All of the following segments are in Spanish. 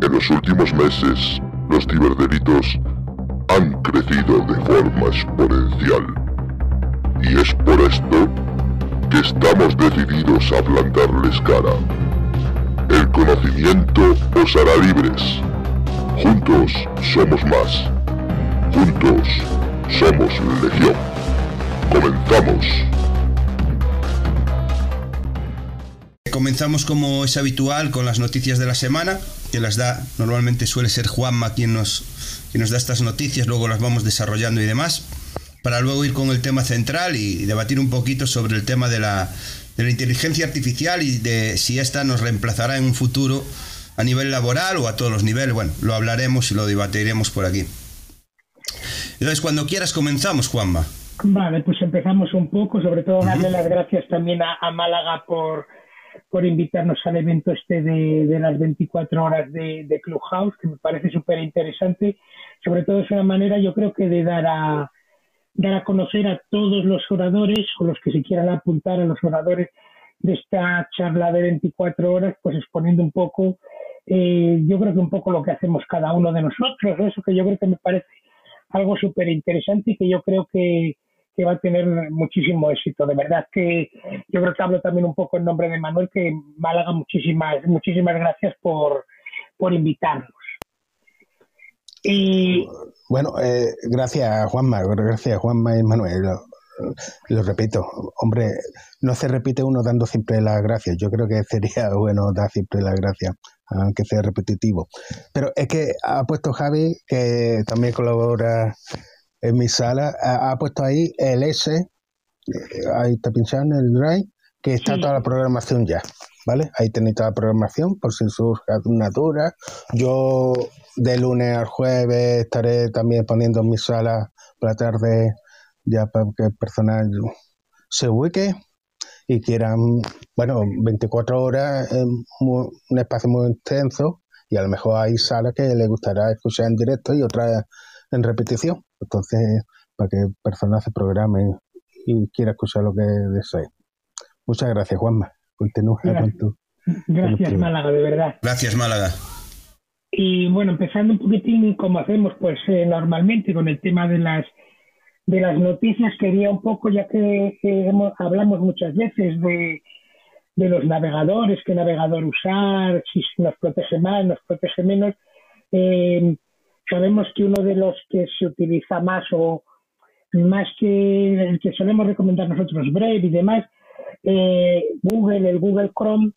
En los últimos meses, los ciberdelitos han crecido de forma exponencial. Y es por esto que estamos decididos a plantarles cara. El conocimiento os hará libres. Juntos somos más. Juntos somos Legión. Comenzamos. Comenzamos como es habitual con las noticias de la semana, que las da, normalmente suele ser Juanma quien nos, quien nos da estas noticias, luego las vamos desarrollando y demás, para luego ir con el tema central y debatir un poquito sobre el tema de la, de la inteligencia artificial y de si esta nos reemplazará en un futuro a nivel laboral o a todos los niveles. Bueno, lo hablaremos y lo debatiremos por aquí. Entonces, cuando quieras comenzamos, Juanma. Vale, pues empezamos un poco, sobre todo darle las gracias también a Málaga por por invitarnos al evento este de, las 24 horas de, de Clubhouse, que me parece súper interesante. Sobre todo es una manera, yo creo que de dar a, dar a conocer a todos los oradores o los que se quieran apuntar a los oradores de esta charla de 24 horas, pues exponiendo un poco, eh, yo creo que un poco lo que hacemos cada uno de nosotros, eso que yo creo que me parece algo súper interesante y que yo creo que, que va a tener muchísimo éxito. De verdad que yo creo que hablo también un poco en nombre de Manuel, que Málaga, muchísimas, muchísimas gracias por, por invitarnos. Y... Bueno, eh, gracias Juanma, gracias Juanma y Manuel. Lo, repito, hombre, no se repite uno dando siempre las gracias. Yo creo que sería bueno dar siempre las gracias, aunque sea repetitivo. Pero es que ha puesto Javi, que también colabora en mi sala ha, puesto ahí el S, eh, ahí está pinchado en el drive, que está toda la programación ya, ¿vale? Ahí tenéis toda la programación por si surge alguna duda. Yo de lunes al jueves estaré también poniendo en mi sala por la tarde ya para que el personal se ubique y quieran, bueno, 24 horas es un espacio muy extenso y a lo mejor hay salas que les gustará escuchar en directo y otras en repetición. Entonces, para que el personal se programe y quiera escuchar lo que desee. Muchas gracias, Juanma. Continúa con tu. Gracias, Málaga, de verdad. Gracias, Málaga. Y bueno, empezando un poquitín como hacemos pues eh, normalmente con el tema de las de las noticias, quería un poco, ya que hablamos muchas veces de, de los navegadores, qué navegador usar, si nos protege más, nos protege menos, eh, sabemos que uno de los que se utiliza más o más que el que solemos recomendar nosotros, Brave y demás, eh, Google, el Google Chrome,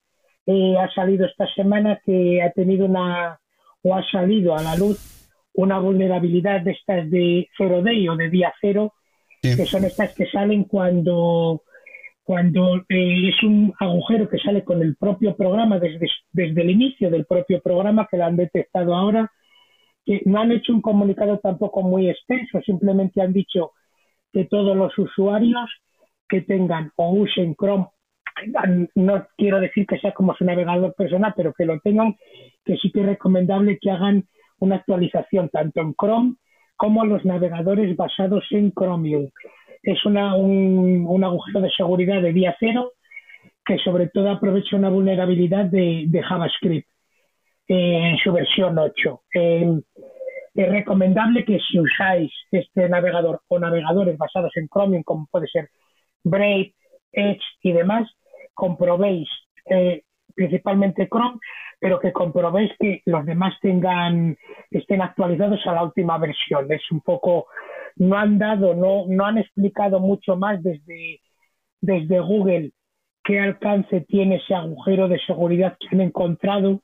eh, ha salido esta semana que ha tenido una, o ha salido a la luz una vulnerabilidad de estas de zero day o de día cero, que son estas que salen cuando, cuando eh, es un agujero que sale con el propio programa, desde, desde el inicio del propio programa, que lo han detectado ahora, que no han hecho un comunicado tampoco muy extenso, simplemente han dicho que todos los usuarios que tengan o usen Chrome, no quiero decir que sea como su navegador personal, pero que lo tengan, que sí que es recomendable que hagan una actualización tanto en Chrome como los navegadores basados en Chromium. Es una, un, agujero de seguridad de día cero que sobre todo aprovecha una vulnerabilidad de JavaScript en su versión 8. es recomendable que si usáis este navegador o navegadores basados en Chromium, como puede ser Brave, Edge y demás, comprobéis eh, principalmente Chrome, pero que comprobéis que los demás tengan estén actualizados a la última versión. Es un poco no han dado, no, no han explicado mucho más desde, desde Google qué alcance tiene ese agujero de seguridad que han encontrado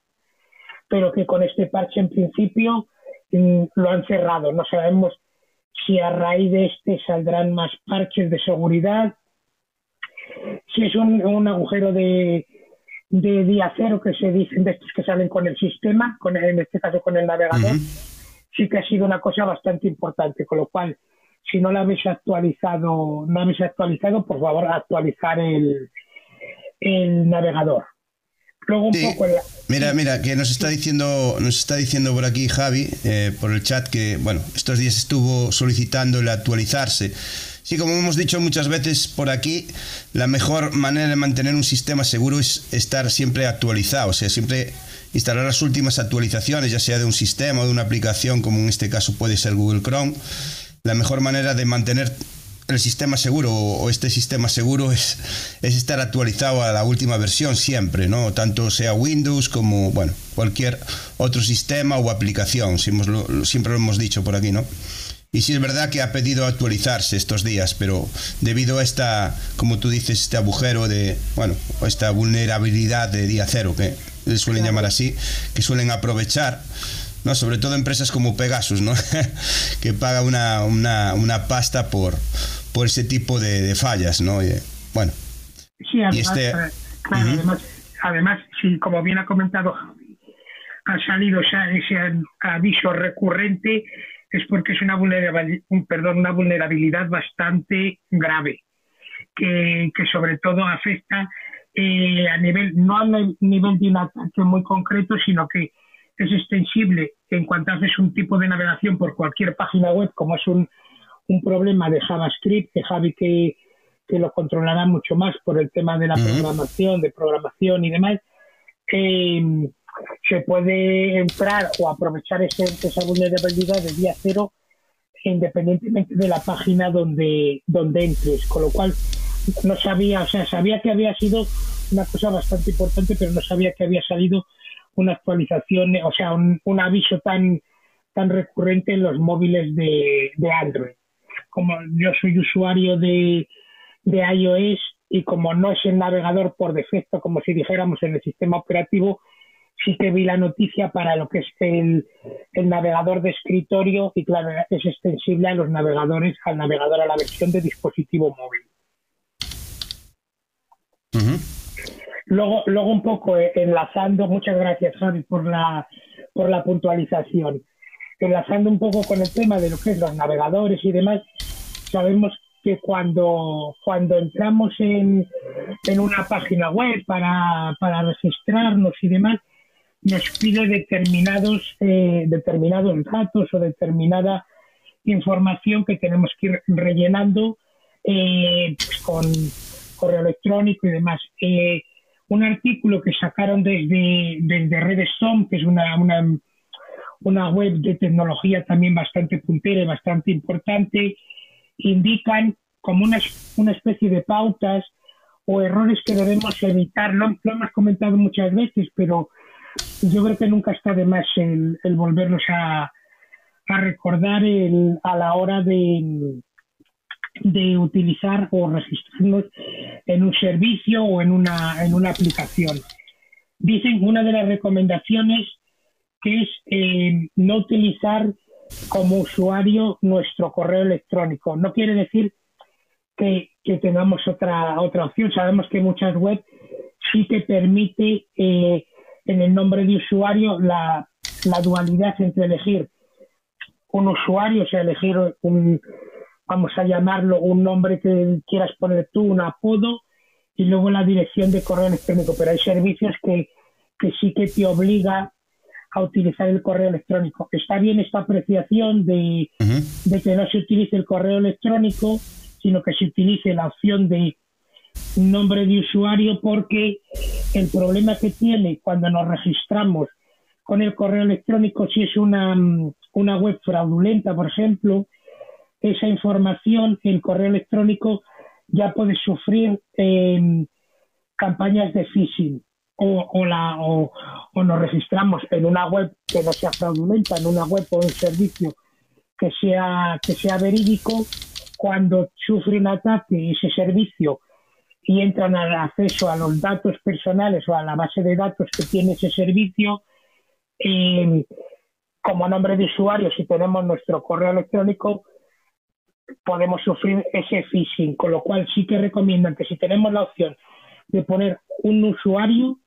pero que con este parche en principio mm, lo han cerrado. No sabemos si a raíz de este saldrán más parches de seguridad, si es un, agujero de, de día cero que se dicen de estos que salen con el sistema, con en este caso con el navegador, sí que ha sido una cosa bastante importante, con lo cual si no la habéis actualizado, no habéis actualizado, por favor actualizar el, el navegador. Luego un poco Mira, mira, que nos está diciendo, nos está diciendo por aquí Javi, eh, por el chat, que bueno, estos días estuvo solicitando el actualizarse. Sí, como hemos dicho muchas veces por aquí, la mejor manera de mantener un sistema seguro es estar siempre actualizado, o sea, siempre instalar las últimas actualizaciones, ya sea de un sistema o de una aplicación, como en este caso puede ser Google Chrome. La mejor manera de mantener el sistema seguro o este sistema seguro es, es estar actualizado a la última versión siempre, ¿no? Tanto sea Windows como, bueno, cualquier otro sistema o aplicación, siempre lo hemos dicho por aquí, ¿no? Y sí es verdad que ha pedido actualizarse estos días, pero debido a esta, como tú dices, este agujero de, bueno, esta vulnerabilidad de día cero, que le suelen llamar así, que suelen aprovechar, ¿no? Sobre todo empresas como Pegasus, ¿no? que paga una, una, una pasta por, por ese tipo de, fallas, ¿no? bueno. Sí, además, este, eh, claro, además, sí, como bien ha comentado, ha salido ese aviso recurrente es porque es una vulnerabilidad, perdón, una vulnerabilidad bastante grave, que, sobre todo afecta eh, a nivel, no a nivel de un ataque muy concreto, sino que es extensible en cuanto haces un tipo de navegación por cualquier página web, como es un, un problema de JavaScript, que Javi que, lo controlará mucho más por el tema de la programación, de programación y demás, eh, se puede entrar o aprovechar ese, esa vulnerabilidad de día cero independientemente de la página donde, donde entres, con lo cual no sabía, o sea, sabía que había sido una cosa bastante importante, pero no sabía que había salido una actualización, o sea, un, un aviso tan, tan recurrente en los móviles de, de Android como yo soy usuario de, de iOS y como no es el navegador por defecto, como si dijéramos en el sistema operativo, sí que vi la noticia para lo que es el, el, navegador de escritorio y claro, es extensible a los navegadores, al navegador a la versión de dispositivo móvil. Luego, luego un poco eh, enlazando, muchas gracias Javi por la, por la puntualización enlazando un poco con el tema de lo que es los navegadores y demás, sabemos que cuando, cuando entramos en, en una página web para, para registrarnos y demás, nos pide determinados, eh, determinados datos o determinada información que tenemos que ir rellenando eh, pues con correo electrónico y demás. Eh, un artículo que sacaron desde, desde Redstone, que es una, una una web de tecnología también bastante puntera y bastante importante, indican como una, una especie de pautas o errores que debemos evitar. Lo, lo, hemos comentado muchas veces, pero yo creo que nunca está de más el, volverlos a, a recordar el, a la hora de, de utilizar o registrarnos en un servicio o en una, en una aplicación. Dicen una de las recomendaciones que es eh, no utilizar como usuario nuestro correo electrónico. No quiere decir que, tengamos otra, otra opción. Sabemos que muchas webs sí que permite eh, en el nombre de usuario la, la, dualidad entre elegir un usuario, o sea, elegir un, vamos a llamarlo, un nombre que quieras poner tú, un apodo, y luego la dirección de correo electrónico. Pero hay servicios que, que sí que te obliga a utilizar el correo electrónico. Está bien esta apreciación de, que no se utilice el correo electrónico, sino que se utilice la opción de nombre de usuario porque el problema que tiene cuando nos registramos con el correo electrónico, si es una, una web fraudulenta, por ejemplo, esa información, el correo electrónico ya puede sufrir campañas de phishing o, la, o, nos registramos en una web que no sea fraudulenta, en una web o un servicio que sea, que sea verídico, cuando sufre un ataque ese servicio y entran al acceso a los datos personales o a la base de datos que tiene ese servicio, eh, como nombre de usuario, si tenemos nuestro correo electrónico, podemos sufrir ese phishing, con lo cual sí que recomiendan que si tenemos la opción de poner un usuario,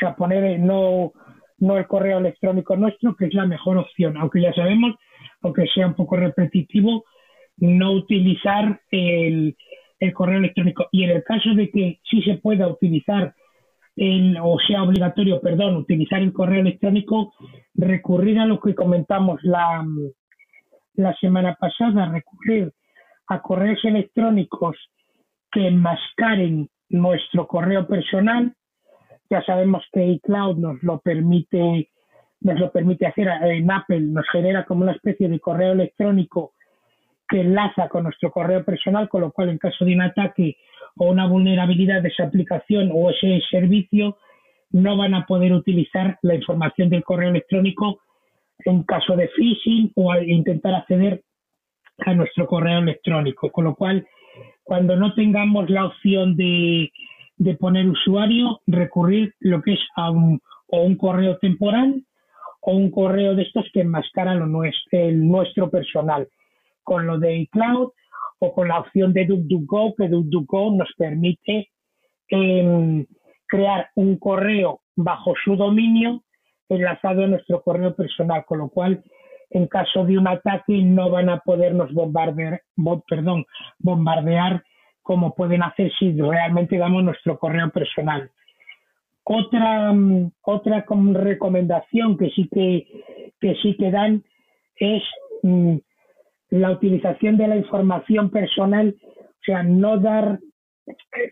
sea, poner no, no el correo electrónico nuestro, que es la mejor opción, aunque ya sabemos, aunque sea un poco repetitivo, no utilizar el, el correo electrónico. Y en el caso de que sí se pueda utilizar el, o sea obligatorio, perdón, utilizar el correo electrónico, recurrir a lo que comentamos la, la semana pasada, recurrir a correos electrónicos que enmascaren nuestro correo personal. Ya sabemos que iCloud nos lo permite, nos lo permite hacer en Apple, nos genera como una especie de correo electrónico que enlaza con nuestro correo personal, con lo cual en caso de un ataque o una vulnerabilidad de esa aplicación o ese servicio, no van a poder utilizar la información del correo electrónico en caso de phishing o al intentar acceder a nuestro correo electrónico. Con lo cual, cuando no tengamos la opción de, de poner usuario, recurrir lo que es a un, o un correo temporal o un correo de estos que enmascara lo nuestro, el nuestro personal con lo de iCloud o con la opción de DuckDuckGo, que DuckDuckGo nos permite em, crear un correo bajo su dominio enlazado a nuestro correo personal, con lo cual en caso de un ataque no van a podernos bombardear, perdón, bombardear como pueden hacer si realmente damos nuestro correo personal. Otra, mm, otra recomendación que sí que, que sí que dan es mm, la utilización de la información personal, o sea, no dar,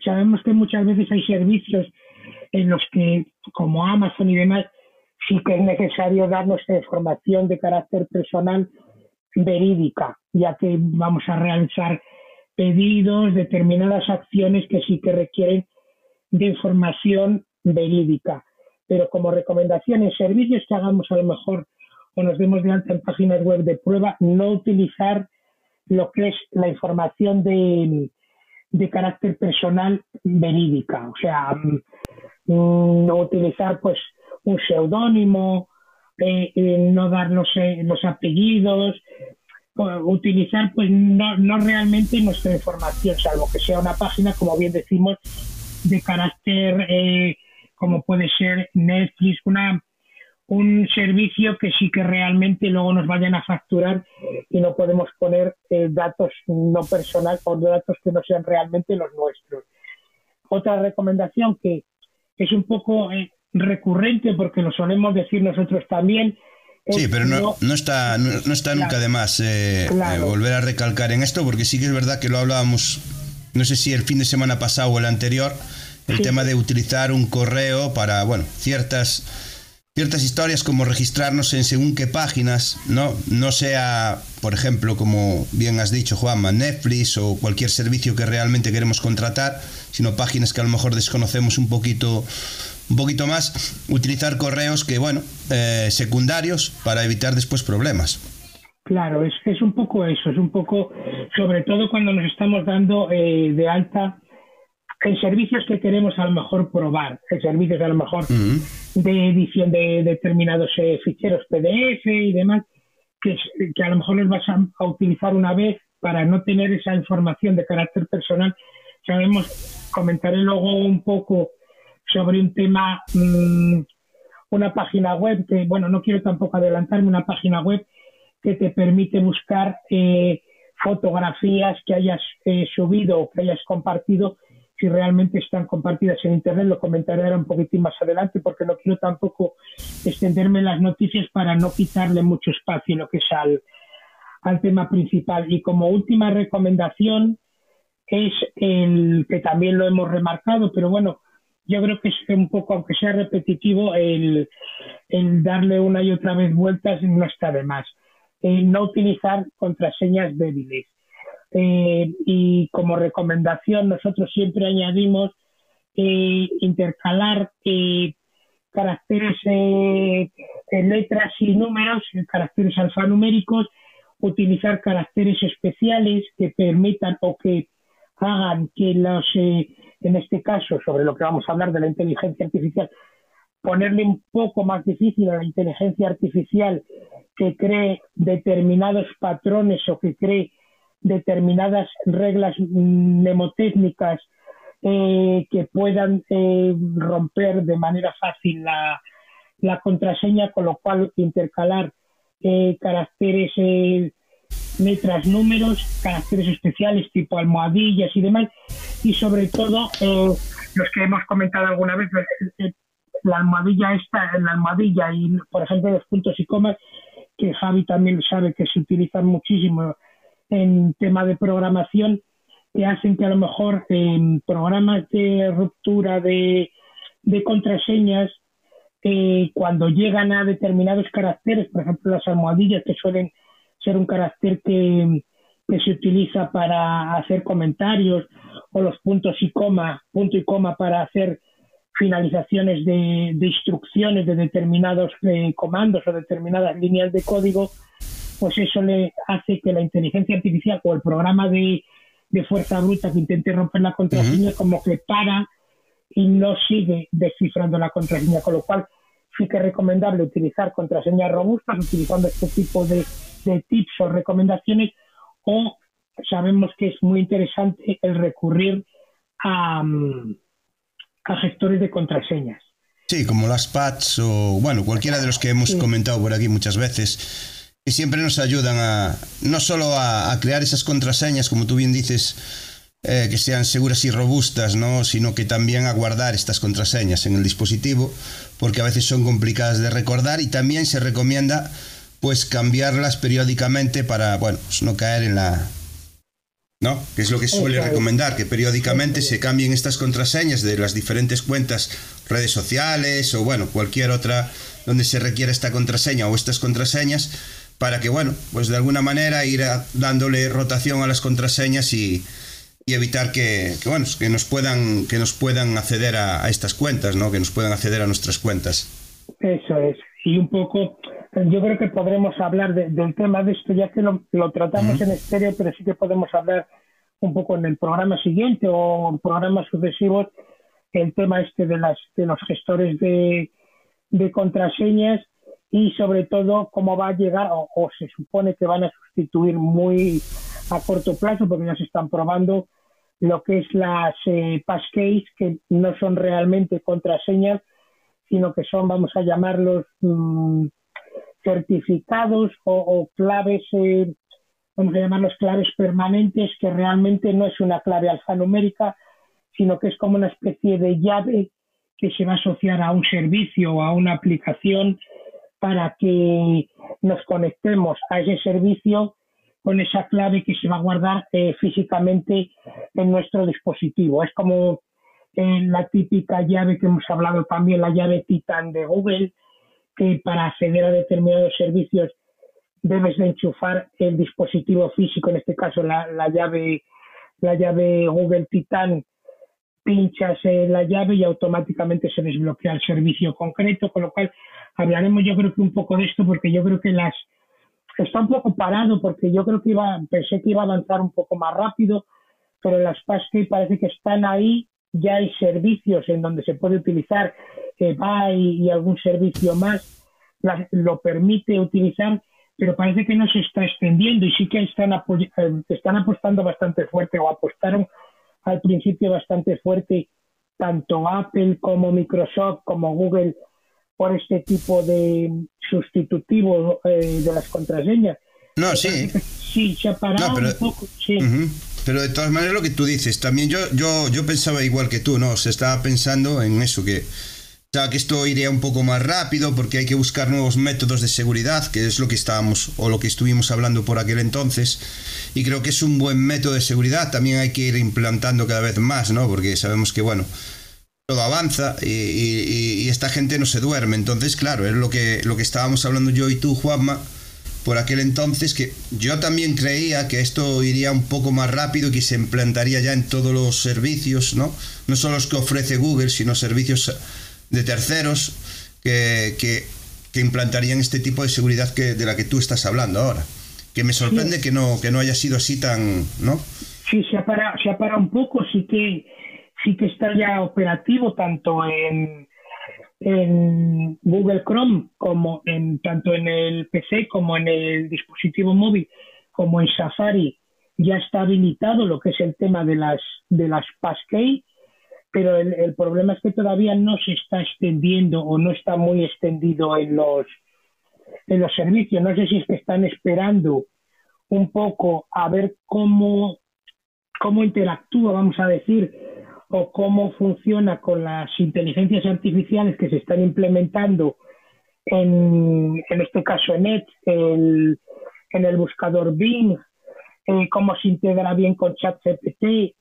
sabemos que muchas veces hay servicios en los que, como Amazon y demás, sí que es necesario dar nuestra información de carácter personal verídica, ya que vamos a realizar pedidos, determinadas acciones que sí que requieren de información verídica. Pero como recomendación en servicios que hagamos a lo mejor o nos demos de en páginas web de prueba, no utilizar lo que es la información de, de carácter personal verídica, o sea, mm, no utilizar pues un seudónimo, eh, eh, no dar los, eh, apellidos, utilizar pues no, no realmente nuestra información, salvo que sea una página, como bien decimos, de carácter como puede ser Netflix, una un servicio que sí que realmente luego nos vayan a facturar y no podemos poner datos no personal o datos que no sean realmente los nuestros. Otra recomendación que es un poco recurrente porque lo solemos decir nosotros también. Sí, pero no, no, está, no, está nunca de más eh, volver a recalcar en esto porque sí que es verdad que lo hablábamos, no sé si el fin de semana pasado o el anterior, el tema de utilizar un correo para, bueno, ciertas ciertas historias como registrarnos en según qué páginas, ¿no? No sea, por ejemplo, como bien has dicho, Juanma, Netflix o cualquier servicio que realmente queremos contratar, sino páginas que a lo mejor desconocemos un poquito un poquito más, utilizar correos que, bueno, eh, secundarios para evitar después problemas. Claro, es, es un poco eso, es un poco, sobre todo cuando nos estamos dando eh, de alta en servicios que queremos a lo mejor probar, en servicios a lo mejor de edición de determinados eh, ficheros PDF y demás, que, que, a lo mejor los vas a, utilizar una vez para no tener esa información de carácter personal. Sabemos, comentaré luego un poco sobre un tema, mm, una página web que, bueno, no quiero tampoco adelantarme, una página web que te permite buscar eh, fotografías que hayas eh, subido o que hayas compartido si realmente están compartidas en Internet, lo comentaré ahora un poquitín más adelante porque no quiero tampoco extenderme en las noticias para no quitarle mucho espacio lo que es al, al tema principal. Y como última recomendación es el que también lo hemos remarcado, pero bueno, yo creo que es un poco, aunque sea repetitivo, el, darle una y otra vez vueltas no está de más. No utilizar contraseñas débiles. Eh, y como recomendación nosotros siempre añadimos eh, intercalar eh, caracteres, letras y números, caracteres alfanuméricos, utilizar caracteres especiales que permitan o que hagan que los, en este caso, sobre lo que vamos a hablar de la inteligencia artificial, ponerle un poco más difícil a la inteligencia artificial que cree determinados patrones o que cree determinadas reglas mnemotécnicas eh, que puedan eh, romper de manera fácil la, la, contraseña, con lo cual intercalar eh, caracteres, letras, números, caracteres especiales tipo almohadillas y demás, y sobre todo los que hemos comentado alguna vez, la almohadilla esta, la almohadilla y por ejemplo los puntos y comas, que Javi también sabe que se utilizan muchísimo en tema de programación, que hacen que a lo mejor en programas de ruptura de, contraseñas, eh, cuando llegan a determinados caracteres, por ejemplo las almohadillas que suelen ser un carácter que, se utiliza para hacer comentarios o los puntos y coma, punto y coma para hacer finalizaciones de, instrucciones de determinados eh, comandos o determinadas líneas de código, pues eso le hace que la inteligencia artificial o el programa de, de fuerza bruta que intente romper la contraseña, como que para y no sigue descifrando la contraseña, con lo cual sí que es recomendable utilizar contraseñas robustas utilizando este tipo de, tips o recomendaciones o sabemos que es muy interesante el recurrir a, a gestores de contraseñas. Sí, como las pads o, bueno, cualquiera de los que hemos comentado por aquí muchas veces y siempre nos ayudan a no solo a, crear esas contraseñas, como tú bien dices, eh, que sean seguras y robustas, ¿no? sino que también a guardar estas contraseñas en el dispositivo, porque a veces son complicadas de recordar y también se recomienda pues cambiarlas periódicamente para, bueno, pues no caer en la... ¿No? Que es lo que suele recomendar, que periódicamente se cambien estas contraseñas de las diferentes cuentas, redes sociales o bueno, cualquier otra donde se requiera esta contraseña o estas contraseñas para que, bueno, pues de alguna manera ir dándole rotación a las contraseñas y, evitar que, bueno, que nos puedan, que nos puedan acceder a, estas cuentas, ¿no? Que nos puedan acceder a nuestras cuentas. Eso es. Y un poco, yo creo que podremos hablar del tema de esto, ya que lo, tratamos en estéreo, pero sí que podemos hablar un poco en el programa siguiente o en programas sucesivos, el tema este de, las, de los gestores de, de contraseñas y sobre todo cómo va a llegar o, se supone que van a sustituir muy a corto plazo porque ya se están probando lo que es las eh, passkeys que no son realmente contraseñas sino que son vamos a llamarlos mm, certificados o, claves eh, vamos a llamarlos claves permanentes que realmente no es una clave alfanumérica sino que es como una especie de llave que se va a asociar a un servicio o a una aplicación para que nos conectemos a ese servicio con esa clave que se va a guardar eh, físicamente en nuestro dispositivo. Es como eh, la típica llave que hemos hablado también, la llave Titan de Google, que para acceder a determinados servicios debes de enchufar el dispositivo físico, en este caso la, la llave la llave Google Titan pinchas la llave y automáticamente se desbloquea el servicio concreto, con lo cual hablaremos yo creo que un poco de esto porque yo creo que las está un poco parado porque yo creo que iba pensé que iba a avanzar un poco más rápido pero las Passkey parece que están ahí ya hay servicios en donde se puede utilizar eh, y algún servicio más lo permite utilizar pero parece que no se está extendiendo y sí que están eh, están apostando bastante fuerte o apostaron al principio bastante fuerte tanto Apple como Microsoft como Google por este tipo de sustitutivo eh, de las contraseñas. No, sí. Sí, se ha parado pero, un poco, sí. Pero de todas maneras lo que tú dices, también yo, yo, yo pensaba igual que tú, ¿no? Se estaba pensando en eso, que, que esto iría un poco más rápido porque hay que buscar nuevos métodos de seguridad, que es lo que estábamos o lo que estuvimos hablando por aquel entonces. Y creo que es un buen método de seguridad, también hay que ir implantando cada vez más, ¿no? Porque sabemos que, bueno, todo avanza y, esta gente no se duerme. Entonces, claro, es lo que, lo que estábamos hablando yo y tú, Juanma, por aquel entonces, que yo también creía que esto iría un poco más rápido y que se implantaría ya en todos los servicios, ¿no? No solo los que ofrece Google, sino servicios de terceros que, que, implantarían este tipo de seguridad que, de la que tú estás hablando ahora. Que me sorprende que no, que no haya sido así tan, ¿no? Sí, se ha parado, se ha parado un poco, sí que sí que está ya operativo tanto en, en Google Chrome como en tanto en el PC como en el dispositivo móvil como en Safari ya está habilitado lo que es el tema de las de las passkey pero el, problema es que todavía no se está extendiendo o no está muy extendido en los, en los servicios. No sé si es que están esperando un poco a ver cómo, cómo interactúa, vamos a decir, o cómo funciona con las inteligencias artificiales que se están implementando en, en este caso en Edge, el, en el buscador Bing, eh, cómo se integra bien con ChatGPT.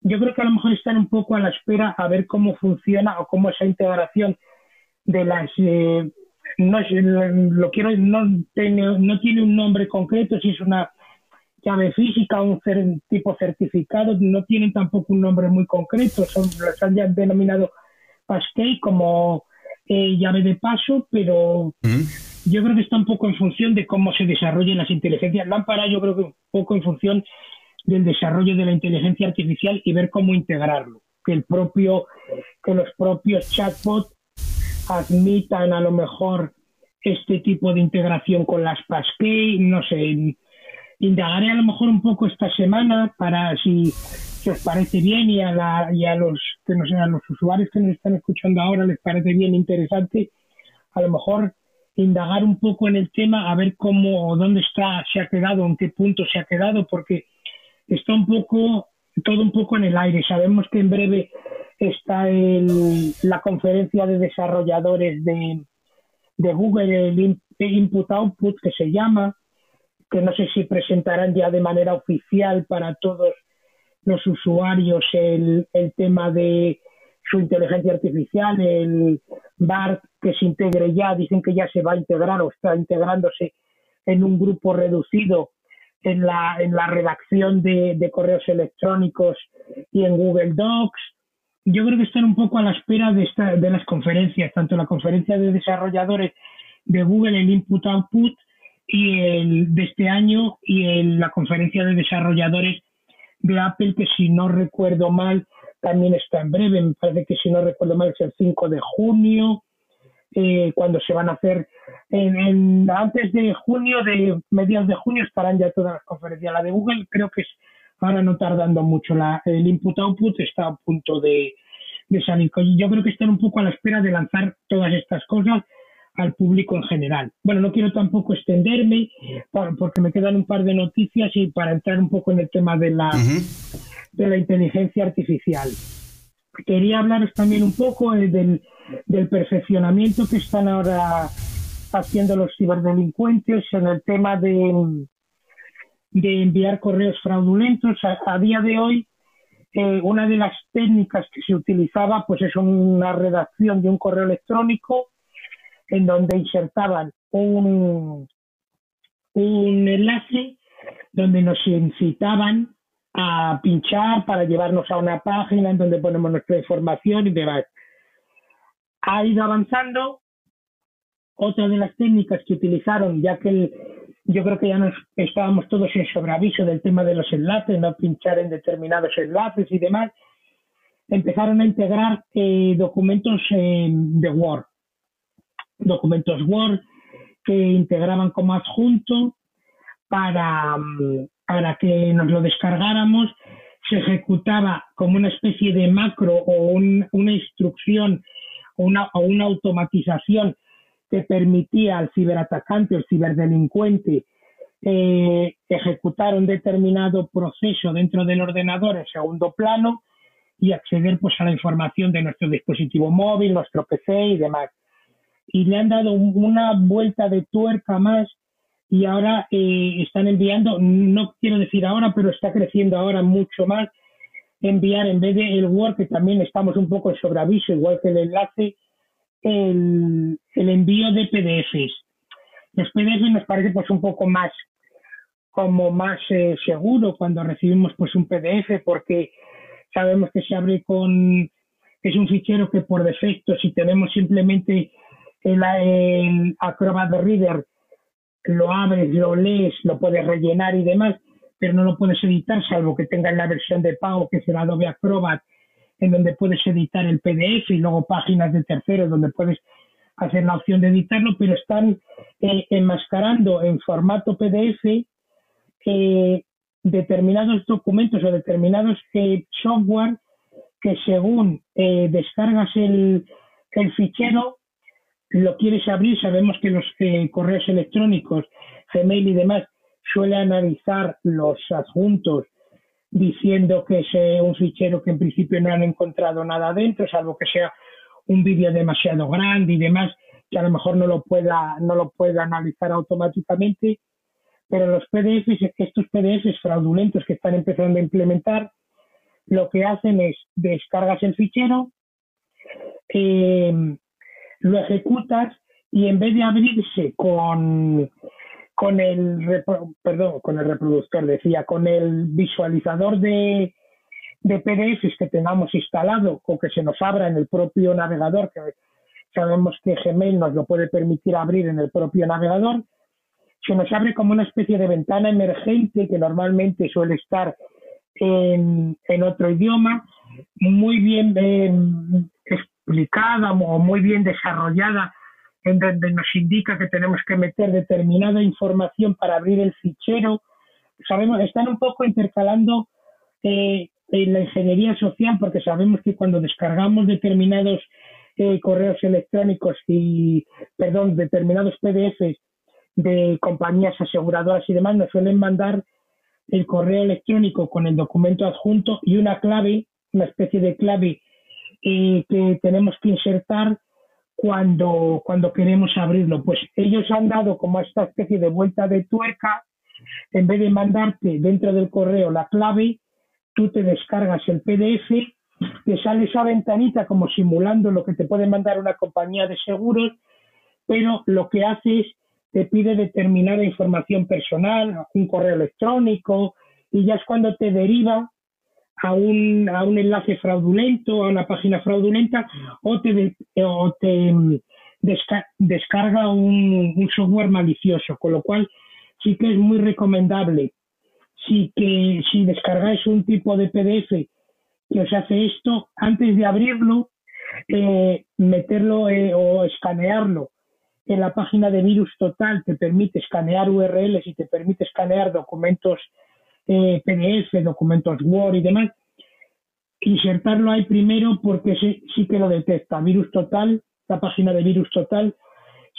Yo creo que a lo mejor están un poco a la espera a ver cómo funciona o cómo esa integración de las eh, no lo quiero no tiene, no tiene un nombre concreto si es una llave física o un tipo certificado no tienen tampoco un nombre muy concreto son los han denominado passkey como eh, llave de paso pero yo creo que está un poco en función de cómo se desarrollen las inteligencias. Lámpara yo creo que un poco en función del desarrollo de la inteligencia artificial y ver cómo integrarlo. Que el propio, que los propios chatbots admitan a lo mejor este tipo de integración con las Passkey, no sé, indagaré a lo mejor un poco esta semana para si, os parece bien y a, la, y a los que no a los usuarios que nos están escuchando ahora les parece bien interesante, a lo mejor indagar un poco en el tema, a ver cómo dónde está, se ha quedado, en qué punto se ha quedado, porque está un poco, todo un poco en el aire. Sabemos que en breve está el, la conferencia de desarrolladores de, de Google, el Input Output, que se llama, que no sé si presentarán ya de manera oficial para todos los usuarios el, el tema de su inteligencia artificial, el BART que se integre ya, dicen que ya se va a integrar o está integrándose en un grupo reducido en la, en la redacción de, correos electrónicos y en Google Docs. Yo creo que están un poco a la espera de, esta, de las conferencias, tanto la conferencia de desarrolladores de Google, el Input Output, y el de este año, y el, la conferencia de desarrolladores de Apple, que si no recuerdo mal, también está en breve, me parece que si no recuerdo mal es el 5 de junio, eh, cuando se van a hacer en, antes de junio, de mediados de junio estarán ya todas las conferencias. La de Google creo que es ahora no tardando mucho, la, el input-output está a punto de, de salir. Yo creo que están un poco a la espera de lanzar todas estas cosas al público en general. Bueno, no quiero tampoco extenderme porque me quedan un par de noticias y para entrar un poco en el tema de la, de la inteligencia artificial. Quería hablaros también un poco eh, del, del perfeccionamiento que están ahora haciendo los ciberdelincuentes en el tema de, de enviar correos fraudulentos. A, día de hoy, eh, una de las técnicas que se utilizaba pues es una redacción de un correo electrónico en donde insertaban un, un enlace donde nos incitaban a pinchar para llevarnos a una página en donde ponemos nuestra información y demás. Ha ido avanzando. Otra de las técnicas que utilizaron, ya que yo creo que ya nos estábamos todos en sobreaviso del tema de los enlaces, no pinchar en determinados enlaces y demás, empezaron a integrar eh, documentos de Word documentos Word que integraban como adjunto para, mm, para que nos lo descargáramos. Se ejecutaba como una especie de macro o una instrucción o una, automatización que permitía al ciberatacante o ciberdelincuente eh, ejecutar un determinado proceso dentro del ordenador en segundo plano y acceder pues a la información de nuestro dispositivo móvil, nuestro PC y demás y le han dado una vuelta de tuerca más y ahora eh, están enviando, no quiero decir ahora, pero está creciendo ahora mucho más, enviar en vez de el Word, que también estamos un poco en sobreaviso, igual que el enlace, el, el envío de PDFs. Los PDFs nos parece pues un poco más como más eh, seguro cuando recibimos pues un PDF porque sabemos que se abre con es un fichero que por defecto si tenemos simplemente el, Acrobat Reader lo abres, lo lees, lo puedes rellenar y demás, pero no lo puedes editar salvo que tengas la versión de pago que será Adobe Acrobat, en donde puedes editar el PDF y luego páginas de terceros donde puedes hacer la opción de editarlo, pero están eh, enmascarando en formato PDF eh, determinados documentos o determinados eh, software que según eh, descargas el, el, fichero, lo quieres abrir, sabemos que los eh, correos electrónicos, Gmail y demás, suele analizar los adjuntos diciendo que es un fichero que en principio no han encontrado nada dentro, salvo que sea un vídeo demasiado grande y demás, que a lo mejor no lo pueda, no lo pueda analizar automáticamente. Pero los PDFs, estos PDFs fraudulentos que están empezando a implementar, lo que hacen es descargas el fichero, eh, lo ejecutas y en vez de abrirse con, con el perdón, con el reproductor, decía, con el visualizador de, de PDFs que tengamos instalado o que se nos abra en el propio navegador, que sabemos que Gmail nos lo puede permitir abrir en el propio navegador, se nos abre como una especie de ventana emergente que normalmente suele estar en, en otro idioma, muy bien explicada o muy bien desarrollada, en donde nos indica que tenemos que meter determinada información para abrir el fichero. Sabemos, están un poco intercalando eh, en la ingeniería social, porque sabemos que cuando descargamos determinados eh, correos electrónicos y, perdón, determinados PDFs de compañías aseguradoras y demás, nos suelen mandar el correo electrónico con el documento adjunto y una clave, una especie de clave eh, que tenemos que insertar cuando, cuando queremos abrirlo. Pues ellos han dado como esta especie de vuelta de tuerca, en vez de mandarte dentro del correo la clave, tú te descargas el PDF, te sale esa ventanita como simulando lo que te puede mandar una compañía de seguros, pero lo que hace es te pide determinada información personal, un correo electrónico, y ya es cuando te deriva a un, a un enlace fraudulento, a una página fraudulenta, o te, o te mm, descarga un, un, software malicioso, con lo cual sí que es muy recomendable. Sí que si descargáis un tipo de PDF que os hace esto, antes de abrirlo, eh, meterlo eh, o escanearlo en la página de Virus Total te permite escanear URLs y te permite escanear documentos eh, PDF, documentos Word y demás. Insertarlo ahí primero porque sí, sí, que lo detecta. Virus Total, la página de Virus Total,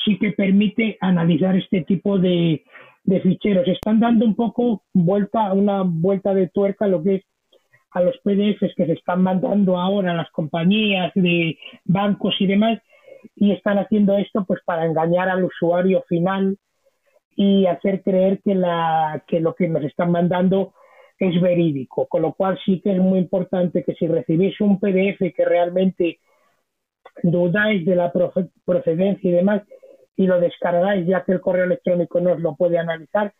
sí que permite analizar este tipo de, de ficheros. Están dando un poco vuelta, una vuelta de tuerca a lo que es a los PDFs que se están mandando ahora a las compañías de bancos y demás, y están haciendo esto pues para engañar al usuario final y hacer creer que, la, que lo que nos están mandando es verídico, con lo cual sí que es muy importante que si recibís un PDF que realmente dudáis de la procedencia y demás y lo descargáis ya que el correo electrónico no os lo puede analizar,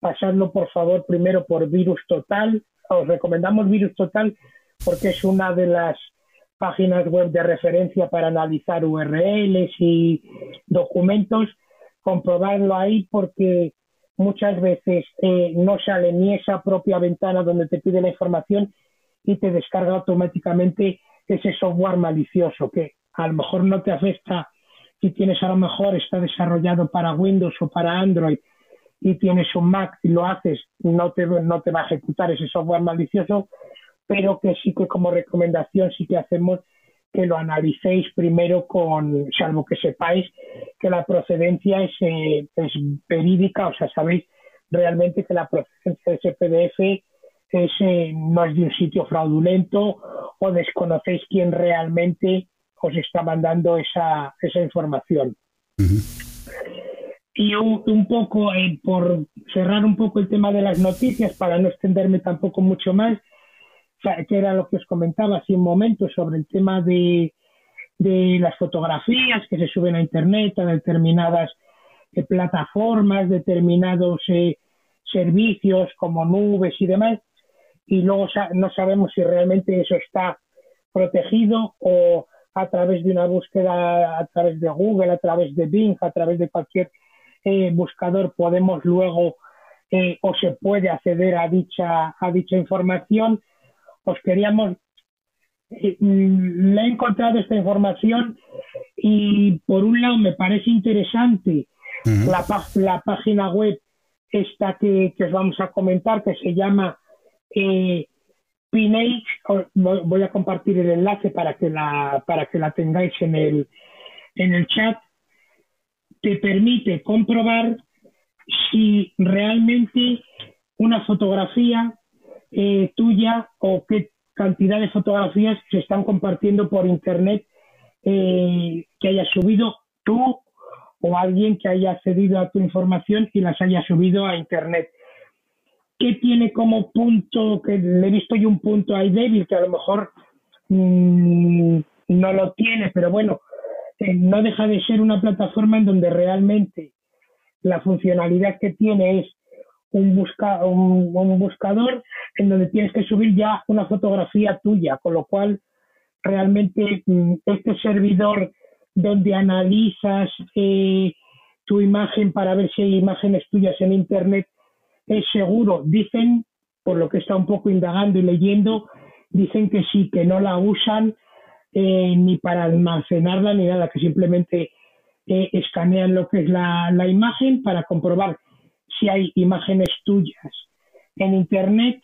pasadlo por favor primero por Virus Total. Os recomendamos Virus Total porque es una de las páginas web de referencia para analizar URLs y documentos, comprobarlo ahí porque muchas veces eh, no sale ni esa propia ventana donde te pide la información y te descarga automáticamente ese software malicioso que a lo mejor no te afecta si tienes a lo mejor está desarrollado para Windows o para Android y tienes un Mac y lo haces, no te, no te va a ejecutar ese software malicioso, pero que sí que como recomendación sí que hacemos que lo analicéis primero con, salvo que sepáis que la procedencia es, eh, es verídica, o sea, sabéis realmente que la procedencia de ese PDF es, eh, no es de un sitio fraudulento o desconocéis quién realmente os está mandando esa, esa información. Y un, un poco, eh, por cerrar un poco el tema de las noticias, para no extenderme tampoco mucho más, que era lo que os comentaba hace un momento sobre el tema de, de las fotografías que se suben a Internet, a determinadas eh, plataformas, determinados eh, servicios como nubes y demás, y luego no sabemos si realmente eso está protegido o a través de una búsqueda a través de Google, a través de Bing, a través de cualquier eh, buscador podemos luego o se puede acceder a dicha a dicha información pues queríamos, eh, mm, le he encontrado esta información y por un lado me parece interesante la, la, página web esta que, os vamos a comentar que se llama eh, Pinage, voy a compartir el enlace para que la, para que la tengáis en el, en el chat, te permite comprobar si realmente una fotografía eh, tuya o qué cantidad de fotografías se están compartiendo por internet eh, que hayas subido tú o alguien que haya accedido a tu información y las haya subido a internet. ¿Qué tiene como punto, que le he visto yo un punto ahí débil, que a lo mejor mm, no lo tiene, pero bueno, eh, no deja de ser una plataforma en donde realmente la funcionalidad que tiene es un, busca, un, buscador en donde tienes que subir ya una fotografía tuya, con lo cual realmente mm, este servidor donde analizas eh, tu imagen para ver si hay imágenes tuyas en Internet es seguro. Dicen, por lo que está un poco indagando y leyendo, dicen que sí, que no la usan eh, ni para almacenarla ni nada, que simplemente eh, escanean lo que es la, la imagen para comprobar si hay imágenes tuyas en Internet,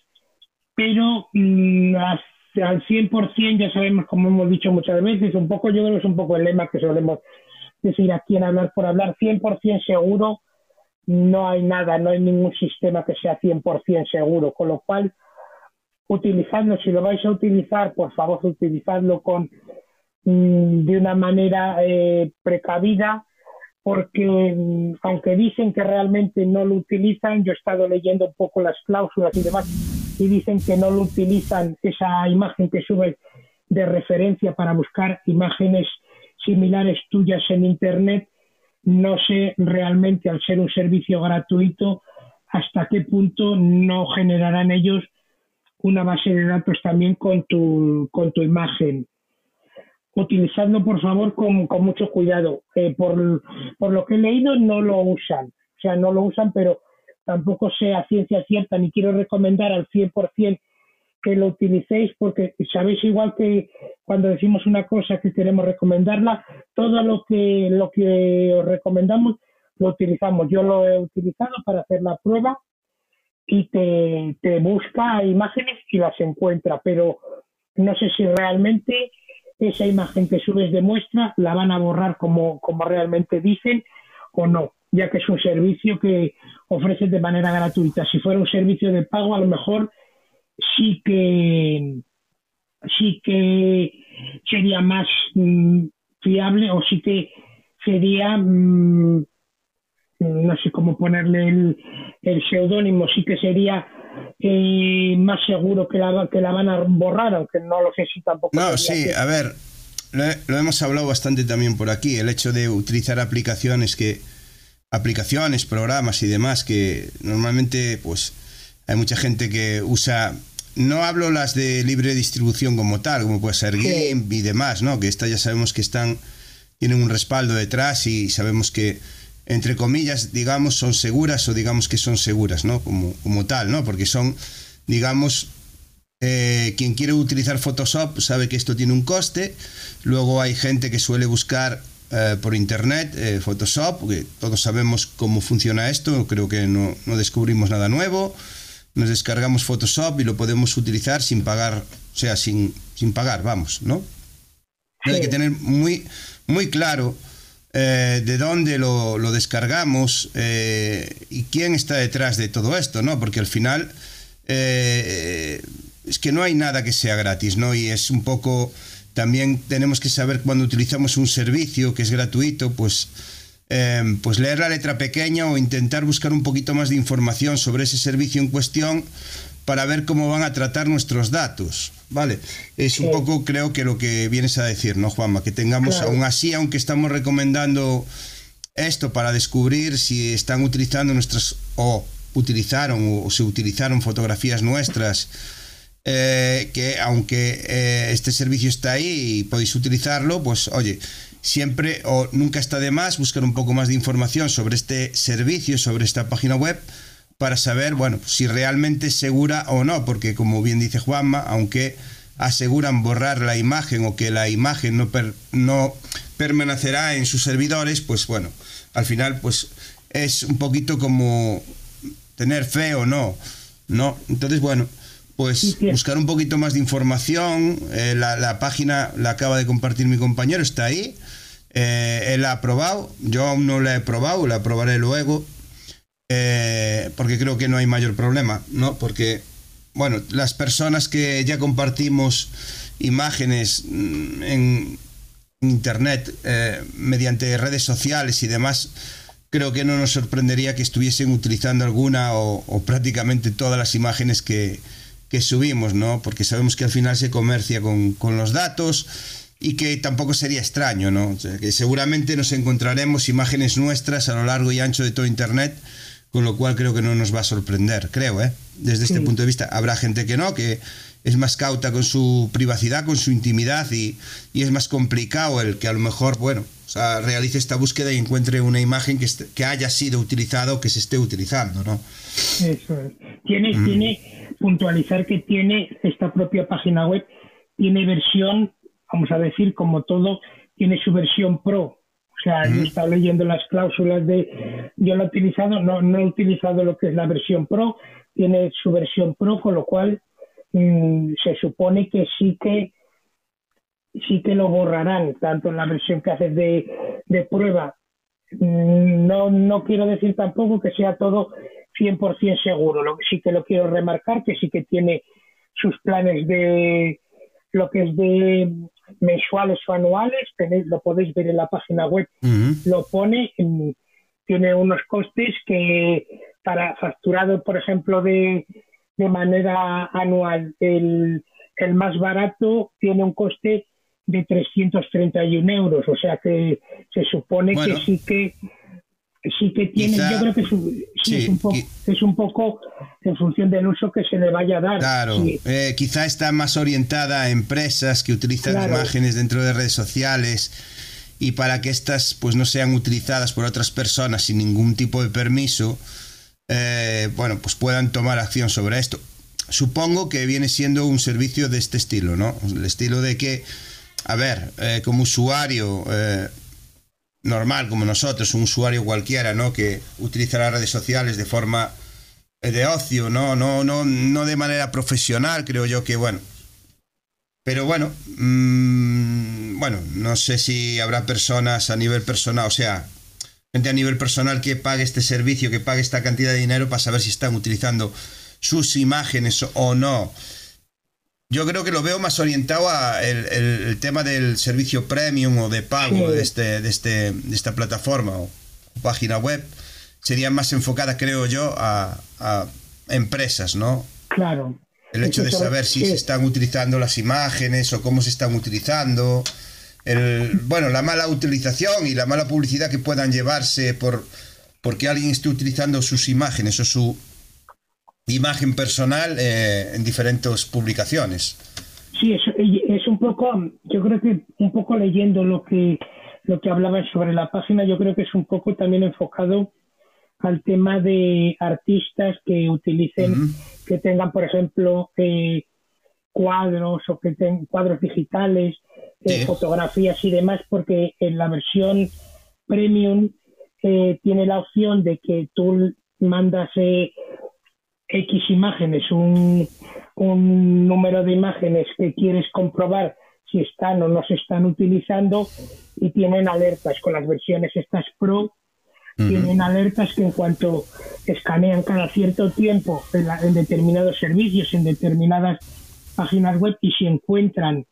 pero mm, al 100% ya sabemos, como hemos dicho muchas veces, un poco, yo creo que es un poco el lema que solemos decir aquí en Hablar por Hablar, 100% seguro no hay nada, no hay ningún sistema que sea 100% seguro, con lo cual utilizadlo, si lo vais a utilizar, por favor utilizadlo con mm, de una manera eh, precavida, porque mm, aunque dicen que realmente no lo utilizan, yo he estado leyendo un poco las cláusulas y demás, y dicen que no lo utilizan esa imagen que sube de referencia para buscar imágenes similares tuyas en Internet, no sé realmente al ser un servicio gratuito hasta qué punto no generarán ellos una base de datos también con tu, con tu imagen utilizadlo por favor con, mucho cuidado. Eh, por, por, lo que he leído no lo usan, o sea, no lo usan, pero tampoco sé a ciencia cierta ni quiero recomendar al 100% que lo utilicéis porque sabéis igual que cuando decimos una cosa que queremos recomendarla, todo lo que, lo que os recomendamos lo utilizamos. Yo lo he utilizado para hacer la prueba y te, te busca imágenes y las encuentra, pero no sé si realmente esa imagen que subes de muestra la van a borrar como, como realmente dicen o no, ya que es un servicio que ofrecen de manera gratuita. Si fuera un servicio de pago, a lo mejor sí que sí que sería más mm, fiable o sí que sería mm, no sé cómo ponerle el, el seudónimo, sí que sería eh, más seguro que la, que la van a borrar, aunque no lo sé si tampoco. No, sí, a ver, lo, hemos hablado bastante también por aquí, el hecho de utilizar aplicaciones que aplicaciones, programas y demás que normalmente pues hay mucha gente que usa no hablo las de libre distribución como tal, como puede ser GIMP y demás, ¿no? Que estas ya sabemos que están tienen un respaldo detrás y sabemos que entre comillas, digamos, son seguras o digamos que son seguras, ¿no? Como, como tal, ¿no? Porque son, digamos, eh, quien quiere utilizar Photoshop sabe que esto tiene un coste. Luego hay gente que suele buscar eh, por internet eh, Photoshop, que todos sabemos cómo funciona esto, creo que no, no, descubrimos nada nuevo. Nos descargamos Photoshop y lo podemos utilizar sin pagar, o sea, sin, sin pagar, vamos, ¿no? Hay que tener muy, muy claro eh, de dónde lo, descargamos eh, y quién está detrás de todo esto, ¿no? Porque al final eh, es que no hay nada que sea gratis, ¿no? Y es un poco, también tenemos que saber cuando utilizamos un servicio que es gratuito, pues, pues leer la letra pequeña o intentar buscar un poquito más de información sobre ese servicio en cuestión para ver cómo van a tratar nuestros datos. Vale, es un poco creo que lo que vienes a decir, ¿no, Juanma? Que tengamos, aún así, aunque estamos recomendando esto para descubrir si están utilizando nuestras, o utilizaron o se utilizaron fotografías nuestras, eh, que aunque eh, este servicio está ahí y podéis utilizarlo, pues oye, siempre o nunca está de más buscar un poco más de información sobre este servicio, sobre esta página web para saber, bueno, si realmente es segura o no, porque como bien dice Juanma, aunque aseguran borrar la imagen o que la imagen no, no permanecerá en sus servidores, pues bueno, al final pues es un poquito como tener fe o no, ¿no? Entonces, bueno, pues buscar un poquito más de información. Eh, la, página la acaba de compartir mi compañero, está ahí. Eh, él la ha probado, yo aún no la he probado, la probaré luego. Eh, porque creo que no hay mayor problema, ¿no? Porque, bueno, las personas que ya compartimos imágenes mm, en internet mediante redes sociales y demás, creo que no nos sorprendería que estuviesen utilizando alguna o prácticamente todas las imágenes que, que subimos, ¿no? Porque sabemos que al final se comercia con, los datos y que tampoco sería extraño, ¿no? que seguramente nos encontraremos imágenes nuestras a lo largo y ancho de todo Internet, con lo cual creo que no nos va a sorprender, creo, ¿eh? Desde este punto de vista. Habrá gente que no, que es más cauta con su privacidad, con su intimidad y, es más complicado el que a lo mejor, bueno, realice esta búsqueda y encuentre una imagen que, que haya sido utilizada o que se esté utilizando, ¿no? Eso es. Tiene, mm. tiene puntualizar que tiene esta propia página web, tiene versión, vamos a decir, como todo, tiene su versión pro. O sea, yo he estado leyendo las cláusulas de, yo lo he utilizado, no, no he utilizado lo que es la versión pro, tiene su versión pro, con lo cual mm, se supone que sí que sí que lo borrarán, tanto en la versión que haces de, de prueba. Mm, no, no quiero decir tampoco que sea todo 100% seguro. Lo que sí que lo quiero remarcar, que sí que tiene sus planes de lo que es de mensuales o anuales, tenéis, lo podéis ver en la página web, lo pone, tiene unos costes que para facturado, por ejemplo, de, de manera anual, el, el más barato tiene un coste de 331 euros, o sea que se supone que sí que sí que tiene, yo creo que es un, poco, en función del uso que se le vaya a dar. Claro, eh, quizá está más orientada a empresas que utilizan imágenes dentro de redes sociales y para que estas pues no sean utilizadas por otras personas sin ningún tipo de permiso, eh, bueno, pues puedan tomar acción sobre esto. Supongo que viene siendo un servicio de este estilo, ¿no? El estilo de que, a ver, eh, como usuario normal como nosotros, un usuario cualquiera, ¿no? Que utiliza las redes sociales de forma eh, de ocio, ¿no? No, no, no de manera profesional, creo yo que, bueno. Pero bueno, mm, bueno, no sé si habrá personas a nivel personal, o sea, gente a nivel personal que pague este servicio, que pague esta cantidad de dinero para saber si están utilizando sus imágenes o no yo creo que lo veo más orientado a el, tema del servicio premium o de pago de, este, de, este, de esta plataforma o página web. Sería más enfocada, creo yo, a, empresas, ¿no? Claro. El hecho de saber si se están utilizando las imágenes o cómo se están utilizando. El, bueno, la mala utilización y la mala publicidad que puedan llevarse por porque alguien esté utilizando sus imágenes o su imagen personal eh, en diferentes publicaciones. Sí, es, es un poco, yo creo que un poco leyendo lo que lo que hablabas sobre la página, yo creo que es un poco también enfocado al tema de artistas que utilicen, que tengan, por ejemplo, eh, cuadros o que tengan cuadros digitales, eh, fotografías y demás, porque en la versión premium tiene la opción de que tú mandas X imágenes, un, un número de imágenes que quieres comprobar si están o no se están utilizando y tienen alertas con las versiones estas Pro. Tienen alertas que en cuanto escanean cada cierto tiempo en, determinados servicios, en determinadas páginas web y si encuentran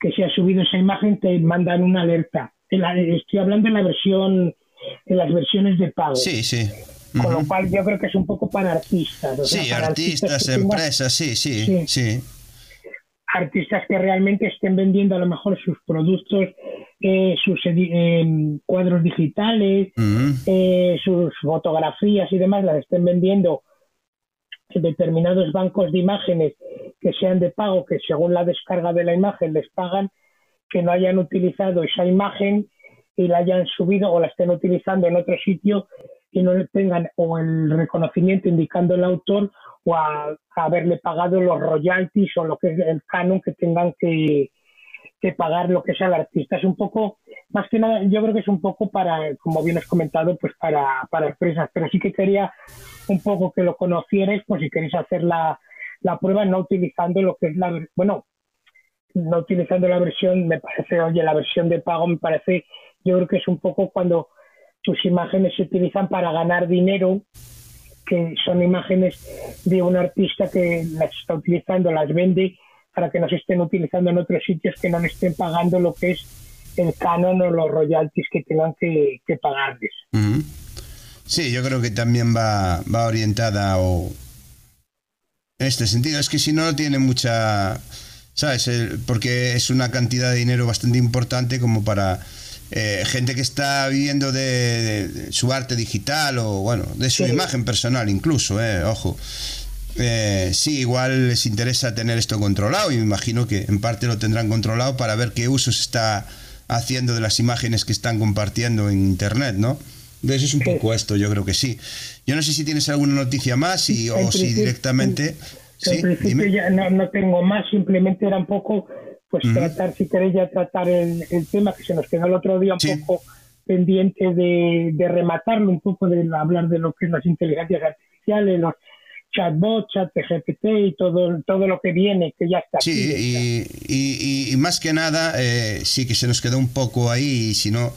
que se ha subido esa imagen te mandan una alerta. estoy hablando en la versión, en las versiones de pago. Sí, sí. Con lo cual yo creo que es un poco para artistas. sí, artistas, empresas, sí, sí, sí, Artistas que realmente estén vendiendo a lo mejor sus productos, eh, sus eh, cuadros digitales, eh, sus fotografías y demás, las estén vendiendo en determinados bancos de imágenes que sean de pago, que según la descarga de la imagen les pagan, que no hayan utilizado esa imagen y la hayan subido o la estén utilizando en otro sitio que no le tengan o el reconocimiento indicando el autor o a, haberle pagado los royalties o lo que es el canon que tengan que, pagar lo que sea el artista. Es un poco, más que nada, yo creo que es un poco para, como bien has comentado, pues para, para empresas, pero sí que quería un poco que lo conocierais, pues si queréis hacer la, la prueba no utilizando lo que es la, bueno, no utilizando la versión, me parece, oye, la versión de pago me parece, yo creo que es un poco cuando tus imágenes se utilizan para ganar dinero, que son imágenes de un artista que las está utilizando, las vende para que no se estén utilizando en otros sitios que no le estén pagando lo que es el canon o los royalties que tengan que, pagarles. Sí, yo creo que también va, va orientada o en este sentido. Es que si no tiene mucha ¿sabes? porque es una cantidad de dinero bastante importante como para eh, gente que está viviendo de, su arte digital o, bueno, de su imagen personal incluso, eh, ojo. Eh, sí, igual les interesa tener esto controlado y me imagino que en parte lo tendrán controlado para ver qué uso se está haciendo de las imágenes que están compartiendo en Internet, ¿no? Entonces es un poco esto, yo creo que sí. Yo no sé si tienes alguna noticia más y, o si directamente... En principio ya no, tengo más, simplemente era un poco, pues tratar, si queréis ya tratar el, tema que se nos quedó el otro día un poco pendiente de, rematarlo, un poco de hablar de lo que es las inteligencias artificiales, los chatbots, chat GPT y todo, todo lo que viene, que ya está. Sí, y, más que nada, eh, sí que se nos quedó un poco ahí, y si no...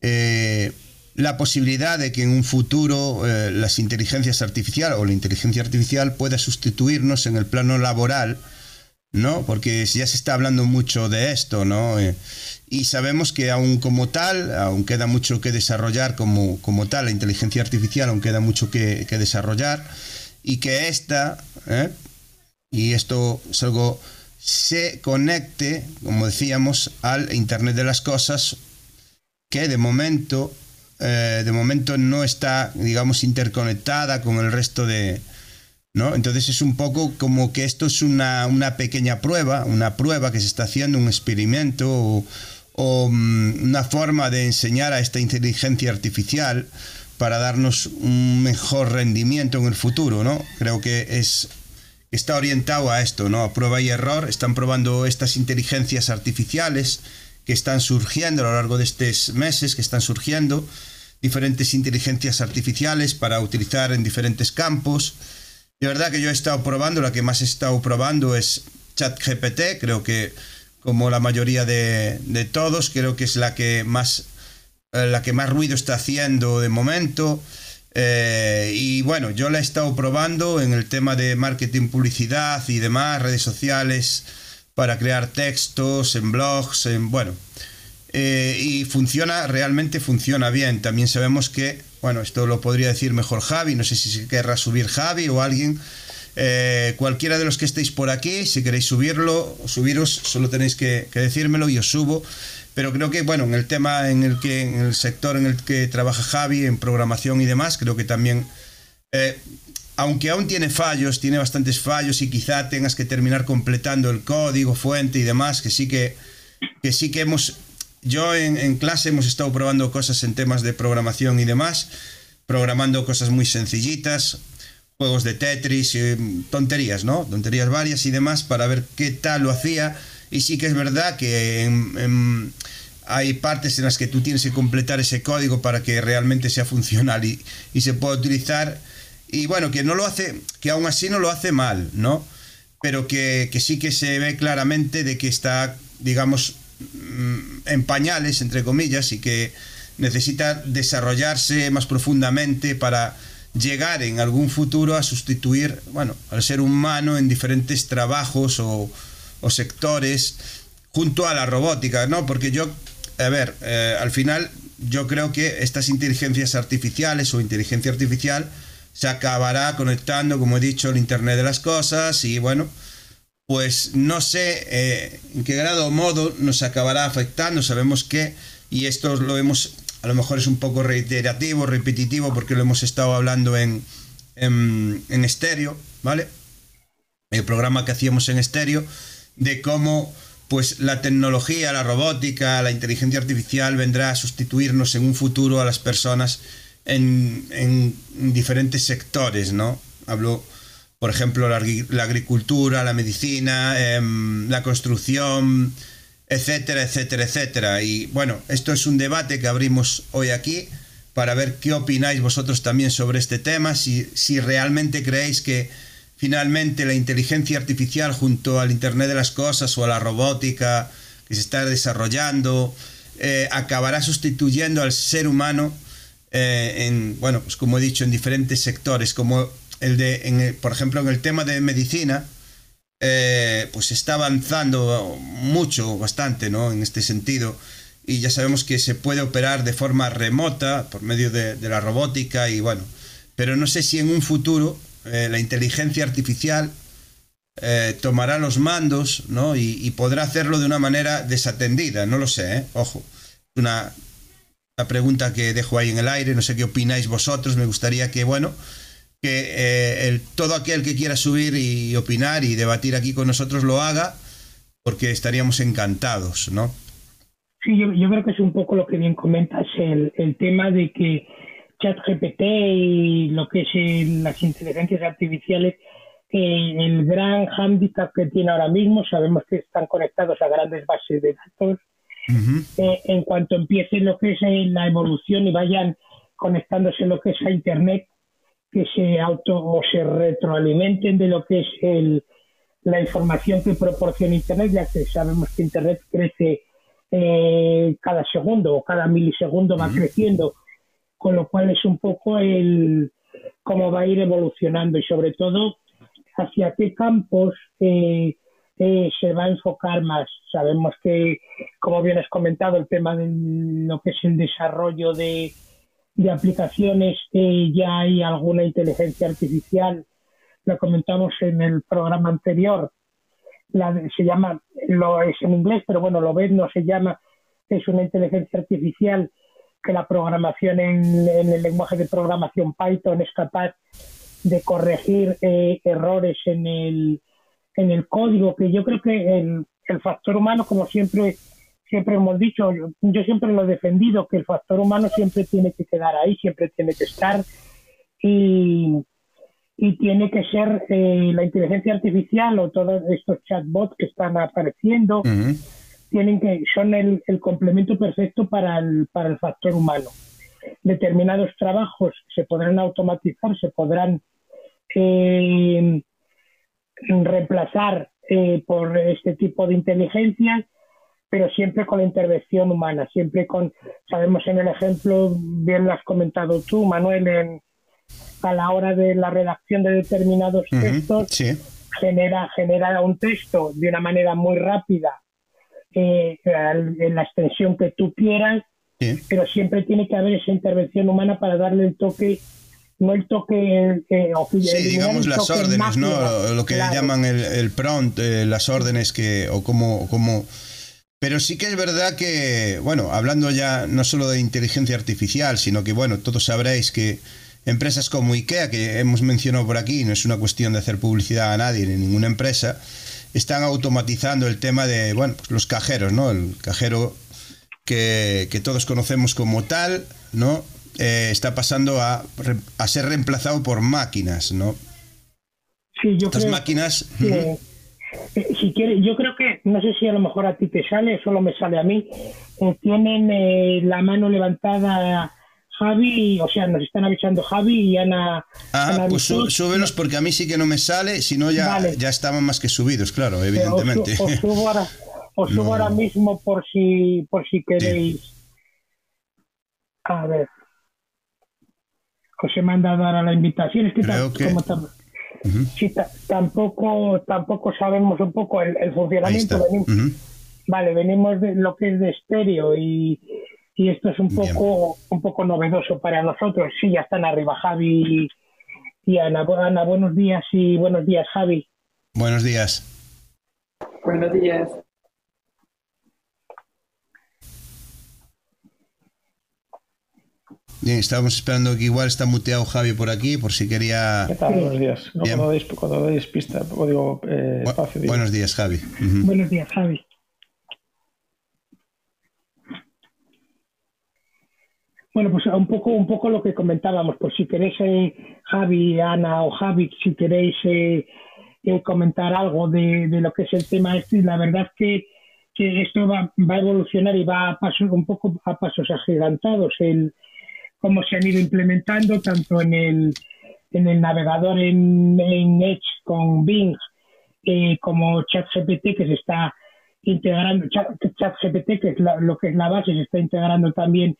Eh, la posibilidad de que en un futuro eh, las inteligencias artificiales o la inteligencia artificial pueda sustituirnos en el plano laboral, ¿no? Porque ya se está hablando mucho de esto, ¿no? Eh, y sabemos que aún como tal, aún queda mucho que desarrollar como, como tal, la inteligencia artificial aún queda mucho que, desarrollar y que esta, ¿eh? y esto es algo, se conecte, como decíamos, al Internet de las Cosas, que de momento eh, de momento no está, digamos, interconectada con el resto de... ¿no? Entonces es un poco como que esto es una, pequeña prueba, una prueba que se está haciendo, un experimento o, mm, una forma de enseñar a esta inteligencia artificial para darnos un mejor rendimiento en el futuro, ¿no? Creo que es está orientado a esto, ¿no? A prueba y error. Están probando estas inteligencias artificiales que están surgiendo a lo largo de estos meses, que están surgiendo, diferentes inteligencias artificiales para utilizar en diferentes campos. De verdad que yo he estado probando, la que más he estado probando es ChatGPT, creo que como la mayoría de, todos, creo que es la que más eh, la que más ruido está haciendo de momento. Eh, y bueno, yo la he estado probando en el tema de marketing, publicidad y demás, redes sociales, para crear textos, en blogs, en bueno, eh, y funciona, realmente funciona bien. También sabemos que, bueno, esto lo podría decir mejor Javi, no sé si se querrá subir Javi o alguien. Eh, cualquiera de los que estéis por aquí, si queréis subirlo, subiros, solo tenéis que, decírmelo y os subo. Pero creo que, bueno, en el tema en el que, en el sector en el que trabaja Javi, en programación y demás, creo que también, eh, aunque aún tiene fallos, tiene bastantes fallos y quizá tengas que terminar completando el código, fuente y demás, que sí que, que sí que hemos yo en, clase hemos estado probando cosas en temas de programación y demás, programando cosas muy sencillitas, juegos de Tetris, y tonterías, ¿no? Tonterías varias y demás para ver qué tal lo hacía. Y sí que es verdad que hay partes en las que tú tienes que completar ese código para que realmente sea funcional y, y se pueda utilizar. Y bueno, que no lo hace, que aún así no lo hace mal, ¿no? Pero que, sí que se ve claramente de que está, digamos, en pañales, entre comillas, y que necesita desarrollarse más profundamente para llegar en algún futuro a sustituir, bueno, al ser humano en diferentes trabajos o, sectores junto a la robótica, ¿no? Porque yo, a ver, eh, al final yo creo que estas inteligencias artificiales o inteligencia artificial se acabará conectando, como he dicho, al Internet de las Cosas y bueno, pues no sé eh, en qué grado o modo nos acabará afectando. Sabemos que, y esto lo hemos, a lo mejor es un poco reiterativo, repetitivo, porque lo hemos estado hablando en, en, estéreo, ¿vale? El programa que hacíamos en estéreo, de cómo pues la tecnología, la robótica, la inteligencia artificial vendrá a sustituirnos en un futuro a las personas en, en diferentes sectores, ¿no? Hablo por ejemplo, la, agricultura, la medicina, em, la construcción, etcétera, etcétera, etcétera. Y bueno, esto es un debate que abrimos hoy aquí para ver qué opináis vosotros también sobre este tema, si, si realmente creéis que finalmente la inteligencia artificial junto al Internet de las Cosas o a la robótica que se está desarrollando eh, acabará sustituyendo al ser humano eh, en, bueno, pues como he dicho, en diferentes sectores, como el de, por ejemplo, en el tema de medicina, eh, pues está avanzando mucho, bastante, ¿no? En este sentido. Y ya sabemos que se puede operar de forma remota por medio de, la robótica y bueno, pero no sé si en un futuro eh, la inteligencia artificial eh, tomará los mandos ¿no? Y, podrá hacerlo de una manera desatendida, no lo sé, ojo. Una, una, pregunta que dejo ahí en el aire, no sé qué opináis vosotros, me gustaría que, bueno, que el, todo aquel que quiera subir y opinar y debatir aquí con nosotros lo haga, porque estaríamos encantados, ¿no? Sí, yo, yo creo que es un poco lo que bien comentas, el, el tema de que ChatGPT y lo que es las inteligencias artificiales, el gran hándicap que tiene ahora mismo, sabemos que están conectados a grandes bases de datos. Eh, en cuanto empiece lo que es eh, la evolución y vayan conectándose lo que es a Internet, que se auto o se retroalimenten de lo que es el, la información que proporciona Internet, ya que sabemos que Internet crece eh, cada segundo o cada milisegundo va creciendo con lo cual es un poco el cómo va a ir evolucionando y sobre todo hacia qué campos eh, eh, se va a enfocar más. Sabemos que, como bien has comentado, el tema de lo que es el desarrollo de, aplicaciones, eh, ya hay alguna inteligencia artificial, lo comentamos en el programa anterior, la, se llama, lo es en inglés, pero bueno, lo ves, no se llama, es una inteligencia artificial que la programación en, el lenguaje de programación Python es capaz de corregir eh, errores en el, en el código, que yo creo que el, el factor humano, como siempre siempre hemos dicho, yo, siempre lo he defendido, que el factor humano siempre tiene que quedar ahí, siempre tiene que estar y, y tiene que ser eh, la inteligencia artificial o todos estos chatbots que están apareciendo tienen que son el, complemento perfecto para el, para el factor humano. Determinados trabajos se podrán automatizar, se podrán eh, reemplazar eh, por este tipo de inteligencia, pero siempre con la intervención humana, siempre con, sabemos en el ejemplo, bien lo has comentado tú, Manuel, en, a la hora de la redacción de determinados textos, genera, genera un texto de una manera muy rápida eh, en la extensión que tú quieras, pero siempre tiene que haber esa intervención humana para darle el toque no el toque eh, Sí, digamos las órdenes, ¿no? Lo, que llaman el, el prompt, eh, las órdenes que, o como, como... Pero sí que es verdad que, bueno, hablando ya no solo de inteligencia artificial, sino que, bueno, todos sabréis que empresas como IKEA, que hemos mencionado por aquí, no es una cuestión de hacer publicidad a nadie ni ninguna empresa, están automatizando el tema de, bueno, pues los cajeros, ¿no? El cajero que, todos conocemos como tal, ¿no? Eh, está pasando a, a, ser reemplazado por máquinas, ¿no? Sí, yo Estas máquinas... Eh, si quiere, yo creo que, no sé si a lo mejor a ti te sale, solo me sale a mí, eh, tienen la mano levantada Javi, o sea, nos están avisando Javi y Ana. Ah, pues súbelos porque a mí sí que no me sale, si no ya, ya estaban más que subidos, claro, evidentemente. Os, subo, ahora, os subo ahora, mismo por si, por si queréis. A ver. Os he mandado ahora la invitación. Es que, Como tampoco, tampoco sabemos un poco el, funcionamiento. Vale, venimos de lo que es de estéreo y y esto es un poco, un poco novedoso para nosotros. Sí, ya están arriba Javi y Ana. Ana, buenos días y buenos días, Javi. Buenos días. Buenos días. Bien, estábamos esperando que igual está muteado Javi por aquí, por si quería. ¿Qué tal? Buenos días. No, cuando, deis, cuando deis pista, o digo, eh, espacio, Buenos días, Javi. Buenos días, Javi. Bueno, pues un poco, un poco lo que comentábamos, pues si queréis, eh, Javi, Ana o Javi, si queréis eh, eh, comentar algo de, lo que es el tema este, la verdad es que, que esto va, va, a evolucionar y va a pasos, un poco a pasos agigantados, el cómo se han ido implementando tanto en el en el navegador en, Edge con Bing, eh, como ChatGPT que se está integrando, ChatGPT que es lo que es la base, se está integrando también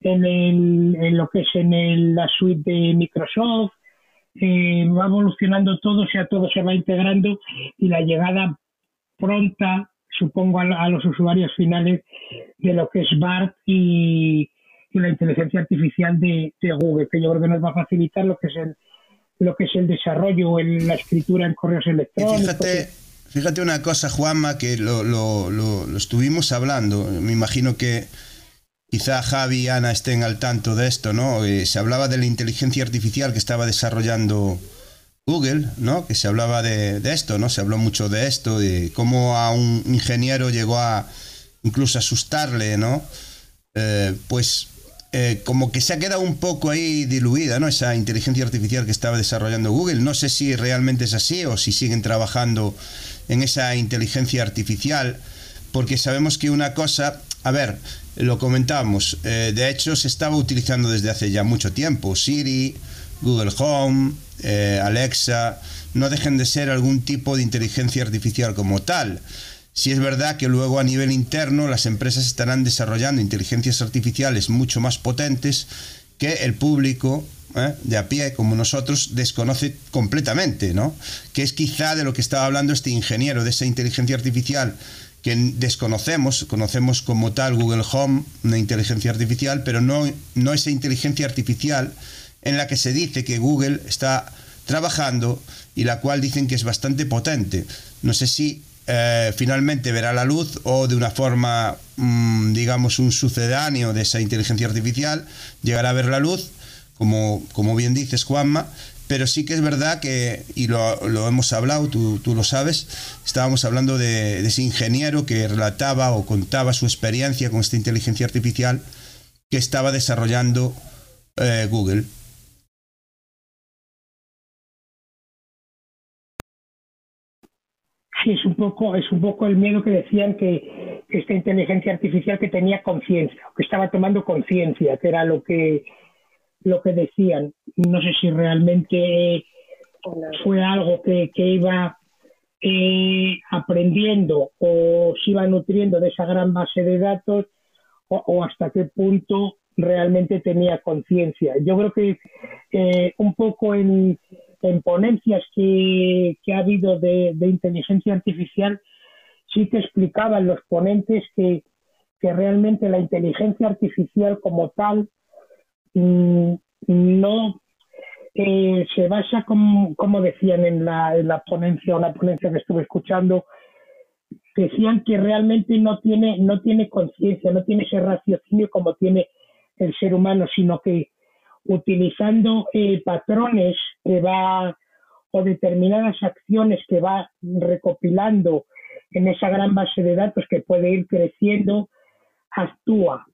en, el, en lo que es en la suite de Microsoft, eh, va evolucionando todo, o sea, todo se va integrando y la llegada pronta, supongo, a, los usuarios finales de lo que es BART y, la inteligencia artificial de, Google, que yo creo que nos va a facilitar lo que es el, lo que es el desarrollo, en la escritura en correos electrónicos. Fíjate, fíjate una cosa, Juanma, que lo, lo, lo estuvimos hablando. Me imagino que Quizá Javi y Ana estén al tanto de esto, ¿no? Eh, se hablaba de la inteligencia artificial que estaba desarrollando Google, ¿no? Que se hablaba de, esto, ¿no? Se habló mucho de esto, de cómo a un ingeniero llegó a incluso asustarle, ¿no? Eh, pues eh, como que se ha quedado un poco ahí diluida, ¿no? Esa inteligencia artificial que estaba desarrollando Google. No sé si realmente es así o si siguen trabajando en esa inteligencia artificial, porque sabemos que una cosa, a ver, lo comentábamos, eh, de hecho se estaba utilizando desde hace ya mucho tiempo. Siri, Google Home, eh, Alexa, no dejen de ser algún tipo de inteligencia artificial como tal. Si es verdad que luego a nivel interno las empresas estarán desarrollando inteligencias artificiales mucho más potentes que el público eh, de a pie como nosotros desconoce completamente, ¿no? Que es quizá de lo que estaba hablando este ingeniero, de esa inteligencia artificial que desconocemos, conocemos como tal Google Home, una inteligencia artificial, pero no, no esa inteligencia artificial en la que se dice que Google está trabajando y la cual dicen que es bastante potente. No sé si eh, finalmente verá la luz o de una forma, mm, digamos, un sucedáneo de esa inteligencia artificial llegará a ver la luz, como, como bien dices, Juanma, pero sí que es verdad que, y lo, hemos hablado, tú, lo sabes, estábamos hablando de, ese ingeniero que relataba o contaba su experiencia con esta inteligencia artificial que estaba desarrollando eh, Google. Sí, es un poco, es un poco el miedo que decían que esta inteligencia artificial que tenía conciencia, que estaba tomando conciencia, que era lo que lo que decían. No sé si realmente fue algo que, iba eh, aprendiendo o se iba nutriendo de esa gran base de datos o, hasta qué punto realmente tenía conciencia. Yo creo que eh, un poco en, ponencias que, ha habido de, inteligencia artificial, sí que explicaban los ponentes que, realmente la inteligencia artificial como tal Mm, no se basa, como, decían en la, en la ponencia la ponencia que estuve escuchando, decían que realmente no tiene, no tiene conciencia, no tiene ese raciocinio como tiene el ser humano, sino que utilizando eh, patrones que va o determinadas acciones que va recopilando en esa gran base de datos que puede ir creciendo, actúa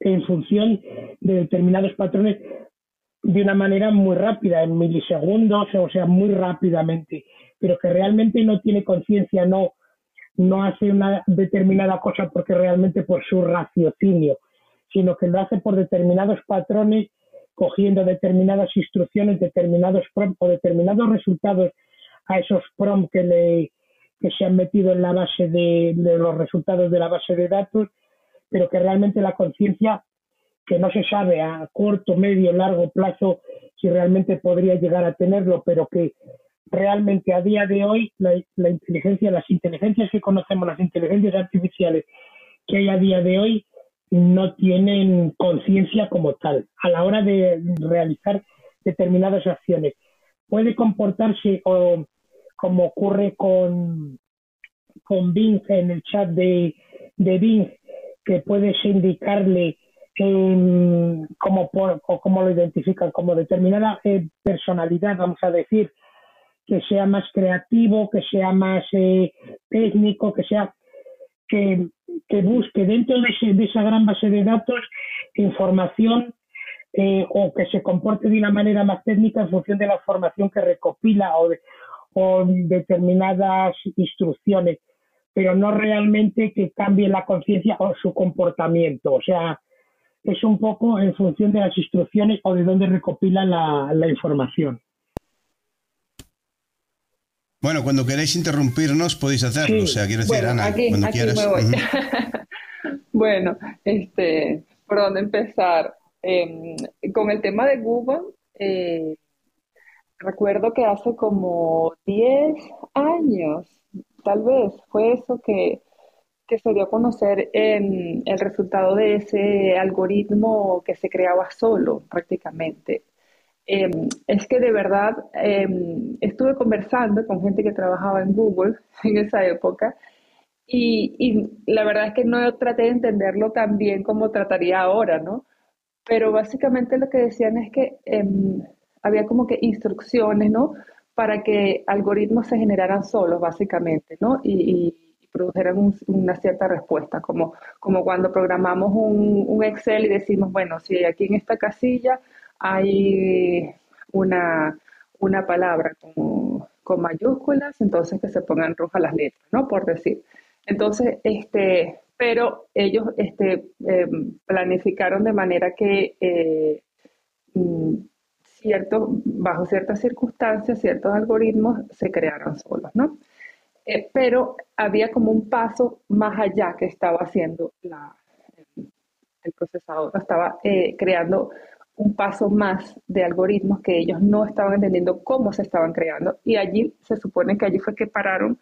en función de determinados patrones de una manera muy rápida, en milisegundos, o sea, muy rápidamente, pero que realmente no tiene conciencia, no, no hace una determinada cosa porque realmente por su raciocinio, sino que lo hace por determinados patrones, cogiendo determinadas instrucciones, determinados prompts o determinados resultados a esos prompts que, le, que se han metido en la base de, de los resultados de la base de datos pero que realmente la conciencia, que no se sabe a corto, medio, largo plazo si realmente podría llegar a tenerlo, pero que realmente a día de hoy la, inteligencia, las inteligencias que conocemos, las inteligencias artificiales que hay a día de hoy, no tienen conciencia como tal a la hora de realizar determinadas acciones. Puede comportarse o, como ocurre con, con Bing en el chat de, de Bing, que puedes indicarle como, o como lo identifican como determinada eh, personalidad, vamos a decir, que sea más creativo, que sea más eh, técnico, que sea que, que busque dentro de, de, esa gran base de datos información eh, o que se comporte de una manera más técnica en función de la información que recopila o, de, o determinadas instrucciones pero no realmente que cambie la conciencia o su comportamiento. O sea, es un poco en función de las instrucciones o de dónde recopila la, información. Bueno, cuando queréis interrumpirnos podéis hacerlo, o sea, quiero decir, Ana, cuando quieras. bueno, este, ¿por dónde empezar? Em, con el tema de Google, eh, recuerdo que hace como 10 años, tal vez, fue eso que, que se dio a conocer en el resultado de ese algoritmo que se creaba solo prácticamente. Em, es que de verdad em, estuve conversando con gente que trabajaba en Google en esa época y, y, la verdad es que no traté de entenderlo tan bien como trataría ahora, ¿no? Pero básicamente lo que decían es que em, había como que instrucciones, ¿no? Para que algoritmos se generaran solos, básicamente, ¿no? Y, produjeran una cierta respuesta, como, como cuando programamos un, un Excel y decimos, bueno, si aquí en esta casilla hay una, una palabra con, mayúsculas, entonces que se pongan rojas las letras, ¿no? Por decir. Entonces, este, pero ellos este, em, planificaron de manera que eh, mm, cierto, bajo ciertas circunstancias, ciertos algoritmos se crearon solos, ¿no? Eh, pero había como un paso más allá que estaba haciendo la, el procesador, estaba eh, creando un paso más de algoritmos que ellos no estaban entendiendo cómo se estaban creando y allí se supone que allí fue que pararon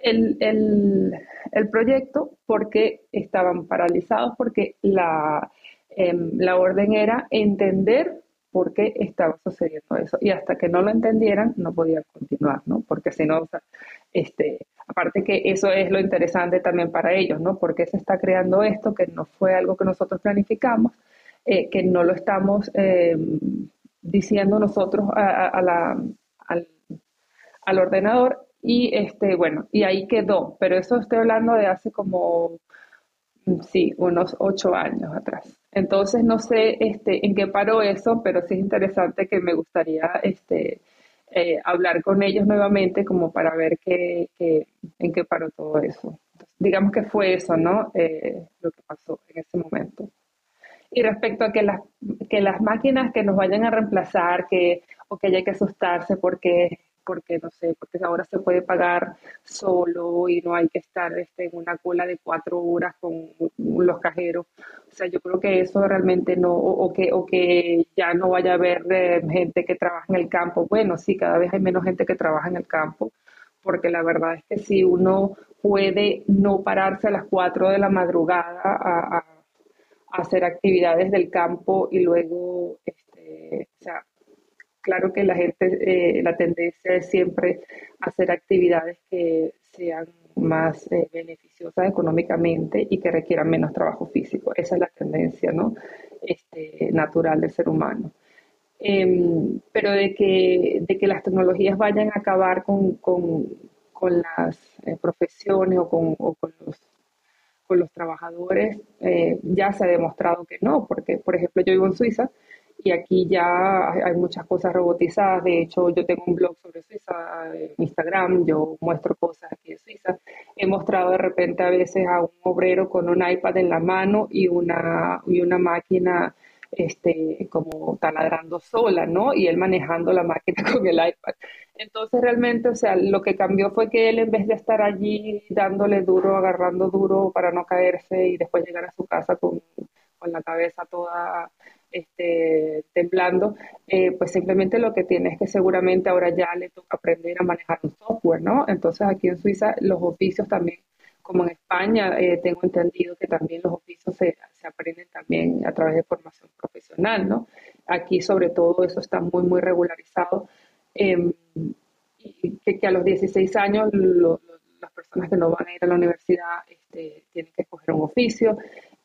el, el, proyecto porque estaban paralizados porque la, em, la orden era entender por qué estaba sucediendo eso y hasta que no lo entendieran no podían continuar, ¿no? Porque si no, este, aparte que eso es lo interesante también para ellos, ¿no? Porque se está creando esto que no fue algo que nosotros planificamos eh, que no lo estamos eh, diciendo nosotros a, la, al, ordenador. Y este bueno y ahí quedó. Pero eso estoy hablando de hace como sí unos ocho años atrás. Entonces no sé este en qué paró eso pero sí es interesante que me gustaría este eh, hablar con ellos nuevamente como para ver qué, en qué paró todo eso. Digamos que fue eso no lo que pasó en ese momento y respecto a que las, que las máquinas que nos vayan a reemplazar, que, o que haya que asustarse porque, porque, no sé, porque ahora se puede pagar solo y no hay que estar este, en una cola de cuatro horas con los cajeros. O sea, yo creo que eso realmente no, o, que, o que ya no vaya a haber eh, gente que trabaja en el campo. Bueno, sí, cada vez hay menos gente que trabaja en el campo, porque la verdad es que si uno puede no pararse a las cuatro de la madrugada a hacer actividades del campo y luego, este, o sea, claro que la gente, eh, la tendencia es siempre hacer actividades que sean más eh, beneficiosas económicamente y que requieran menos trabajo físico. Esa es la tendencia, ¿no? Este, natural del ser humano. Em, pero de que, de que las tecnologías vayan a acabar con, con, con las eh, profesiones o con, o con los los trabajadores eh, ya se ha demostrado que no, porque por ejemplo yo vivo en Suiza y aquí ya hay muchas cosas robotizadas, de hecho yo tengo un blog sobre Suiza en Instagram, yo muestro cosas aquí de Suiza, he mostrado de repente a veces a un obrero con un iPad en la mano y una, y una máquina este, como taladrando sola, ¿no? Y él manejando la máquina con el iPad. Entonces realmente, o sea, lo que cambió fue que él en vez de estar allí dándole duro, agarrando duro para no caerse y después llegar a su casa con, con la cabeza toda este, temblando, eh, pues simplemente lo que tiene es que seguramente ahora ya le toca aprender a manejar un software, ¿no? Entonces aquí en Suiza los oficios también, como en España, eh, tengo entendido que también los oficios se, se aprenden también a través de formación profesional, ¿no? Aquí sobre todo eso está muy, muy regularizado Em, y que, a los 16 años las personas que no van a ir a la universidad este, tienen que escoger un oficio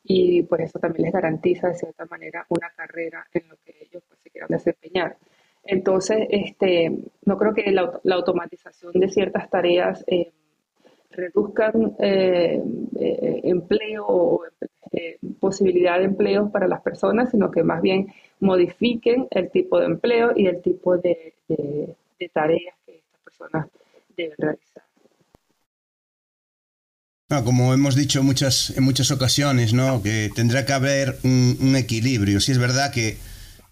y pues eso también les garantiza de cierta manera una carrera en lo que ellos pues, se quieran desempeñar. Entonces, este, no creo que la, automatización de ciertas tareas eh, reduzcan eh, eh, empleo o posibilidad de empleo para las personas, sino que más bien modifiquen el tipo de empleo y el tipo de, tareas que estas personas deben realizar. como hemos dicho muchas, en muchas ocasiones, ¿no? que tendrá que haber un, equilibrio. Si es verdad que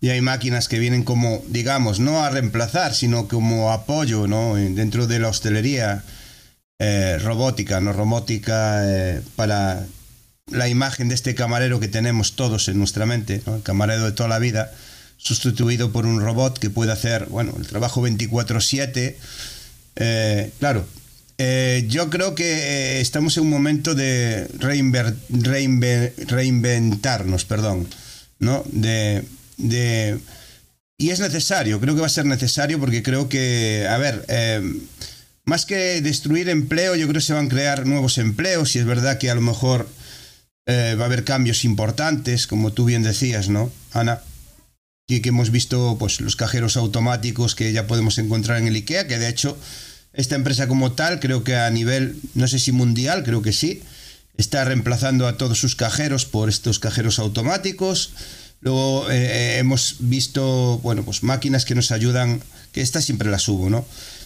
y hay máquinas que vienen como, digamos, no a reemplazar, sino como apoyo, ¿no? Dentro de la hostelería eh, robótica, ¿no? Robótica eh, para la imagen de este camarero que tenemos todos en nuestra mente, el camarero de toda la vida, sustituido por un robot que puede hacer, bueno, el trabajo 24/7. Eh, claro, yo creo que estamos en un momento de reinventarnos, perdón, ¿no? De de... Y es necesario, creo que va a ser necesario porque creo que, a ver, más que destruir empleo, yo creo que se van a crear nuevos empleos y es verdad que a lo mejor eh, va a haber cambios importantes, como tú bien decías, ¿no, Ana? Y que hemos visto pues los cajeros automáticos que ya podemos encontrar en el IKEA, que de hecho esta empresa como tal, creo que a nivel, no sé si mundial, creo que sí, está reemplazando a todos sus cajeros por estos cajeros automáticos. Luego eh, eh, hemos visto, bueno, pues máquinas que nos ayudan, que estas siempre las subo, ¿no?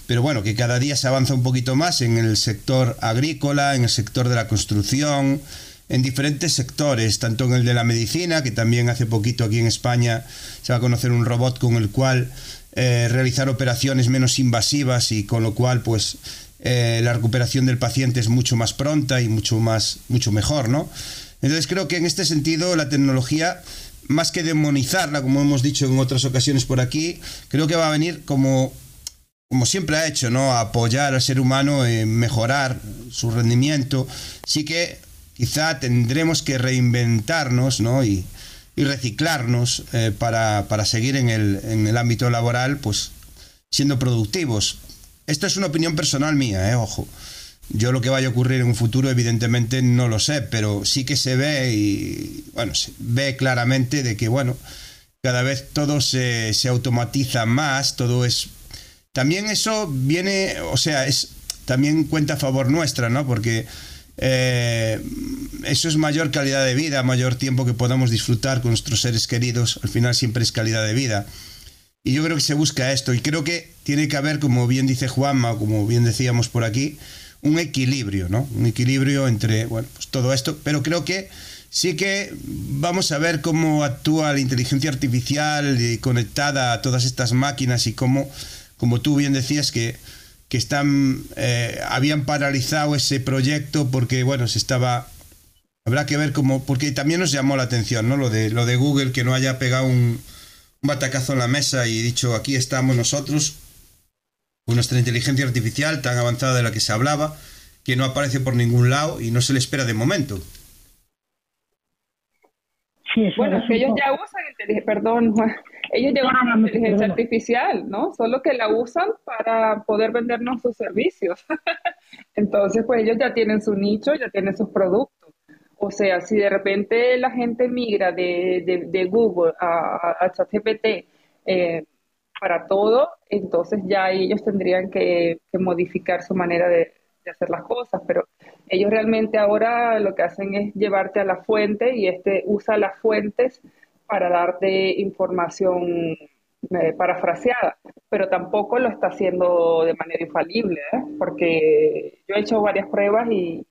Pero bueno, que cada día se avanza un poquito más en el sector agrícola, en el sector de la construcción, en diferentes sectores, tanto en el de la medicina, que también hace poquito aquí en España se va a conocer un robot con el cual eh, realizar operaciones menos invasivas y con lo cual pues la recuperación del paciente es mucho más pronta y mucho más mucho mejor, ¿no? Entonces creo que en este sentido la tecnología más que demonizarla, como hemos dicho en otras ocasiones por aquí, creo que va a venir como, como siempre ha hecho, ¿no? Apoyar al ser humano en mejorar su rendimiento. Sí que quizá tendremos que reinventarnos, ¿no? Y, reciclarnos eh, para, para, seguir en el, en el ámbito laboral, pues siendo productivos. Esta es una opinión personal mía, ¿eh? Ojo. Yo lo que vaya a ocurrir en un futuro, evidentemente, no lo sé, pero sí que se ve y, bueno, se ve claramente de que, bueno, cada vez todo se, automatiza más, todo es... También eso viene, o sea, es también cuenta a favor nuestra, ¿no? Porque eh, eso es mayor calidad de vida, mayor tiempo que podamos disfrutar con nuestros seres queridos, al final siempre es calidad de vida. Y yo creo que se busca esto, y creo que tiene que haber, como bien dice Juanma, como bien decíamos por aquí, un equilibrio, ¿no? Un equilibrio entre, bueno, pues todo esto, pero creo que sí que vamos a ver cómo actúa la inteligencia artificial conectada a todas estas máquinas y cómo, como tú bien decías, que, que están, eh, habían paralizado ese proyecto porque, bueno, se estaba... Habrá que ver cómo, porque también nos llamó la atención, ¿no? Lo de, lo de Google, que no haya pegado un, un batacazo en la mesa y dicho, aquí estamos nosotros, nuestra inteligencia artificial tan avanzada de la que se hablaba, que no aparece por ningún lado y no se le espera de momento. bueno, es que ellos ya usan inteligencia, perdón, ellos ya usan inteligencia artificial, ¿no? Solo que la usan para poder vendernos sus servicios. Entonces, pues ellos ya tienen su nicho, ya tienen sus productos. O sea, si de repente la gente migra de, de, Google a, a, ChatGPT, eh, para todo, entonces ya ellos tendrían que, modificar su manera de, hacer las cosas, pero ellos realmente ahora lo que hacen es llevarte a la fuente y este usa las fuentes para darte información eh, parafraseada, pero tampoco lo está haciendo de manera infalible, ¿eh? porque yo he hecho varias pruebas y,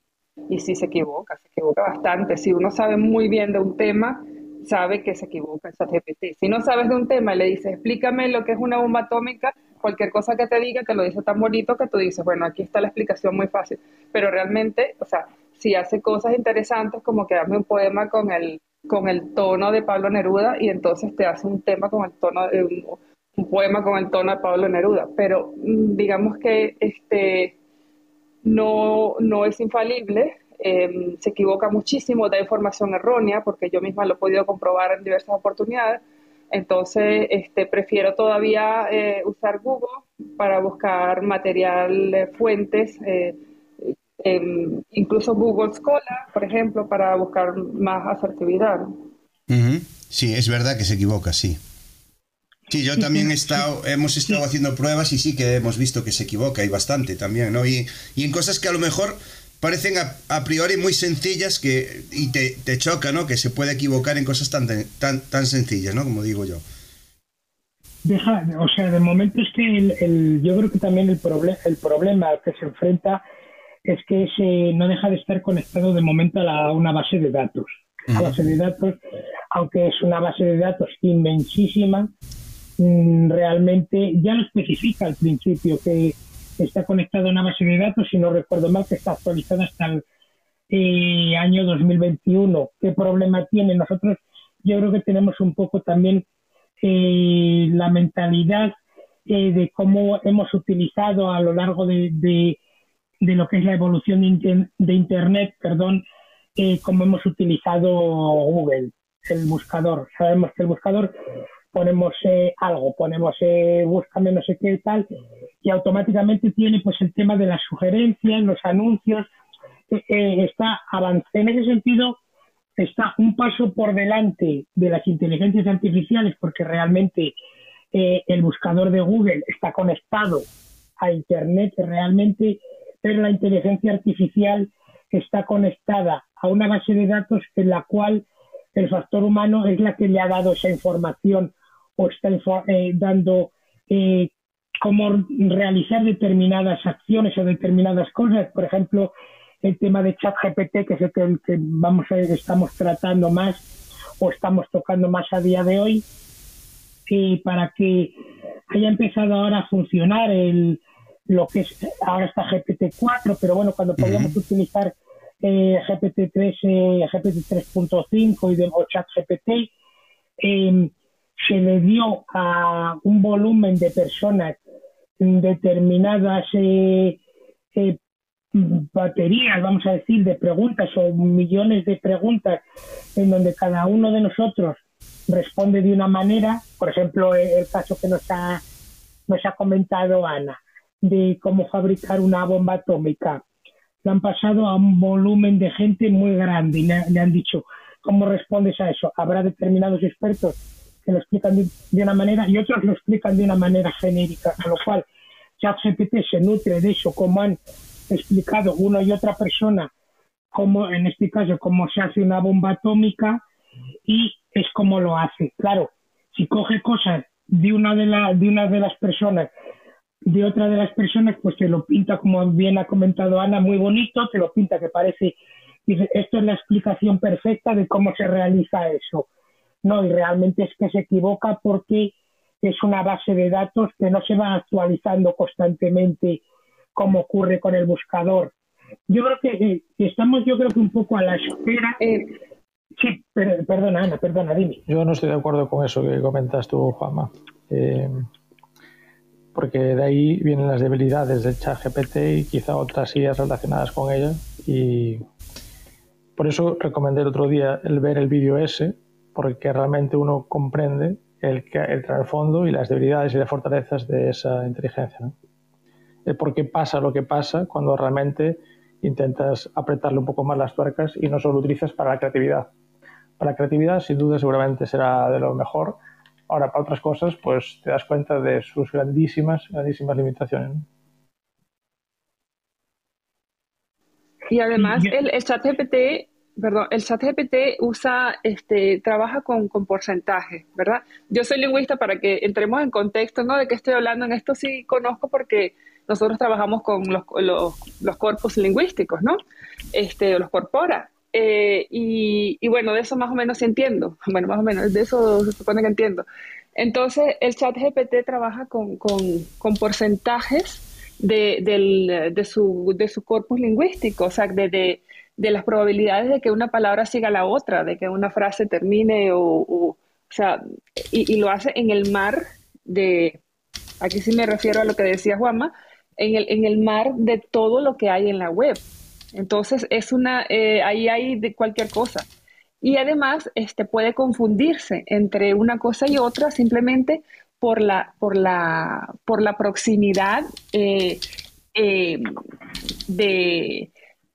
y sí se equivoca, se equivoca bastante. Si uno sabe muy bien de un tema, sabe que se equivoca esa GPT. Si no sabes de un tema y le dices, explícame lo que es una bomba atómica, cualquier cosa que te diga te lo dice tan bonito que tú dices, bueno, aquí está la explicación muy fácil. Pero realmente, o sea, si hace cosas interesantes como que dame un poema con el, con el tono de Pablo Neruda y entonces te hace un tema con el tono de un, poema con el tono de Pablo Neruda. Pero mm, digamos que este no, no es infalible, Em, se equivoca muchísimo, da información errónea, porque yo misma lo he podido comprobar en diversas oportunidades. Entonces, este, prefiero todavía eh, usar Google para buscar material, eh, fuentes, eh, em, incluso Google Scholar, por ejemplo, para buscar más asertividad. Sí, es verdad que se equivoca, sí. Sí, yo también he estado, hemos estado haciendo pruebas y sí que hemos visto que se equivoca y bastante también, ¿no? Y, y en cosas que a lo mejor parecen a, priori muy sencillas que y te, te, choca, ¿no? Que se puede equivocar en cosas tan, tan, tan sencillas, ¿no? Como digo yo. Deja, o sea, de momento es que el, yo creo que también el, el problema al que se enfrenta es que se, no deja de estar conectado de momento a, una base de datos. A base de datos aunque es una base de datos inmensísima, mm, realmente ya lo especifica al principio que está conectado a una base de datos, si no recuerdo mal, que está actualizada hasta el eh, año 2021. ¿Qué problema tiene? Nosotros yo creo que tenemos un poco también eh, la mentalidad eh, de cómo hemos utilizado a lo largo de, de, lo que es la evolución de, Internet, perdón, eh, cómo hemos utilizado Google, el buscador. Sabemos que el buscador ponemos eh, algo, ponemos eh, búscame no sé qué tal, y automáticamente tiene pues el tema de las sugerencias, los anuncios, está avanzando. En ese sentido, está un paso por delante de las inteligencias artificiales porque realmente eh, el buscador de Google está conectado a Internet realmente, pero la inteligencia artificial está conectada a una base de datos en la cual el factor humano es la que le ha dado esa información o está eh, dando eh, cómo realizar determinadas acciones o determinadas cosas. Por ejemplo, el tema de ChatGPT, que es el que, vamos a, estamos tratando más o estamos tocando más a día de hoy, y para que haya empezado ahora a funcionar el, lo que es, ahora está GPT-4, pero bueno, cuando podíamos utilizar eh, GPT-3, eh, GPT 3.5 y de, o ChatGPT, eh, se le dio a un volumen de personas determinadas eh, eh, baterías, vamos a decir, de preguntas o millones de preguntas en donde cada uno de nosotros responde de una manera, por ejemplo, el caso que nos ha, nos ha comentado Ana, de cómo fabricar una bomba atómica. Lo han pasado a un volumen de gente muy grande y le, han dicho, ¿cómo respondes a eso? Habrá determinados expertos que lo explican de, de, una manera y otros lo explican de una manera genérica, a lo cual ChatGPT se nutre de eso, como han explicado una y otra persona cómo, en este caso, cómo se hace una bomba atómica y es como lo hace. Claro, si coge cosas de una de, la, de una de las personas, de otra de las personas, pues te lo pinta, como bien ha comentado Ana, muy bonito, te lo pinta que parece, dice, esto es la explicación perfecta de cómo se realiza eso. No, y realmente es que se equivoca porque es una base de datos que no se va actualizando constantemente como ocurre con el buscador. Yo creo que eh, estamos, yo creo que un poco a la espera. Eh, sí, perdona, Ana, perdona, dime. Yo no estoy de acuerdo con eso que comentas tú, Juanma. Eh, porque de ahí vienen las debilidades del chat GPT y quizá otras sillas relacionadas con ella. Y por eso recomendé el otro día el ver el vídeo ese, porque realmente uno comprende el, el trasfondo y las debilidades y las fortalezas de esa inteligencia. ¿no? por qué pasa lo que pasa cuando realmente intentas apretarle un poco más las tuercas y no solo lo utilizas para la creatividad. Para la creatividad, sin duda, seguramente será de lo mejor. Ahora, para otras cosas, pues te das cuenta de sus grandísimas, grandísimas limitaciones. Y además, el, el chat GPT, perdón, el chat GPT usa, este, trabaja con, con porcentaje, ¿verdad? Yo soy lingüista para que entremos en contexto, ¿no? De qué estoy hablando. En esto sí conozco porque nosotros trabajamos con los, los, corpus lingüísticos, ¿no? Este, los corpora. Eh, y, bueno, de eso más o menos entiendo. Bueno, más o menos, de eso se supone que entiendo. Entonces, el chat GPT trabaja con, con, porcentajes de, del, de, su, de su corpus lingüístico, o sea, de, de, las probabilidades de que una palabra siga la otra, de que una frase termine o, o, sea, y, y, lo hace en el mar de, aquí sí me refiero a lo que decía Juanma, en el, en el mar de todo lo que hay en la web. Entonces, es una, eh, ahí hay de cualquier cosa. Y además, este, puede confundirse entre una cosa y otra simplemente por la, por la, por la proximidad eh, eh, de,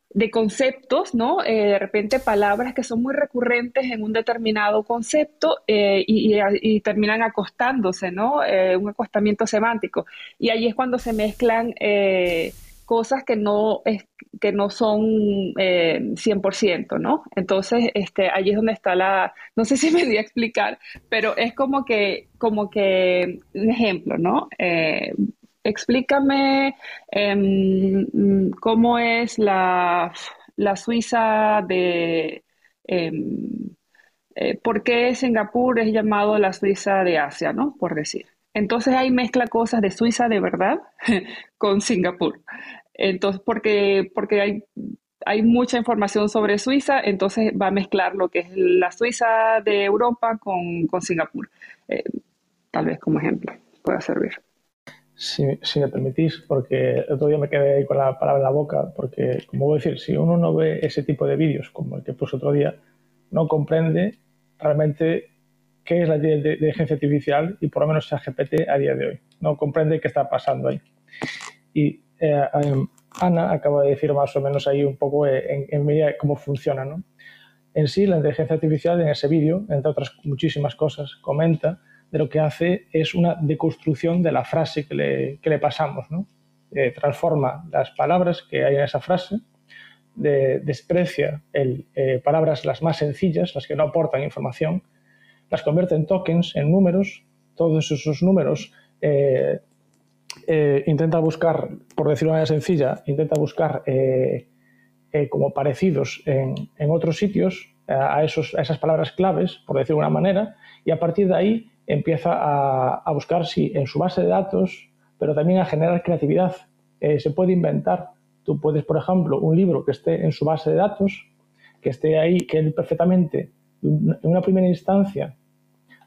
de conceptos, ¿no? De repente palabras que son muy recurrentes en un determinado concepto eh, y, terminan acostándose, ¿no? Un acostamiento semántico. Y ahí es cuando se mezclan cosas que no, es, que no son 100%, ¿no? Entonces, este, ahí es donde está la, no sé si me di a explicar, pero es como que, como que, un ejemplo, ¿no? explícame em, cómo es la, Suiza de... Em, eh, ¿por qué Singapur es llamado la Suiza de Asia, ¿no? Por decir. Entonces ahí mezcla cosas de Suiza de verdad con Singapur. Entonces, porque, porque hay, hay mucha información sobre Suiza, entonces va a mezclar lo que es la Suiza de Europa con, con Singapur. Eh, tal vez como ejemplo pueda servir. Si, si, me permitís, porque otro día me quedé ahí con la palabra en la boca, porque, como voy a decir, si uno no ve ese tipo de vídeos como el que puse otro día, no comprende realmente qué es la inteligencia artificial y por lo menos GPT a día de hoy. No comprende qué está pasando ahí. Y eh, em, Ana acaba de decir más o menos ahí un poco eh, en, medida cómo funciona. ¿no? En sí, la inteligencia artificial en ese vídeo, entre otras muchísimas cosas, comenta de lo que hace es una deconstrucción de la frase que le, que le pasamos. ¿no? Eh, transforma las palabras que hay en esa frase, de, desprecia el, palabras las más sencillas, las que no aportan información, las convierte en tokens, en números, todos esos números eh, eh, intenta buscar, por decirlo de manera sencilla, intenta buscar eh, como parecidos en, otros sitios a, esos, a, esas palabras claves, por decirlo de una manera, y a partir de ahí empieza a, buscar si en su base de datos, pero también a generar creatividad. se puede inventar. Tú puedes, por ejemplo, un libro que esté en su base de datos, que esté ahí, que él perfectamente, en una primera instancia,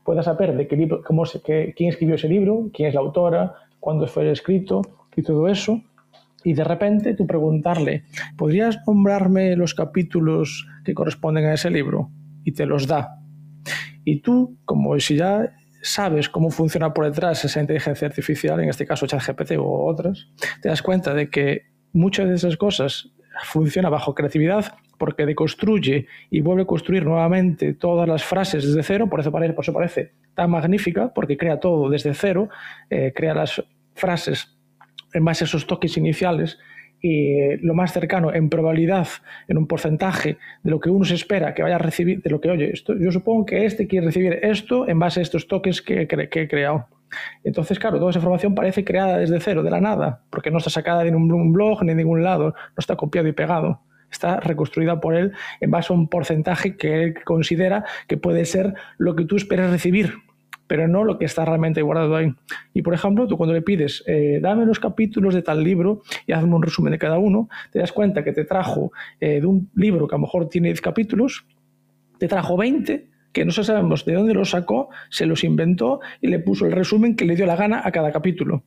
pueda saber de qué libro, cómo quién escribió ese libro, quién es la autora, cuándo fue escrito y todo eso. Y de repente tú preguntarle, ¿podrías nombrarme los capítulos que corresponden a ese libro? Y te los da. Y tú, como si ya sabes cómo funciona por detrás esa inteligencia artificial, en este caso ChatGPT o otras, te das cuenta de que muchas de esas cosas funcionan bajo creatividad porque deconstruye y vuelve a construir nuevamente todas las frases desde cero, por eso parece, por eso parece tan magnífica, porque crea todo desde cero, eh, crea las frases en base a esos toques iniciales y lo más cercano en probabilidad, en un porcentaje de lo que uno se espera que vaya a recibir, de lo que, oye, esto, yo supongo que este quiere recibir esto en base a estos toques que, que he creado. Entonces, claro, toda esa información parece creada desde cero, de la nada, porque no está sacada de ningún blog ni de ningún lado, no está copiado y pegado está reconstruida por él en base a un porcentaje que él considera que puede ser lo que tú esperas recibir, pero no lo que está realmente guardado ahí. Y por ejemplo, tú cuando le pides, eh, dame los capítulos de tal libro y hazme un resumen de cada uno, te das cuenta que te trajo eh, de un libro que a lo mejor tiene 10 capítulos, te trajo 20 que no sabemos de dónde los sacó, se los inventó y le puso el resumen que le dio la gana a cada capítulo.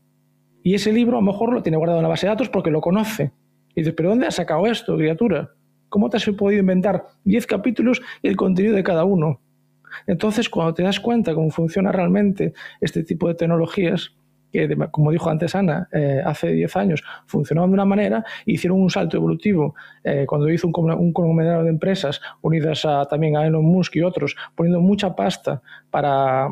Y ese libro a lo mejor lo tiene guardado en la base de datos porque lo conoce. Y dices, ¿pero dónde has sacado esto, criatura? ¿Cómo te has podido inventar 10 capítulos y el contenido de cada uno? Entonces, cuando te das cuenta cómo funciona realmente este tipo de tecnologías, que como dijo antes Ana, eh, hace 10 años funcionaban de una manera, hicieron un salto evolutivo eh, cuando hizo un, un conglomerado de empresas unidas a, también a Elon Musk y otros, poniendo mucha pasta para,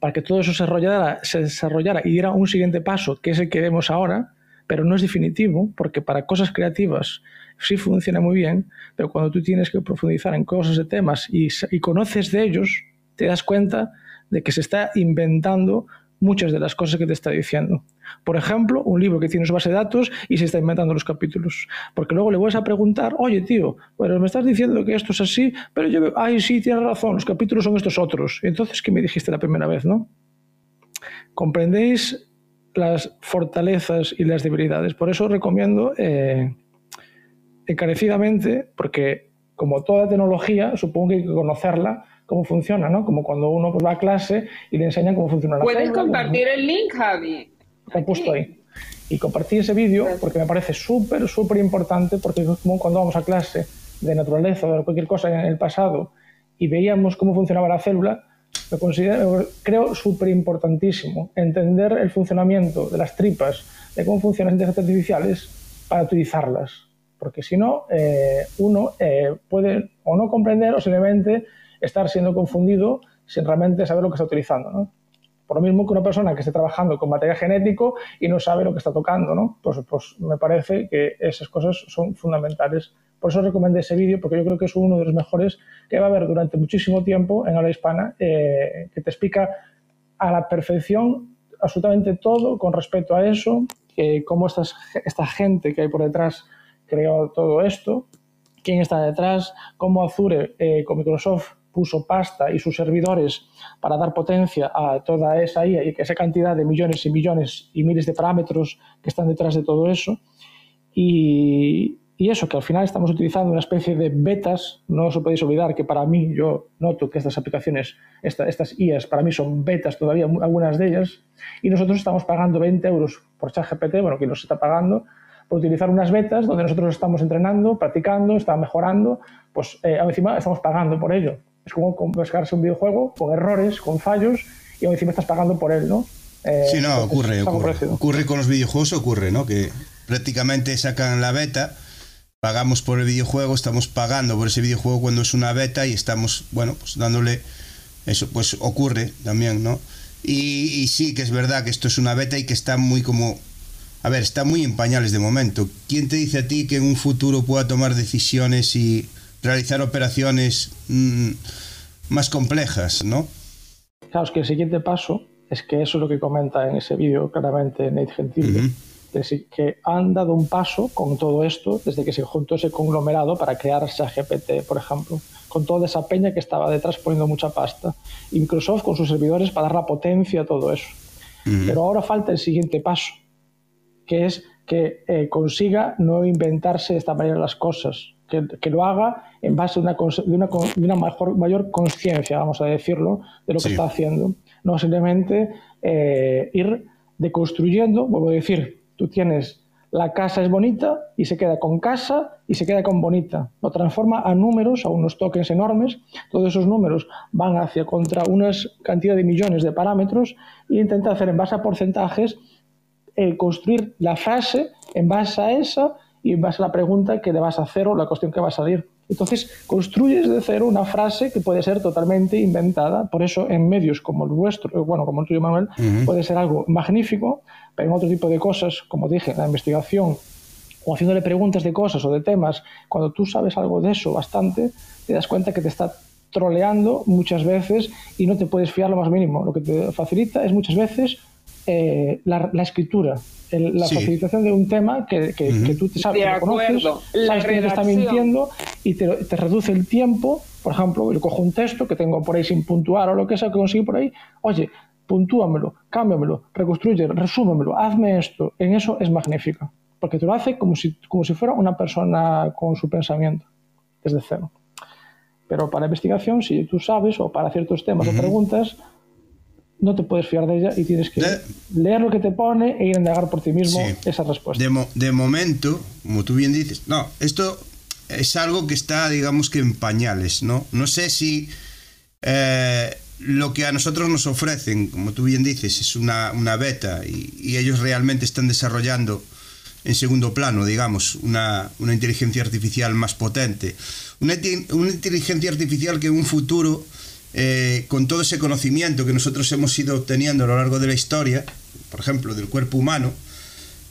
para que todo eso se desarrollara, se desarrollara y diera un siguiente paso, que es el que vemos ahora, pero no es definitivo, porque para cosas creativas sí funciona muy bien, pero cuando tú tienes que profundizar en cosas de temas y, conoces de ellos, te das cuenta de que se está inventando muchas de las cosas que te está diciendo. Por ejemplo, un libro que tiene su base de datos y se está inventando los capítulos. Porque luego le vas a preguntar, oye tío, bueno, me estás diciendo que esto es así, pero yo, ay, sí, tienes razón, los capítulos son estos otros. Entonces, ¿qué me dijiste la primera vez, no? ¿Comprendéis las fortalezas y las debilidades. Por eso recomiendo eh, encarecidamente, porque como toda tecnología, supongo que hay que conocerla, cómo funciona, ¿no? Como cuando uno pues, va a clase y le enseñan cómo funciona la Puedes compartir el link, Javi. Lo he puesto ahí. Y compartir ese vídeo porque me parece súper, súper importante, porque como cuando vamos a clase de naturaleza o de cualquier cosa en el pasado y veíamos cómo funcionaba la célula, lo considero, creo súper importantísimo entender el funcionamiento de las tripas, de cómo funcionan las inteligencias artificiales para utilizarlas. Porque si no, eh, uno eh, puede o no comprender o simplemente estar siendo confundido sin realmente saber lo que está utilizando. ¿no? Por lo mismo que una persona que esté trabajando con material genético y no sabe lo que está tocando. ¿no? Pues, pues me parece que esas cosas son fundamentales por eso recomendé ese vídeo, porque yo creo que es uno de los mejores que va a haber durante muchísimo tiempo en habla hispana, eh, que te explica a la perfección absolutamente todo con respecto a eso, cómo esta gente que hay por detrás creó todo esto, quién está detrás, cómo Azure eh, con Microsoft puso pasta y sus servidores para dar potencia a toda esa IA y esa cantidad de millones y millones y miles de parámetros que están detrás de todo eso. Y, y eso, que al final estamos utilizando una especie de betas, no os podéis olvidar que para mí, yo noto que estas aplicaciones, estas IAs, para mí son betas todavía, algunas de ellas, y nosotros estamos pagando 20 euros por ChatGPT, bueno, que nos está pagando, por utilizar unas betas donde nosotros estamos entrenando, practicando, está mejorando, pues eh, encima estamos pagando por ello. Es como, descargarse un videojuego con errores, con fallos, y encima estás pagando por él, ¿no? Eh, sí, no, ocurre, ocurre, ocurre con los videojuegos, ocurre, ¿no? Que prácticamente sacan la beta pagamos por el videojuego, estamos pagando por ese videojuego cuando es una beta y estamos, bueno, pues dándole eso, pues ocurre también, ¿no? Y, sí que es verdad que esto es una beta y que está muy como, a ver, está muy en pañales de momento. ¿Quién te dice a ti que en un futuro pueda tomar decisiones y realizar operaciones mm, más complejas, ¿no? Claro, es que el siguiente paso es que eso es lo que comenta en ese vídeo claramente Nate Gentil que han dado un paso con todo esto desde que se juntó ese conglomerado para crear GPT, por ejemplo, con toda esa peña que estaba detrás poniendo mucha pasta. Y Microsoft con sus servidores para dar la potencia a todo eso. Pero ahora falta el siguiente paso, que es que eh, consiga no inventarse de esta manera las cosas, que, lo haga en base a una, de una, de una mejor, mayor conciencia, vamos a decirlo, de lo que está haciendo. No simplemente eh, ir deconstruyendo, vuelvo a decir, Tú tienes la casa es bonita y se queda con casa y se queda con bonita. Lo transforma a números, a unos tokens enormes. Todos esos números van hacia contra una cantidad de millones de parámetros e intenta hacer en base a porcentajes eh, construir la frase en base a esa y en base a la pregunta que le vas a hacer o la cuestión que va a salir. Entonces, construyes de cero una frase que puede ser totalmente inventada. Por eso, en medios como el vuestro, eh, bueno, como el tuyo, Manuel, puede ser algo magnífico, pero en otro tipo de cosas, como dije, la investigación o haciéndole preguntas de cosas o de temas, cuando tú sabes algo de eso bastante, te das cuenta que te está troleando muchas veces y no te puedes fiar lo más mínimo. Lo que te facilita es muchas veces eh, la, escritura, la facilitación de un tema que, que, tú te sabes, lo conoces, sabes que te está mintiendo y te, te, reduce el tiempo. Por ejemplo, yo cojo un texto que tengo por ahí sin puntuar o lo que sea que consigo por ahí. Oye, puntúamelo, cámbiamelo, reconstruye, resúmemelo, hazme esto. En eso es magnífica, porque te lo hace como si, como si fuera una persona con su pensamiento, desde cero. Pero para investigación, si tú sabes, o para ciertos temas o preguntas, no te puedes fiar de ella y tienes que leer lo que te pone e ir a indagar por ti mismo esa respuesta. De, momento, como tú bien dices, no, esto es algo que está, digamos que en pañales, ¿no? No sé si eh, lo que a nosotros nos ofrecen, como tú bien dices, es una, beta y, ellos realmente están desarrollando en segundo plano, digamos, una, inteligencia artificial más potente. Una, una inteligencia artificial que en un futuro eh, con todo ese conocimiento que nosotros hemos ido obteniendo a lo largo de la historia, por ejemplo, del cuerpo humano,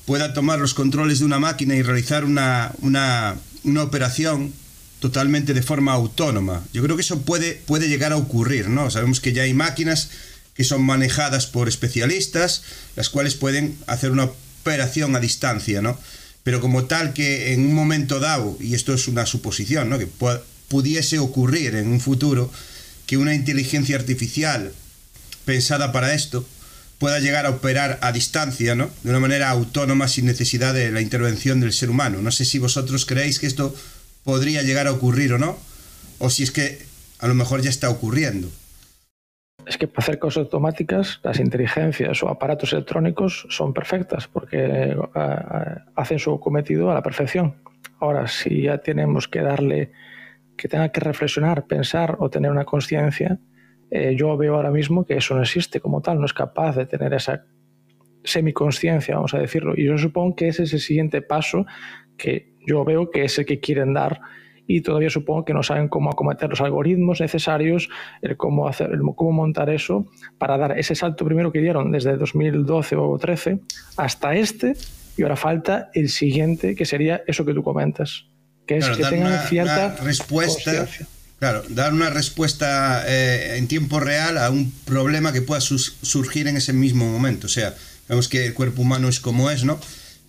pueda tomar los controles de una máquina y realizar una, una, operación totalmente de forma autónoma. Yo creo que eso puede, puede llegar a ocurrir, ¿no? Sabemos que ya hay máquinas que son manejadas por especialistas, las cuales pueden hacer una operación a distancia, ¿no? Pero como tal que en un momento dado, y esto es una suposición, ¿no? Que pudiese ocurrir en un futuro, que una inteligencia artificial pensada para esto pueda llegar a operar a distancia, ¿no? De una manera autónoma sin necesidad de la intervención del ser humano. No sé si vosotros creéis que esto podría llegar a ocurrir o no, o si es que a lo mejor ya está ocurriendo. Es que para hacer cosas automáticas, las inteligencias o aparatos electrónicos son perfectas porque eh, hacen su cometido a la perfección. Ahora, si ya tenemos que darle que tenga que reflexionar, pensar o tener una conciencia, eh, yo veo ahora mismo que eso no existe como tal, no es capaz de tener esa semiconsciencia, vamos a decirlo. Y yo supongo que ese es el siguiente paso que yo veo que es el que quieren dar y todavía supongo que no saben cómo acometer los algoritmos necesarios, el cómo, hacer, el cómo montar eso para dar ese salto primero que dieron desde 2012 o 2013 hasta este y ahora falta el siguiente que sería eso que tú comentas que es que tengan cierta respuesta. Claro, dar una respuesta eh, en tiempo real a un problema que pueda surgir en ese mismo momento. O sea, vemos que el cuerpo humano es como es, ¿no?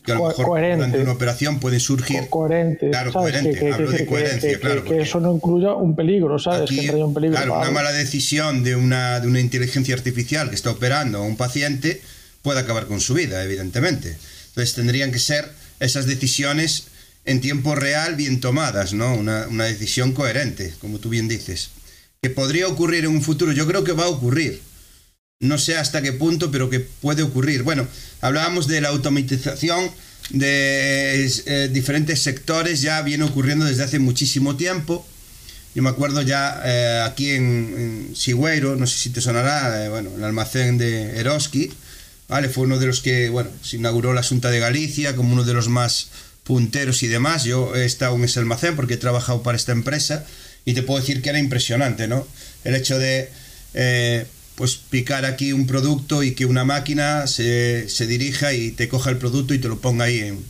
Que a lo mejor durante una operación puede surgir. coherente. Claro, coherente. Que, Hablo de coherencia, claro. Que, eso no incluya un peligro, ¿sabes? que un peligro claro, una mala decisión de una, de una inteligencia artificial que está operando a un paciente puede acabar con su vida, evidentemente. Entonces tendrían que ser esas decisiones en tiempo real bien tomadas, ¿no? Una, una decisión coherente, como tú bien dices. Que podría ocurrir en un futuro, yo creo que va a ocurrir no sé hasta qué punto, pero que puede ocurrir. Bueno, hablábamos de la automatización de eh, diferentes sectores, ya viene ocurriendo desde hace muchísimo tiempo. Yo me acuerdo ya eh, aquí en, en, no sé si te sonará, eh, bueno, el almacén de Eroski, ¿vale? Fue uno de los que, bueno, se inauguró la Junta de Galicia como uno de los más punteros y demás. Yo he estado en ese almacén porque he trabajado para esta empresa y te puedo decir que era impresionante, ¿no? El hecho de pues picar aquí un producto y que una máquina se, se dirija y te coja el producto y te lo ponga ahí en,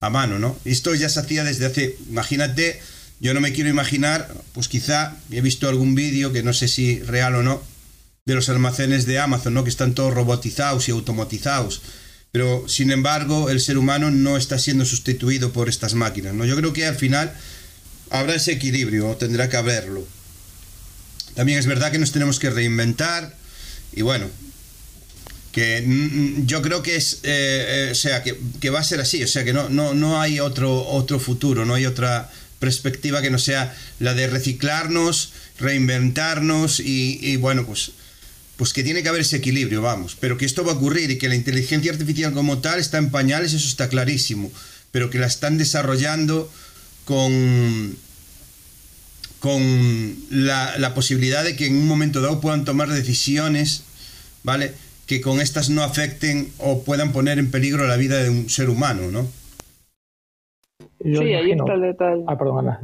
a mano, ¿no? Esto ya se hacía desde hace, imagínate, yo no me quiero imaginar, pues quizá he visto algún vídeo que no sé si real o no, de los almacenes de Amazon, ¿no? Que están todos robotizados y automatizados. Pero, sin embargo, el ser humano no está siendo sustituido por estas máquinas, ¿no? Yo creo que al final habrá ese equilibrio, tendrá que haberlo. También es verdad que nos tenemos que reinventar, y bueno, que yo creo que es, eh, eh, o sea, que, va a ser así, o sea, que no, no, no hay otro, otro futuro, no hay otra perspectiva que no sea la de reciclarnos, reinventarnos y, bueno, pues, pues que tiene que haber ese equilibrio, vamos, pero que esto va a ocurrir y que la inteligencia artificial como tal está en pañales, eso está clarísimo, pero que la están desarrollando con, con la, posibilidad de que en un momento dado puedan tomar decisiones, ¿vale? Que con estas no afecten o puedan poner en peligro la vida de un ser humano, ¿no? sí, ahí está el detalle. Ah, perdón, Ana,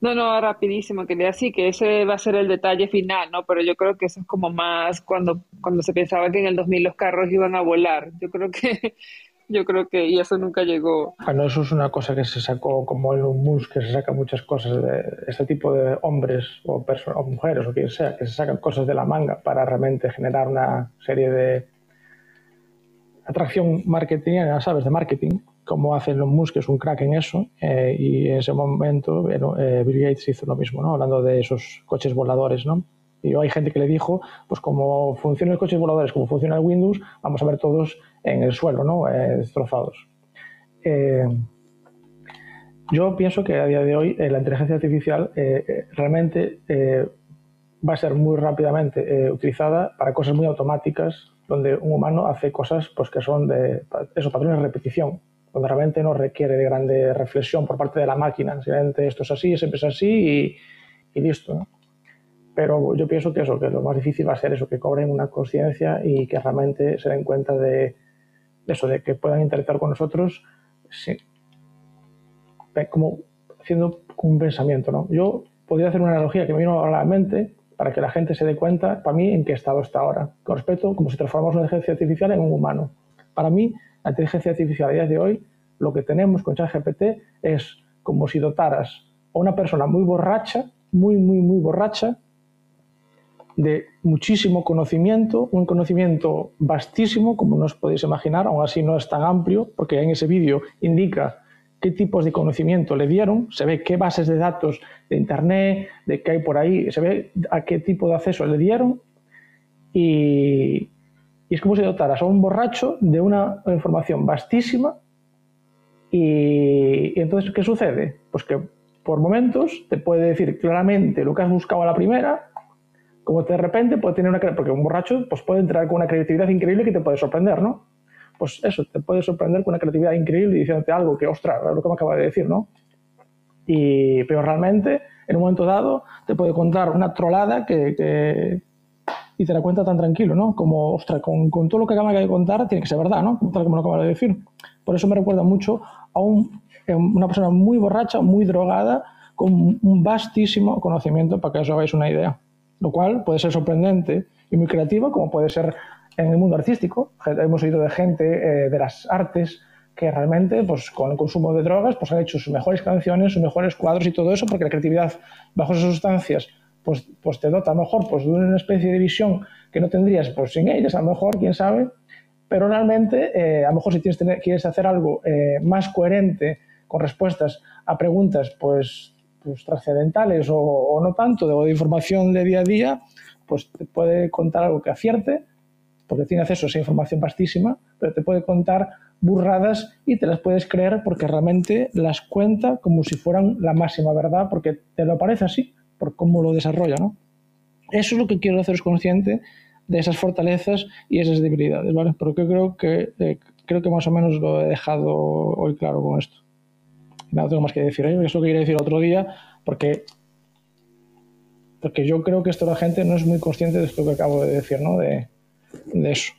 No, no, rapidísimo, quería decir que ese va a ser el detalle final, ¿no? Pero yo creo que eso es como más cuando, cuando se pensaba que en el 2000 los carros iban a volar. Yo creo que yo creo que y eso nunca llegó. Bueno, eso es una cosa que se sacó como un Musk, que se saca muchas cosas de este tipo de hombres o, o mujeres o quien sea, que se sacan cosas de la manga para realmente generar una serie de atracción marketing, ¿sabes? De marketing, como hace Elon Musk, que es un crack en eso, eh, y en ese momento eh, Bill Gates hizo lo mismo, ¿no? Hablando de esos coches voladores, ¿no? Y hay gente que le dijo, pues como funcionan los coches voladores, como funciona el Windows, vamos a ver todos en el suelo, ¿no? Eh, destrozados. Eh, yo pienso que a día de hoy eh, la inteligencia artificial realmente va a ser muy rápidamente utilizada para cosas muy automáticas, donde un humano hace cosas pues, que son de esos patrones de repetición, donde realmente no requiere de grande reflexión por parte de la máquina. Simplemente esto es así, siempre es así y, y listo. ¿no? Pero yo pienso que eso, que lo más difícil va a ser eso, que cobren una conciencia y que realmente se den cuenta de, eso, de que puedan interactuar con nosotros sí, como haciendo un pensamiento. ¿no? Yo podría hacer una analogía que me vino a la mente para que la gente se dé cuenta, para mí, en qué estado está ahora. Con respecto, como si transformamos una inteligencia artificial en un humano. Para mí, la inteligencia artificial a día de hoy, lo que tenemos con ChatGPT es como si dotaras a una persona muy borracha, muy, muy, muy borracha, de muchísimo conocimiento, un conocimiento vastísimo, como no os podéis imaginar, aún así no es tan amplio, porque en ese vídeo indica qué tipos de conocimiento le dieron, se ve qué bases de datos de Internet, de qué hay por ahí, se ve a qué tipo de acceso le dieron y, es como si dotaras a un borracho de una información vastísima y, y entonces, ¿qué sucede? Pues que por momentos te puede decir claramente lo que has buscado a la primera como de repente puede tener una... Porque un borracho pues puede entrar con una creatividad increíble que te puede sorprender, ¿no? Pues eso, te puede sorprender con una creatividad increíble diciéndote algo que, ostras, lo que me acaba de decir, ¿no? Y, pero realmente, en un momento dado, te puede contar una trolada que, y te la cuenta tan tranquilo, ¿no? Como, ostras, con, con, todo lo que acaba de contar tiene que ser verdad, ¿no? Tal como lo acaba de decir. Por eso me recuerda mucho a un, una persona muy borracha, muy drogada, con un vastísimo conocimiento, para que os hagáis una idea lo cual puede ser sorprendente y muy creativo, como puede ser en el mundo artístico. Hemos oído de gente eh, de las artes que realmente, pues, con el consumo de drogas, pues han hecho sus mejores canciones, sus mejores cuadros y todo eso, porque la creatividad bajo esas sustancias, pues, pues te dota a lo mejor pues, de una especie de visión que no tendrías pues, sin ellas, a lo mejor, quién sabe, Pero realmente, eh, a lo mejor si tienes, quieres hacer algo eh, más coherente con respuestas a preguntas pues, pues trascendentales o, no tanto, de, de información de día a día, pues te puede contar algo que acierte, porque tiene acceso a esa información vastísima, pero te puede contar burradas y te las puedes creer porque realmente las cuenta como si fueran la máxima verdad, porque te lo parece así, por cómo lo desarrolla, ¿no? Eso es lo que quiero haceros consciente de esas fortalezas y esas debilidades, ¿vale? Porque creo que, eh, creo que más o menos lo he dejado hoy claro con esto. Nada tengo más que decir, ¿eh? es lo que quería decir otro día, porque, porque yo creo que esto la gente no es muy consciente de esto que acabo de decir, ¿no? De, de eso.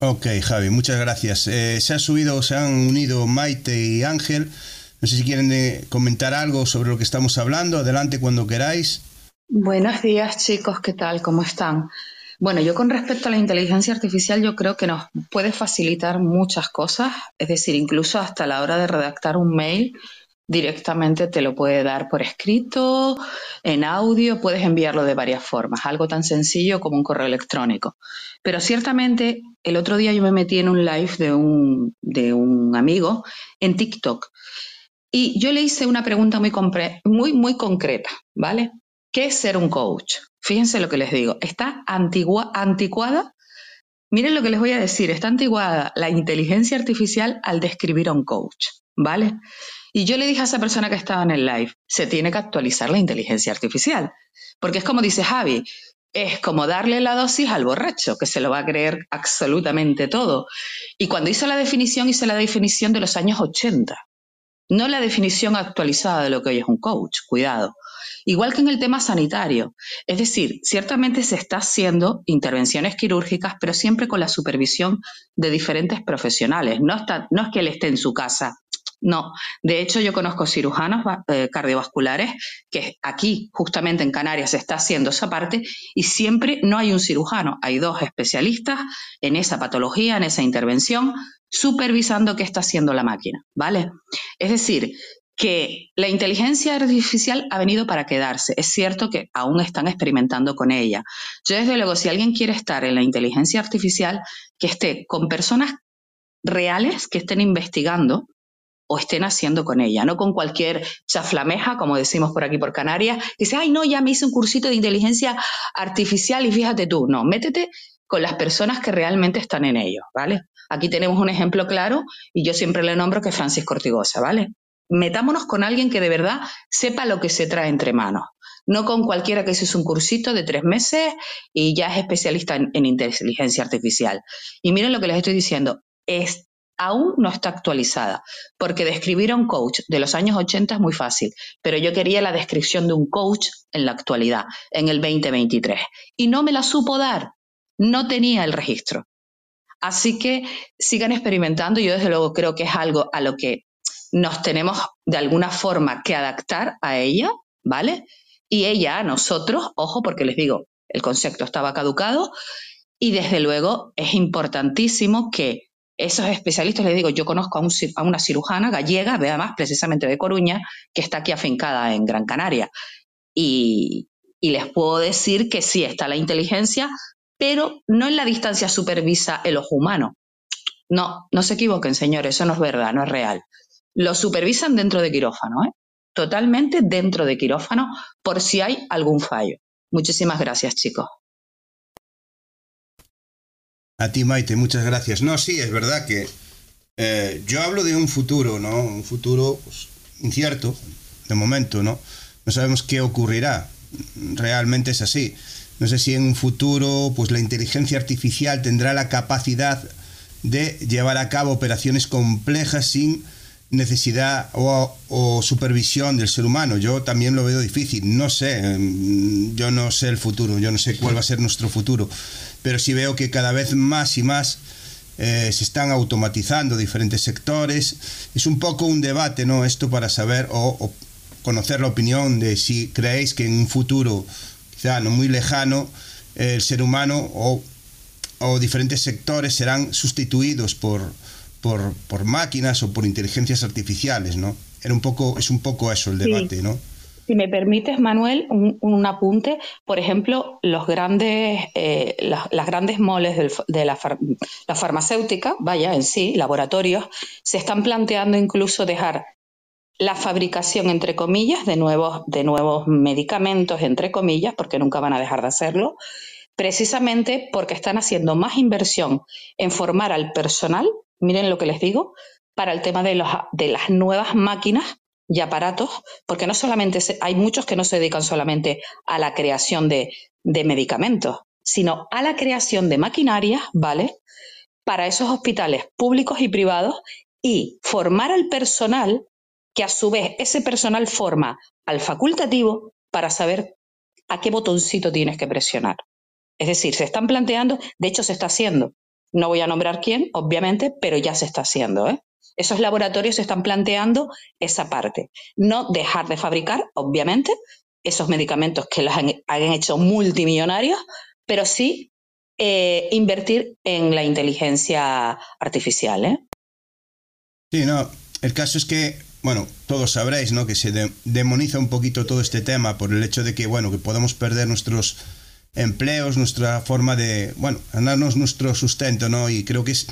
Ok, Javi, muchas gracias. Eh, se han subido, se han unido Maite y Ángel. No sé si quieren eh, comentar algo sobre lo que estamos hablando. Adelante cuando queráis. Buenos días, chicos. ¿Qué tal? ¿Cómo están? Bueno, yo con respecto a la inteligencia artificial, yo creo que nos puede facilitar muchas cosas, es decir, incluso hasta la hora de redactar un mail, directamente te lo puede dar por escrito, en audio, puedes enviarlo de varias formas, algo tan sencillo como un correo electrónico. Pero ciertamente, el otro día yo me metí en un live de un, de un amigo en TikTok y yo le hice una pregunta muy, muy, muy concreta, ¿vale? ¿Qué es ser un coach? Fíjense lo que les digo, está antigua, anticuada. Miren lo que les voy a decir, está antiguada la inteligencia artificial al describir a un coach, ¿vale? Y yo le dije a esa persona que estaba en el live, se tiene que actualizar la inteligencia artificial. Porque es como dice Javi, es como darle la dosis al borracho, que se lo va a creer absolutamente todo. Y cuando hizo la definición, hice la definición de los años 80, no la definición actualizada de lo que hoy es un coach, cuidado. Igual que en el tema sanitario. Es decir, ciertamente se está haciendo intervenciones quirúrgicas, pero siempre con la supervisión de diferentes profesionales. No, es que él esté en su casa no, de hecho yo conozco cirujanos eh, cardiovasculares que aquí, justamente en Canarias, se está haciendo esa parte y siempre no hay un cirujano, hay dos especialistas en esa patología, en esa intervención, supervisando qué está haciendo la máquina, ¿vale? Es decir, que la inteligencia artificial ha venido para quedarse. Es cierto que aún están experimentando con ella. Yo desde luego, si alguien quiere estar en la inteligencia artificial, que esté con personas reales que estén investigando o estén haciendo con ella, no con cualquier chaflameja, como decimos por aquí por Canarias, que dice, ay, no, ya me hice un cursito de inteligencia artificial y fíjate tú, no, métete con las personas que realmente están en ello, ¿vale? Aquí tenemos un ejemplo claro y yo siempre le nombro que es Francisco Ortigosa, ¿vale? Metámonos con alguien que de verdad sepa lo que se trae entre manos, no con cualquiera que se un cursito de tres meses y ya es especialista en, en inteligencia artificial. Y miren lo que les estoy diciendo, es aún no está actualizada, porque describir a un coach de los años 80 es muy fácil, pero yo quería la descripción de un coach en la actualidad, en el 2023, y no me la supo dar, no tenía el registro. Así que sigan experimentando, yo desde luego creo que es algo a lo que nos tenemos de alguna forma que adaptar a ella, ¿vale? Y ella a nosotros, ojo, porque les digo, el concepto estaba caducado, y desde luego es importantísimo que esos especialistas, les digo, yo conozco a, una cirujana gallega, además precisamente de Coruña, que está aquí afincada en Gran Canaria. Y, les puedo decir que sí está la inteligencia, pero no en la distancia supervisa el ojo humano. No, no se equivoquen, señores, eso no es verdad, no es real. Lo supervisan dentro de quirófano, ¿eh? totalmente dentro de quirófano, por si hay algún fallo. Muchísimas gracias, chicos. A ti, Maite, muchas gracias. No, sí, es verdad que eh, yo hablo de un futuro, ¿no? Un futuro pues, incierto, de momento, ¿no? No sabemos qué ocurrirá. Realmente es así. No sé si en un futuro, pues la inteligencia artificial tendrá la capacidad de llevar a cabo operaciones complejas sin necesidad o, o, supervisión del ser humano. Yo también lo veo difícil. No sé, mm, yo no sé el futuro, yo no sé cuál va a ser nuestro futuro pero sí veo que cada vez más y más eh, se están automatizando diferentes sectores. Es un poco un debate, ¿no? Esto para saber o, conocer la opinión de si creéis que en un futuro, quizá no muy lejano, el ser humano o, diferentes sectores serán sustituidos por, por, máquinas o por inteligencias artificiales, ¿no? Era un poco, es un poco eso el debate, ¿no? Si me permites, Manuel, un, apunte. Por ejemplo, los grandes, eh, las, grandes moles de la, la, farmacéutica, vaya, en sí, laboratorios, se están planteando incluso dejar la fabricación, entre comillas, de nuevos, de nuevos medicamentos, entre comillas, porque nunca van a dejar de hacerlo, precisamente porque están haciendo más inversión en formar al personal, miren lo que les digo, para el tema de, las nuevas máquinas y aparatos, porque no solamente hay muchos que no se dedican solamente a la creación de, de medicamentos, sino a la creación de maquinarias, ¿vale? Para esos hospitales públicos y privados y formar al personal, que a su vez ese personal forma al facultativo para saber a qué botoncito tienes que presionar. Es decir, se están planteando, de hecho se está haciendo. No voy a nombrar quién, obviamente, pero ya se está haciendo. ¿eh? Esos laboratorios están planteando esa parte. No dejar de fabricar, obviamente, esos medicamentos que los han, hecho multimillonarios, pero sí eh, invertir en la inteligencia artificial. ¿eh? Sí, no, el caso es que, bueno, todos sabréis, ¿no? Que se demoniza un poquito todo este tema por el hecho de que, bueno, que podemos perder nuestros empleos, nuestra forma de, bueno, ganarnos nuestro sustento, ¿no? Y creo que es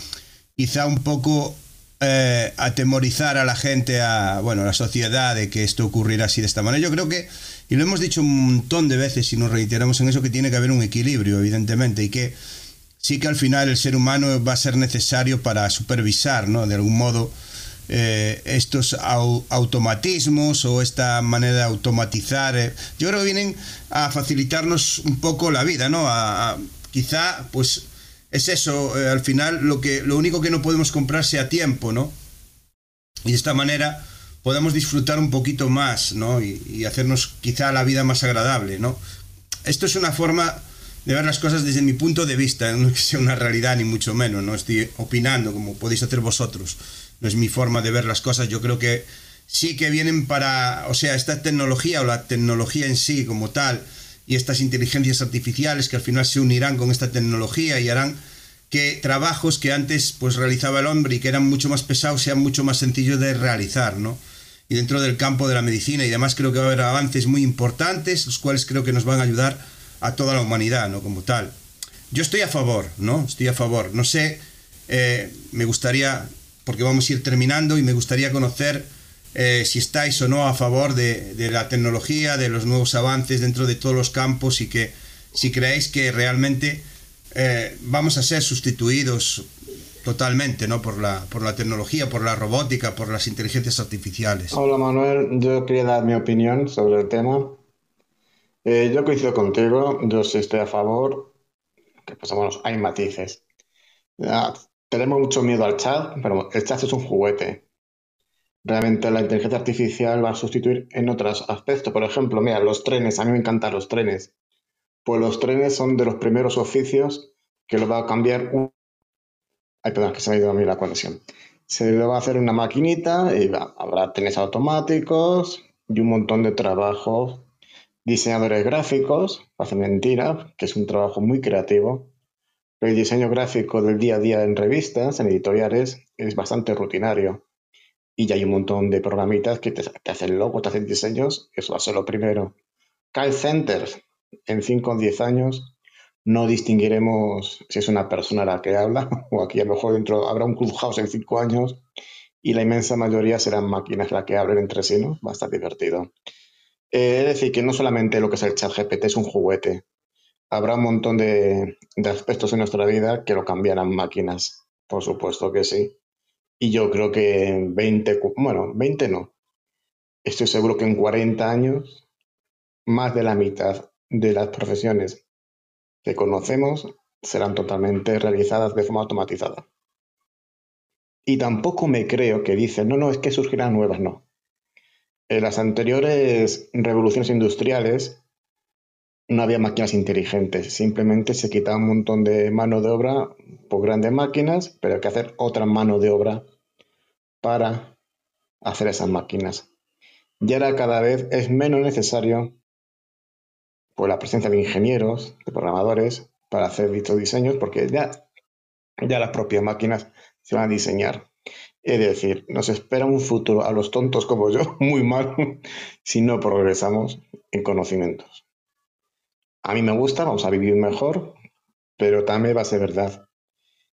quizá un poco eh, atemorizar a la gente, a, bueno, a la sociedad de que esto ocurrirá así de esta manera. Yo creo que, y lo hemos dicho un montón de veces y nos reiteramos en eso, que tiene que haber un equilibrio, evidentemente, y que sí que al final el ser humano va a ser necesario para supervisar, ¿no? De algún modo, eh, estos automatismos o esta manera de automatizar, eh, yo creo que vienen a facilitarnos un poco la vida, ¿no? Quizá, pues, es eso, eh, al final lo, que, lo único que no podemos comprar sea tiempo, ¿no? Y de esta manera podemos disfrutar un poquito más, ¿no? Y, hacernos quizá la vida más agradable, ¿no? Esto es una forma de ver las cosas desde mi punto de vista, no es una realidad ni mucho menos, no estoy opinando como podéis hacer vosotros no es mi forma de ver las cosas. Yo creo que sí que vienen para, o sea, esta tecnología o la tecnología en sí como tal y estas inteligencias artificiales que al final se unirán con esta tecnología y harán que trabajos que antes pues realizaba el hombre y que eran mucho más pesados sean mucho más sencillos de realizar, ¿no? Y dentro del campo de la medicina y demás creo que va a haber avances muy importantes, los cuales creo que nos van a ayudar a toda la humanidad, ¿no? Como tal. Yo estoy a favor, ¿no? Estoy a favor. No sé, eh, me gustaría porque vamos a ir terminando y me gustaría conocer eh, si estáis o no a favor de, la tecnología, de los nuevos avances dentro de todos los campos y que si creéis que realmente eh, vamos a ser sustituidos totalmente ¿no? por, la, por la tecnología, por la robótica, por las inteligencias artificiales. Hola Manuel, yo quería dar mi opinión sobre el tema. Eh, yo coincido contigo, yo sí estoy a favor, que pues bueno, hay matices. Tenemos mucho miedo al chat, pero el chat es un juguete. Realmente la inteligencia artificial va a sustituir en otros aspectos. Por ejemplo, mira, los trenes, a mí me encantan los trenes. Pues los trenes son de los primeros oficios que lo va a cambiar. Ay, perdón, que se ha ido a mí la conexión. Se lo va a hacer una maquinita y habrá trenes automáticos y un montón de trabajos. Diseñadores gráficos, hace mentira, que es un trabajo muy creativo el diseño gráfico del día a día en revistas, en editoriales, es bastante rutinario. Y ya hay un montón de programitas que te, hacen logos, te hacen diseños, eso va a ser lo primero. Call centers, en 5 o 10 años, no distinguiremos si es una persona la que habla, o aquí a lo mejor dentro habrá un clubhouse en 5 años, y la inmensa mayoría serán máquinas las que hablen entre sí, ¿no? Va a estar divertido. Eh, es decir, que no solamente lo que es el chat GPT es un juguete, habrá un montón de, aspectos en nuestra vida que lo cambiarán máquinas, por supuesto que sí. Y yo creo que en 20, bueno, 20 no. Estoy seguro que en 40 años, más de la mitad de las profesiones que conocemos serán totalmente realizadas de forma automatizada. Y tampoco me creo que dicen, no, no, es que surgirán nuevas, no. En las anteriores revoluciones industriales no había máquinas inteligentes, simplemente se quitaba un montón de mano de obra por grandes máquinas, pero hay que hacer otra mano de obra para hacer esas máquinas. Y ahora cada vez es menos necesario por la presencia de ingenieros, de programadores, para hacer dichos diseños, porque ya, ya las propias máquinas se van a diseñar. Es decir, nos espera un futuro a los tontos como yo muy mal si no progresamos en conocimientos. A mí me gusta, vamos a vivir mejor, pero también va a ser verdad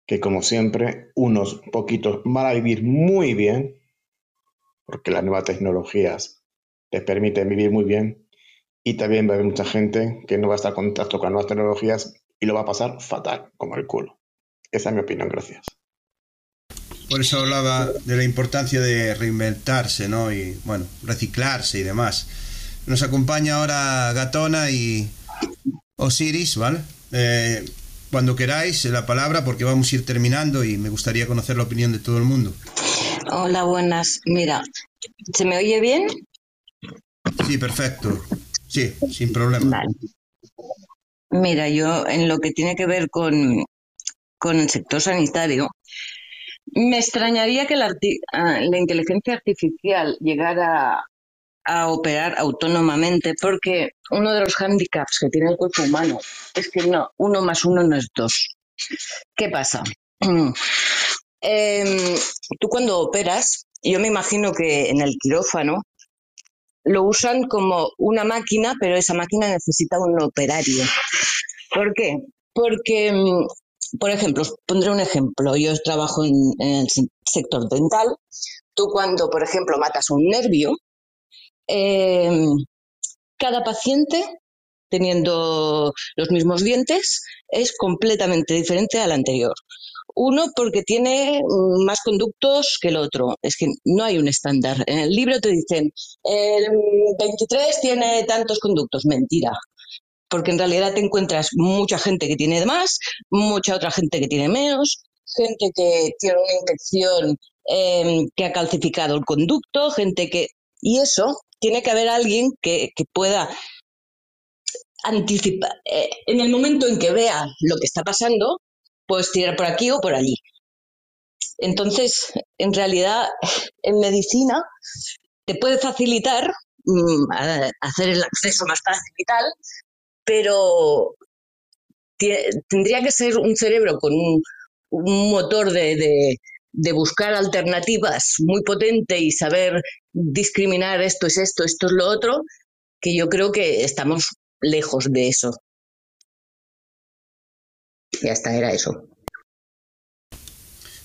que como siempre, unos poquitos van a vivir muy bien, porque las nuevas tecnologías les permiten vivir muy bien, y también va a haber mucha gente que no va a estar en contacto con las nuevas tecnologías y lo va a pasar fatal, como el culo. Esa es mi opinión, gracias. Por eso hablaba de la importancia de reinventarse, ¿no? Y, bueno, reciclarse y demás. Nos acompaña ahora Gatona y Osiris, ¿vale? Eh, cuando queráis la palabra porque vamos a ir terminando y me gustaría conocer la opinión de todo el mundo. Hola, buenas. Mira, ¿se me oye bien? Sí, perfecto. Sí, sin problema. Mira, yo en lo que tiene que ver con, con el sector sanitario, me extrañaría que la, ah, la inteligencia artificial llegara a operar autónomamente porque uno de los hándicaps que tiene el cuerpo humano es que no, uno más uno no es dos. ¿Qué pasa? Em, tú cuando operas, yo me imagino que en el quirófano lo usan como una máquina, pero esa máquina necesita un operario. ¿Por qué? Porque, mm, por ejemplo, pondré un ejemplo. Yo trabajo en el sector dental. Tú cuando, por ejemplo, matas un nervio, eh, cada paciente, teniendo los mismos dientes, es completamente diferente al anterior. Uno porque tiene más conductos que el otro. Es que no hay un estándar. En el libro te dicen, el 23 tiene tantos conductos. Mentira. Porque en realidad te encuentras mucha gente que tiene más, mucha otra gente que tiene menos, gente que tiene una infección eh, que ha calcificado el conducto, gente que... Y eso tiene que haber alguien que, pueda anticipar, eh, en el momento en que vea lo que está pasando, pues tirar por aquí o por allí. Entonces, en realidad, en medicina te puede facilitar mm, hacer el acceso más fácil y tal, pero tendría que ser un cerebro con un, motor de, de buscar alternativas muy potente y saber discriminar esto es esto, esto es lo otro, que yo creo que estamos lejos de eso. Y hasta era eso.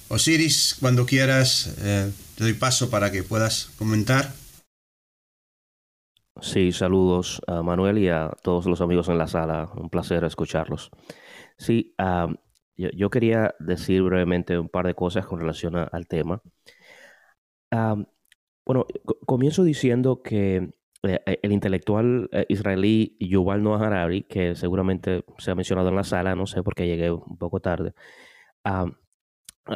Osiris, cuando quieras, eh, te doy paso para que puedas comentar. Sí, saludos a Manuel y a todos los amigos en la sala. Un placer escucharlos. Sí, uh, yo, quería decir brevemente un par de cosas con relación al tema. Bueno, comienzo diciendo que eh, eh, el intelectual eh, israelí Yuval Noah Harari, que seguramente se ha mencionado en la sala, no sé por qué llegué un poco tarde,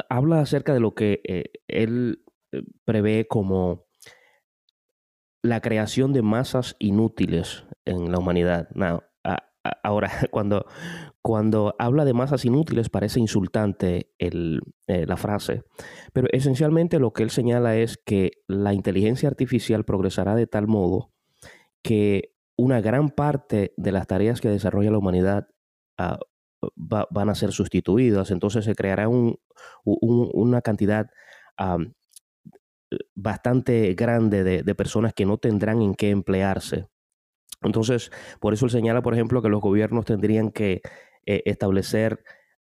habla acerca de lo que él prevé como la creación de masas inútiles en la humanidad. Ahora, cuando, cuando habla de masas inútiles parece insultante el, eh, la frase, pero esencialmente lo que él señala es que la inteligencia artificial progresará de tal modo que una gran parte de las tareas que desarrolla la humanidad ah, van a ser sustituidas, entonces se creará un, una cantidad bastante grande de, de personas que no tendrán en qué emplearse. Entonces, por eso él señala, por ejemplo, que los gobiernos tendrían que eh, establecer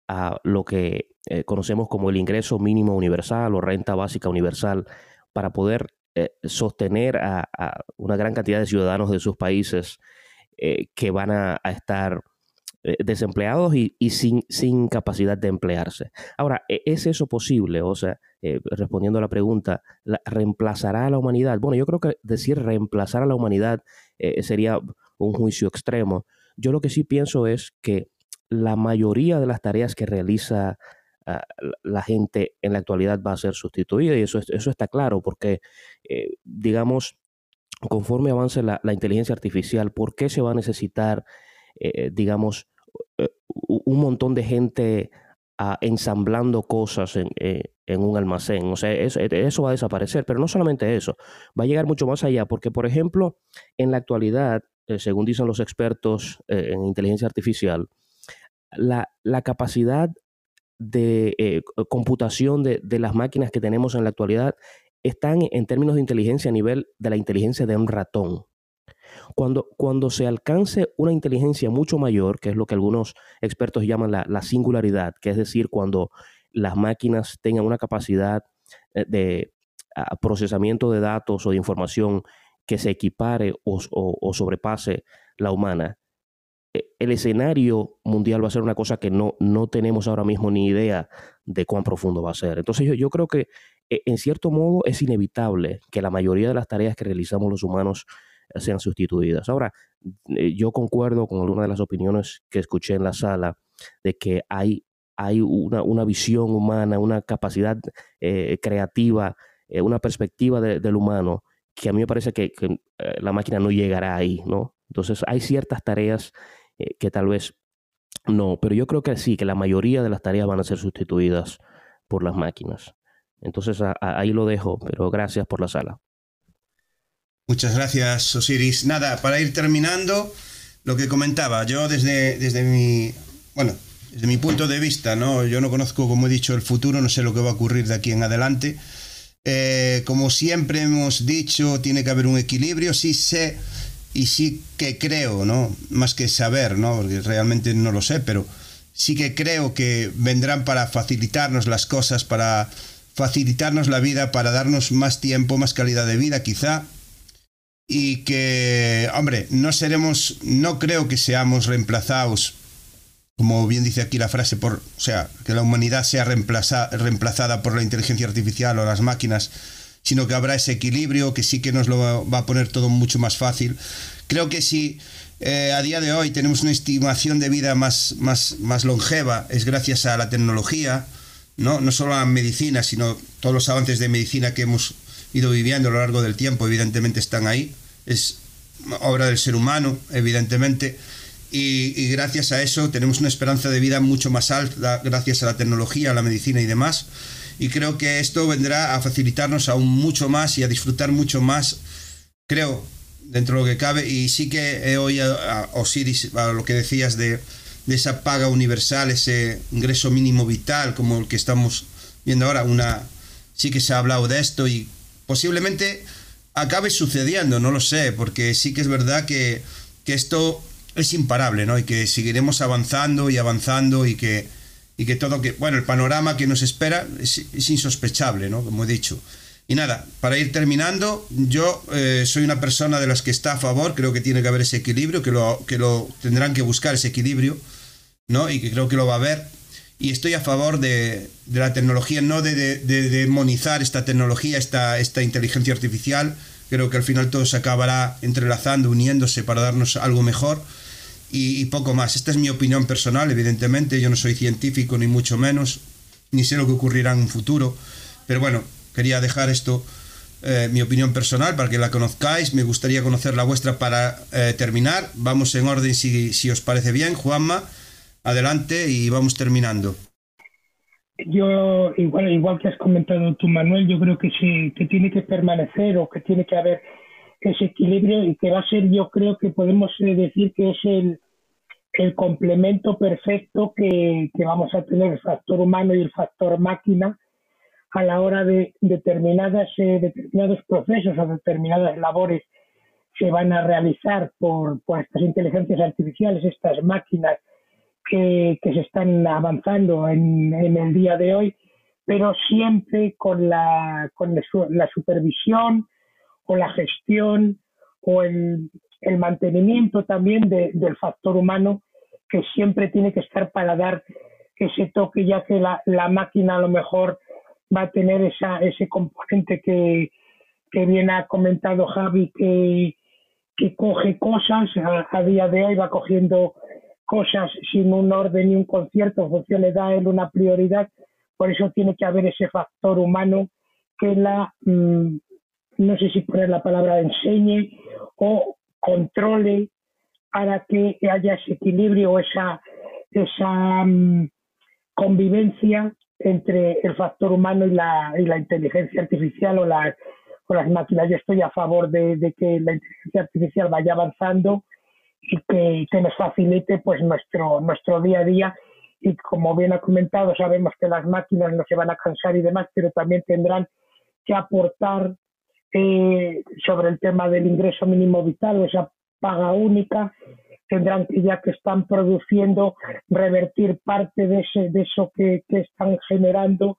a lo que eh, conocemos como el ingreso mínimo universal o renta básica universal para poder eh, sostener a, una gran cantidad de ciudadanos de sus países que van a, estar desempleados y, sin, sin, capacidad de emplearse. Ahora, ¿e, ¿es eso posible? O sea, respondiendo a la pregunta, ¿reemplazará a la humanidad? Bueno, yo creo que decir reemplazar a la humanidad sería un juicio extremo. Yo lo que sí pienso es que la mayoría de las tareas que realiza ah, la gente en la actualidad va a ser sustituida y eso, eso está claro porque, eh, digamos, conforme avance la, inteligencia artificial, ¿por qué se va a necesitar, eh, digamos, eh, un montón de gente ah, ensamblando cosas en, un almacén? O sea, eso va a desaparecer, pero no solamente eso, va a llegar mucho más allá porque, por ejemplo, en la actualidad, según dicen los expertos en inteligencia artificial, la, capacidad de eh, computación de, de, las máquinas que tenemos en la actualidad están en términos de inteligencia a nivel de la inteligencia de un ratón. Cuando, cuando se alcance una inteligencia mucho mayor, que es lo que algunos expertos llaman la, la singularidad, que es decir, cuando las máquinas tengan una capacidad eh, de procesamiento de datos o de información que se equipare o, sobrepase la humana, e, el escenario mundial va a ser una cosa que no, no tenemos ahora mismo ni idea de cuán profundo va a ser. Entonces yo, yo creo que e, en cierto modo es inevitable que la mayoría de las tareas que realizamos los humanos sean sustituidas. Ahora, eh, yo concuerdo con algunas de las opiniones que escuché en la sala de que hay, hay una, una visión humana, una capacidad eh, creativa, eh, una perspectiva del humano que a mí me parece que, la máquina no llegará ahí, ¿no? Entonces hay ciertas tareas que tal vez no, pero yo creo que sí, que la mayoría de las tareas van a ser sustituidas por las máquinas. Entonces ahí lo dejo, pero gracias por la sala. Muchas gracias, Osiris. Nada, para ir terminando, lo que comentaba, yo desde, desde mi, bueno, desde mi punto de vista, ¿no? Yo no conozco, como he dicho, el futuro, no sé lo que va a ocurrir de aquí en adelante. Eh, como siempre hemos dicho, tiene que haber un equilibrio, sí sé y sí que creo, ¿no? Más que saber, ¿no? Porque realmente no lo sé, pero sí que creo que vendrán para facilitarnos las cosas, para facilitarnos la vida, para darnos más tiempo, más calidad de vida, quizá, y que, hombre, no seremos, no creo que seamos reemplazados, como bien dice aquí la frase, por, o sea, que la humanidad sea reemplazada por la inteligencia artificial o las máquinas, sino que habrá ese equilibrio que sí que nos lo va a poner todo mucho más fácil. Creo que si eh, a día de hoy tenemos una estimación de vida más, más, más longeva, es gracias a la tecnología, ¿no? no solo a la medicina, sino todos los avances de medicina que hemos ido viviendo a lo largo del tiempo, evidentemente están ahí es obra del ser humano, evidentemente, y, gracias a eso tenemos una esperanza de vida mucho más alta, gracias a la tecnología, a la medicina y demás. Y creo que esto vendrá a facilitarnos aún mucho más y a disfrutar mucho más, creo, dentro de lo que cabe. Y sí que he oído a Osiris, a lo que decías de, de esa paga universal, ese ingreso mínimo vital, como el que estamos viendo ahora, una sí que se ha hablado de esto y posiblemente acabe sucediendo, no lo sé, porque sí que es verdad que, esto es imparable, ¿no? Y que seguiremos avanzando y avanzando y que, y que todo que, bueno, el panorama que nos espera es, insospechable, ¿no? Como he dicho. Y nada, para ir terminando, yo eh, soy una persona de las que está a favor, creo que tiene que haber ese equilibrio, que lo, que lo tendrán que buscar ese equilibrio, ¿no? Y que creo que lo va a haber. Y estoy a favor de, la tecnología, no de, demonizar esta tecnología, esta, inteligencia artificial. Creo que al final todo se acabará entrelazando, uniéndose para darnos algo mejor. Y, poco más. Esta es mi opinión personal, evidentemente. Yo no soy científico, ni mucho menos, ni sé lo que ocurrirá en un futuro. Pero bueno, quería dejar esto, eh, mi opinión personal, para que la conozcáis. Me gustaría conocer la vuestra para eh, terminar. Vamos en orden si os parece bien. Juanma adelante y vamos terminando. Yo, igual, igual que has comentado tú, Manuel, yo creo que sí, que tiene que permanecer o que tiene que haber ese equilibrio y que va a ser, yo creo que podemos eh, decir que es el, el complemento perfecto que, que, vamos a tener el factor humano y el factor máquina a la hora de determinadas, eh, determinados procesos o determinadas labores que van a realizar por, por estas inteligencias artificiales, estas máquinas que, se están avanzando en, el día de hoy, pero siempre con la, con la supervisión o la gestión o el, mantenimiento también del factor humano que siempre tiene que estar para dar ese toque, ya que la, máquina a lo mejor va a tener esa, ese componente que, que bien ha comentado Javi, que, que coge cosas, a, día de hoy va cogiendo cosas sin un orden y un concierto, en le da a él una prioridad, por eso tiene que haber ese factor humano que la, mm, no sé si poner la palabra enseñe o controle para que haya ese equilibrio, esa, esa mm, convivencia entre el factor humano y la, y la inteligencia artificial o, la, o las máquinas. Yo estoy a favor de, de que la inteligencia artificial vaya avanzando y que, nos facilite pues nuestro, nuestro día a día y como bien ha comentado, sabemos que las máquinas no se van a cansar y demás, pero también tendrán que aportar eh, sobre el tema del ingreso mínimo vital esa paga única, tendrán que, ya que están produciendo, revertir parte de, ese, de eso que, están generando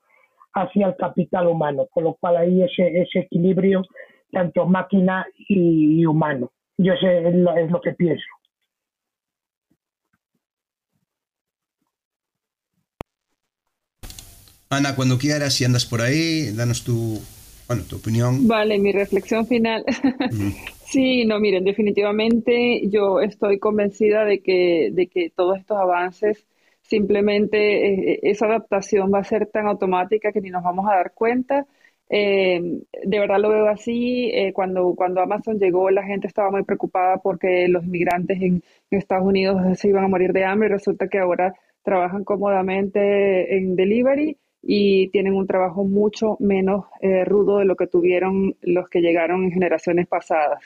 hacia el capital humano, con lo cual ahí ese, ese equilibrio tanto máquina y, humano. Yo sé, es lo, es lo que pienso. Ana, cuando quieras, si andas por ahí, danos tu, bueno, tu opinión. Vale, mi reflexión final. sí, no, miren, definitivamente yo estoy convencida de que, de que todos estos avances, simplemente eh, esa adaptación va a ser tan automática que ni nos vamos a dar cuenta. Eh, de verdad lo veo así. Eh, cuando, cuando Amazon llegó, la gente estaba muy preocupada porque los inmigrantes en, en Estados Unidos se iban a morir de hambre. Resulta que ahora trabajan cómodamente en delivery y tienen un trabajo mucho menos eh, rudo de lo que tuvieron los que llegaron en generaciones pasadas.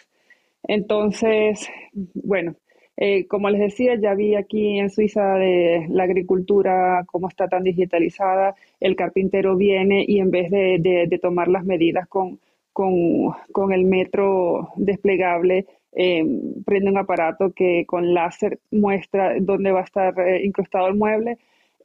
Entonces, bueno, eh, como les decía, ya vi aquí en Suiza de la agricultura cómo está tan digitalizada, el carpintero viene y en vez de, tomar las medidas con, con, el metro desplegable, eh, prende un aparato que con láser muestra dónde va a estar incrustado el mueble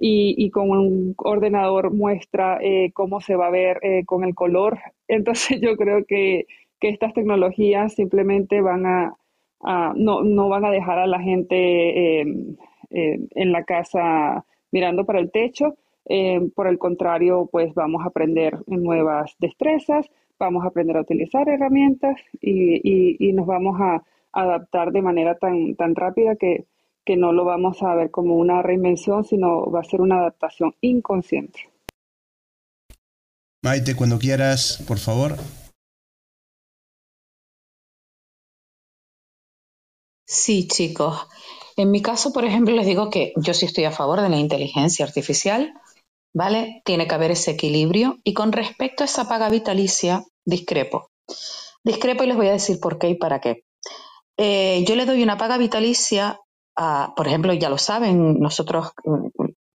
y, con un ordenador muestra eh, cómo se va a ver eh, con el color. Entonces yo creo que, que estas tecnologías simplemente van a, no, no, van a dejar a la gente em, em, en la casa mirando para el techo. Em, por el contrario, pues vamos a aprender nuevas destrezas, vamos a aprender a utilizar herramientas y, y, y nos vamos a adaptar de manera tan, tan rápida que, que no lo vamos a ver como una reinvención, sino va a ser una adaptación inconsciente. Maite, cuando quieras, por favor. Sí, chicos. En mi caso, por ejemplo, les digo que yo sí estoy a favor de la inteligencia artificial, ¿vale? Tiene que haber ese equilibrio. Y con respecto a esa paga vitalicia, discrepo. Discrepo y les voy a decir por qué y para qué. Eh, yo le doy una paga vitalicia por ejemplo, ya lo saben, nosotros,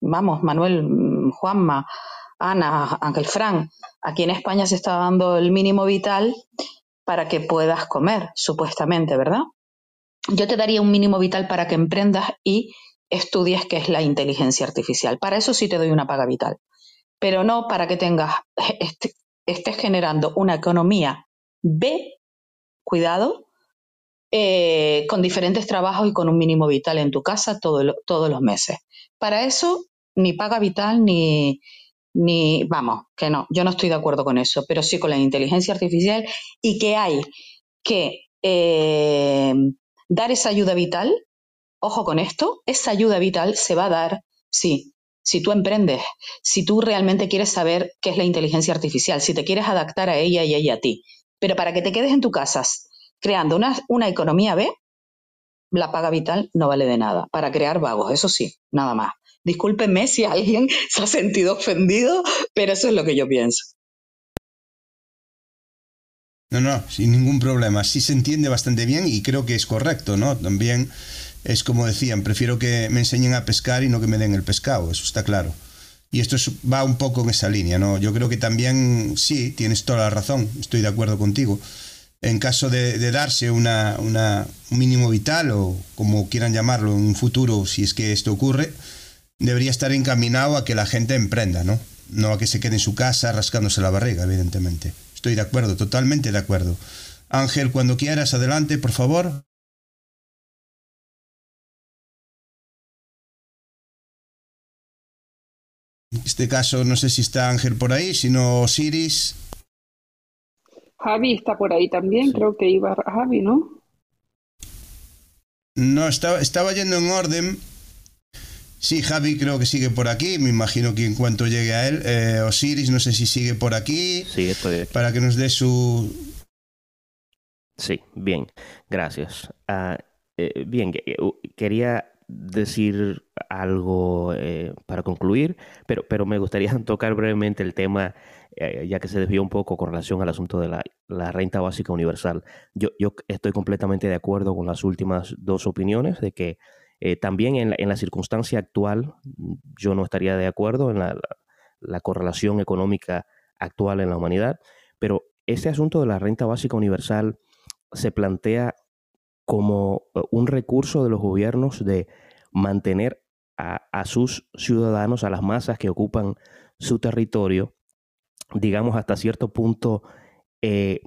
vamos, Manuel, Juanma, Ana, Ángel Fran, aquí en España se está dando el mínimo vital para que puedas comer, supuestamente, ¿verdad? Yo te daría un mínimo vital para que emprendas y estudies qué es la inteligencia artificial. Para eso sí te doy una paga vital, pero no para que tengas, estés generando una economía B, cuidado, eh, con diferentes trabajos y con un mínimo vital en tu casa todos los meses. Para eso, ni paga vital ni, ni, vamos, que no, yo no estoy de acuerdo con eso, pero sí con la inteligencia artificial y que hay que eh, dar esa ayuda vital, ojo con esto, esa ayuda vital se va a dar, sí, si tú emprendes, si tú realmente quieres saber qué es la inteligencia artificial, si te quieres adaptar a ella y ella a ti. Pero para que te quedes en tu casa creando una, una economía B, la paga vital no vale de nada. Para crear vagos, eso sí, nada más. Discúlpenme si alguien se ha sentido ofendido, pero eso es lo que yo pienso. No, no, sin ningún problema. Sí se entiende bastante bien y creo que es correcto, ¿no? También es como decían, prefiero que me enseñen a pescar y no que me den el pescado, eso está claro. Y esto va un poco en esa línea, ¿no? Yo creo que también, sí, tienes toda la razón, estoy de acuerdo contigo en caso de, darse una, un mínimo vital o como quieran llamarlo en un futuro, si es que esto ocurre, debería estar encaminado a que la gente emprenda, ¿no? No a que se quede en su casa rascándose la barriga, evidentemente. Estoy de acuerdo, totalmente de acuerdo. Ángel, cuando quieras, adelante, por favor. En este caso, no sé si está Ángel por ahí, sino Osiris. Javi está por ahí también, creo que iba Javi, ¿no? No, estaba, estaba yendo en orden. Sí, Javi creo que sigue por aquí. Me imagino que en cuanto llegue a él, eh, Osiris, no sé si sigue por aquí. Sí, estoy aquí. Para que nos dé su. Sí, bien, gracias. Ah, eh, bien, quería decir algo eh, para concluir, pero, pero me gustaría tocar brevemente el tema eh, ya que se desvió un poco con relación al asunto de la, renta básica universal. Yo, yo, estoy completamente de acuerdo con las últimas dos opiniones de que Eh, también en la, circunstancia actual, yo no estaría de acuerdo en la, correlación económica actual en la humanidad, pero este asunto de la renta básica universal se plantea como eh, un recurso de los gobiernos de mantener a, sus ciudadanos, a las masas que ocupan su territorio, digamos hasta cierto punto eh,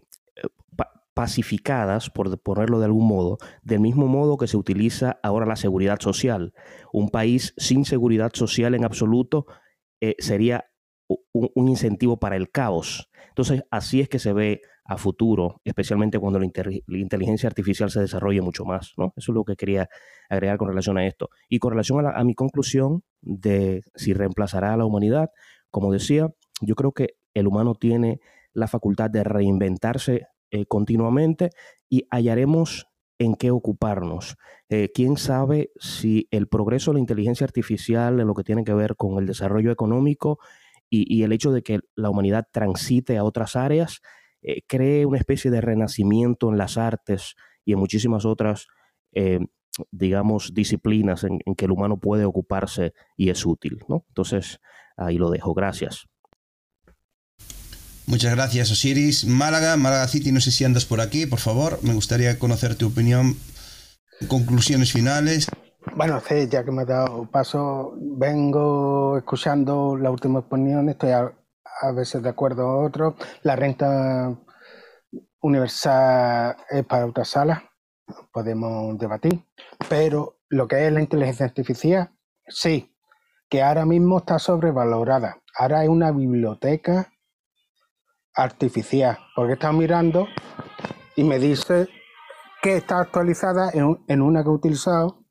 pacificadas, por ponerlo de algún modo, del mismo modo que se utiliza ahora la seguridad social. Un país sin seguridad social en absoluto eh, sería un, incentivo para el caos. Entonces, así es que se ve a futuro, especialmente cuando la, inteligencia artificial se desarrolle mucho más. Eso es lo que quería agregar con relación a esto. Y con relación a, a mi conclusión de si reemplazará a la humanidad, como decía, yo creo que el humano tiene la facultad de reinventarse eh, continuamente y hallaremos en qué ocuparnos. Eh, ¿Quién sabe si el progreso de la inteligencia artificial en lo que tiene que ver con el desarrollo económico y, el hecho de que la humanidad transite a otras áreas eh, cree una especie de renacimiento en las artes y en muchísimas otras, digamos, disciplinas en, en, que el humano puede ocuparse y es útil? ¿no? Entonces, ahí lo dejo. Gracias. Muchas gracias, Osiris. Málaga, Málaga City, no sé si andas por aquí, por favor. Me gustaría conocer tu opinión. Conclusiones finales. Bueno, sí, ya que me ha dado paso, vengo escuchando la última opinión, estoy a, veces de acuerdo a otro. La renta universal es para otra sala, podemos debatir, pero lo que es la inteligencia artificial, sí, que ahora mismo está sobrevalorada. Ahora hay una biblioteca artificial, porque está mirando y me dice que está actualizada en, una que he utilizado.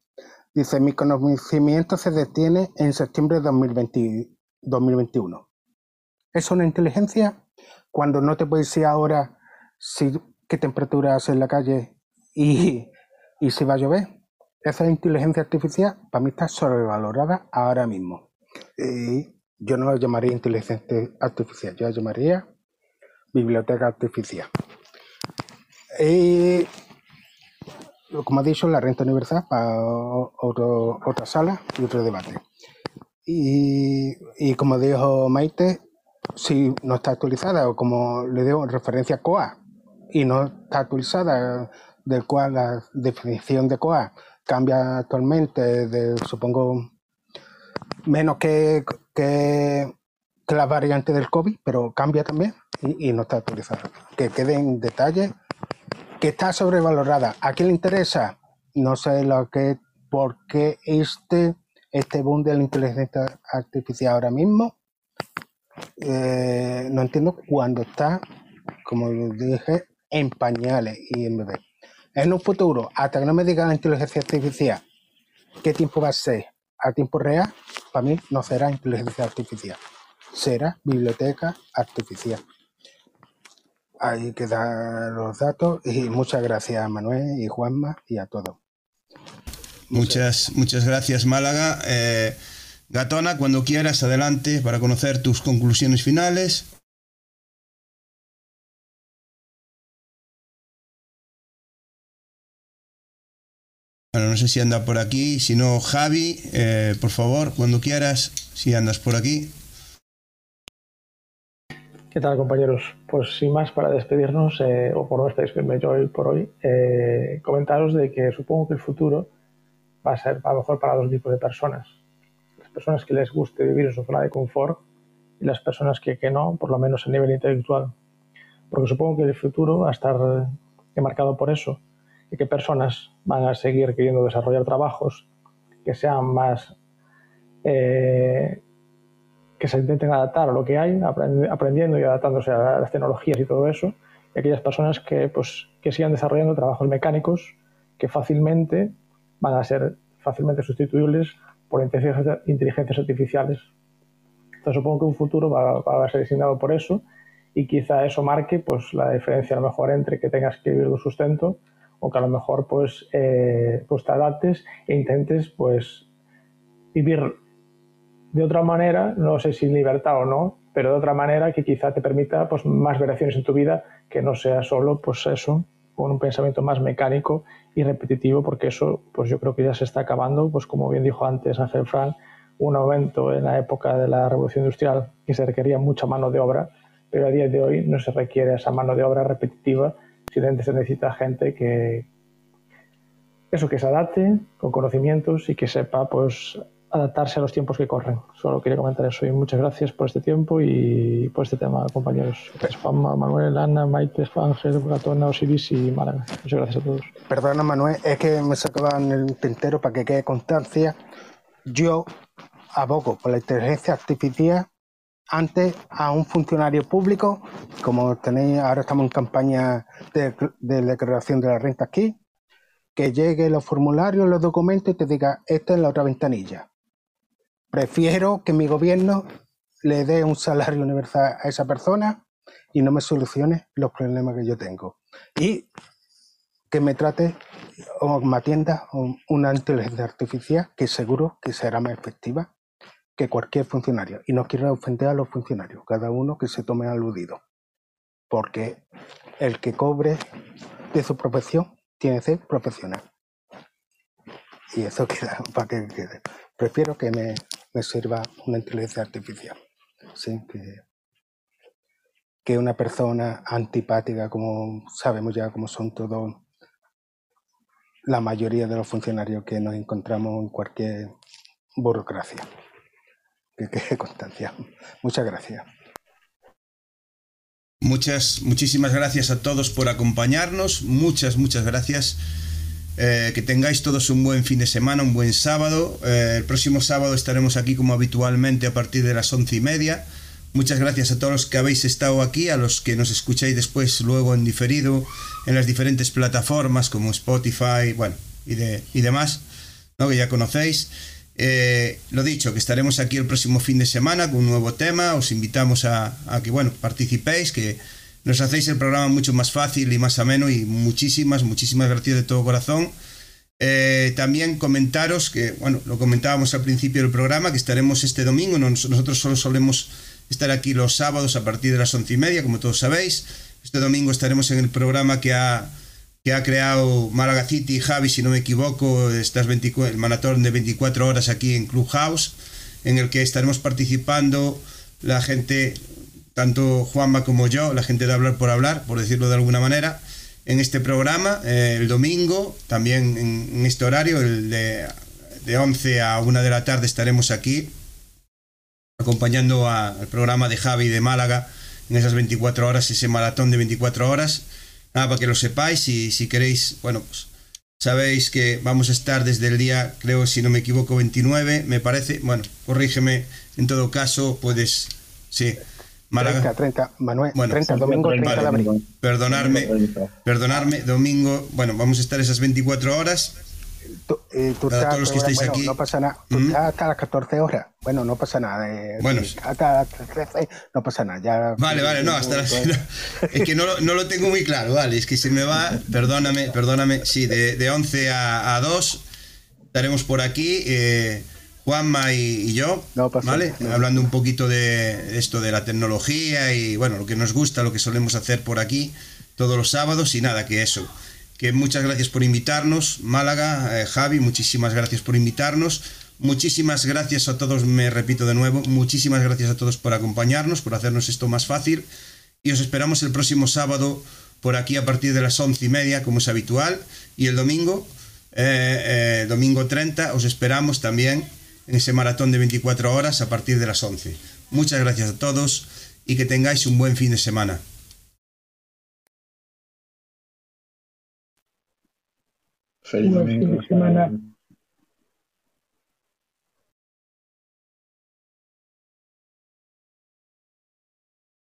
Dice, mi conocimiento se detiene en septiembre de 2020, 2021. Es una inteligencia cuando no te puedes decir ahora si, qué temperatura hace en la calle y, y si va a llover. Esa inteligencia artificial para mí está sobrevalorada ahora mismo. Yo no la llamaría inteligencia artificial, yo la llamaría biblioteca artificial. Y, como ha dicho, la renta universal para otra sala y otro debate. Y, como dijo Maite, si no está actualizada, o como le digo, referencia COA, y no está actualizada, del cual la definición de COA cambia actualmente, de, supongo, menos que, que, que la variante del COVID, pero cambia también y, no está actualizada. Que quede en detalle que está sobrevalorada. ¿A quién le interesa? No sé lo que, por qué este, este boom de la inteligencia artificial ahora mismo. Eh, no entiendo cuándo está, como dije, en pañales y en bebé. En un futuro, hasta que no me diga la inteligencia artificial qué tiempo va a ser a tiempo real, para mí no será inteligencia artificial, será biblioteca artificial. Ahí quedan los datos y muchas gracias a Manuel y Juanma y a todos. Muchas, muchas gracias Málaga. Eh, Gatona, cuando quieras, adelante para conocer tus conclusiones finales. Bueno, no sé si anda por aquí, si no, Javi, eh, por favor, cuando quieras, si andas por aquí. ¿Qué tal, compañeros? Pues sin más, para despedirnos, eh, o por no despedirme yo hoy por hoy, eh, comentaros de que supongo que el futuro va a ser a lo mejor para dos tipos de personas. Las personas que les guste vivir en su zona de confort y las personas que, que no, por lo menos a nivel intelectual. Porque supongo que el futuro va a estar marcado por eso y que personas van a seguir queriendo desarrollar trabajos que sean más eh, que se intenten adaptar a lo que hay, aprendiendo y adaptándose a las tecnologías y todo eso, y aquellas personas que, pues, que sigan desarrollando trabajos mecánicos que fácilmente van a ser fácilmente sustituibles por inteligencias artificiales. Entonces supongo que un futuro va, a ser diseñado por eso y quizá eso marque pues, la diferencia a lo mejor entre que tengas que vivir de sustento o que a lo mejor pues, eh, pues te adaptes e intentes pues, vivir de otra manera, no sé si libertad o no, pero de otra manera que quizá te permita pues, más variaciones en tu vida, que no sea solo pues eso, con un pensamiento más mecánico y repetitivo, porque eso pues yo creo que ya se está acabando, pues como bien dijo antes Ángel Frank, un momento en la época de la revolución industrial que se requería mucha mano de obra, pero a día de hoy no se requiere esa mano de obra repetitiva, sino se necesita gente que eso que se adapte con conocimientos y que sepa pues adaptarse a los tiempos que corren. Solo quería comentar eso y muchas gracias por este tiempo y por este tema, compañeros. Juanma, Manuel, Ana, Maite, Ángel, Gatona, Osiris y Málaga. Muchas gracias a todos. Perdona, Manuel, es que me sacaban el tintero para que quede constancia. Yo abogo por la inteligencia artificial antes a un funcionario público, como tenéis, ahora estamos en campaña de, de declaración de la renta aquí, que llegue los formularios, los documentos y te diga, esta es la otra ventanilla. Prefiero que mi gobierno le dé un salario universal a esa persona y no me solucione los problemas que yo tengo. Y que me trate o me atienda una inteligencia artificial que seguro que será más efectiva que cualquier funcionario. Y no quiero ofender a los funcionarios, cada uno que se tome aludido. Porque el que cobre de su profesión tiene que ser profesional. Y eso queda para que quede. Prefiero que me, me sirva una inteligencia artificial. Que, que una persona antipática, como sabemos ya cómo son todos la mayoría de los funcionarios que nos encontramos en cualquier burocracia. Que quede constancia. Muchas gracias. Muchas, muchísimas gracias a todos por acompañarnos. Muchas, muchas gracias. Eh, que tengáis todos un buen fin de semana, un buen sábado. Eh, el próximo sábado estaremos aquí como habitualmente a partir de las once y media. Muchas gracias a todos los que habéis estado aquí, a los que nos escucháis después luego en diferido en las diferentes plataformas como Spotify, bueno, y, de, y demás, ¿no? que ya conocéis. Eh, lo dicho, que estaremos aquí el próximo fin de semana con un nuevo tema. Os invitamos a, que bueno, participéis, que nos hacéis el programa mucho más fácil y más ameno. Y muchísimas, muchísimas gracias de todo corazón. Eh, también comentaros que, bueno, lo comentábamos al principio del programa, que estaremos este domingo. nosotros solo solemos estar aquí los sábados a partir de las once y media, como todos sabéis. Este domingo estaremos en el programa que ha que ha creado Málaga City, Javi, si no me equivoco, estas el maratón de 24 horas aquí en Clubhouse, en el que estaremos participando la gente, tanto Juanma como yo, la gente de Hablar por Hablar, por decirlo de alguna manera, en este programa, eh, el domingo, también en, este horario, el de, de 11 a 1 de la tarde estaremos aquí, acompañando al programa de Javi de Málaga en esas 24 horas, ese maratón de 24 horas Nada, para que lo sepáis y si queréis, bueno, pues sabéis que vamos a estar desde el día, creo, si no me equivoco, 29, me parece. Bueno, corrígeme, en todo caso, puedes, sí. Málaga. 30, 30, Manuel, bueno, 30, domingo 30 vale, de abril. Perdonarme, perdonarme, domingo, bueno, vamos a estar esas 24 horas Tú, eh, todos los que estáis aquí. No pasa nada. Tú ¿Mm? hasta las 14 horas. Bueno, no pasa nada. Eh, bueno, hasta las 13 no pasa nada. Ya, vale, vale, no, hasta las. es que no, no, lo tengo muy claro, vale. Es que se me va. Perdóname, perdóname. Sí, de, de 11 a, a 2 estaremos por aquí. Eh, Juanma y, yo, no pasa, ¿vale? Hablando un poquito de esto de la tecnología y bueno, lo que nos gusta, lo que solemos hacer por aquí todos los sábados y nada, que eso que muchas gracias por invitarnos, Málaga, eh, Javi, muchísimas gracias por invitarnos. Muchísimas gracias a todos, me repito de nuevo, muchísimas gracias a todos por acompañarnos, por hacernos esto más fácil. Y os esperamos el próximo sábado por aquí a partir de las once y media, como es habitual. Y el domingo, eh, eh, domingo 30, os esperamos también en ese maratón de 24 horas a partir de las 11. Muchas gracias a todos y que tengáis un buen fin de semana. Feliz domingo. Semana.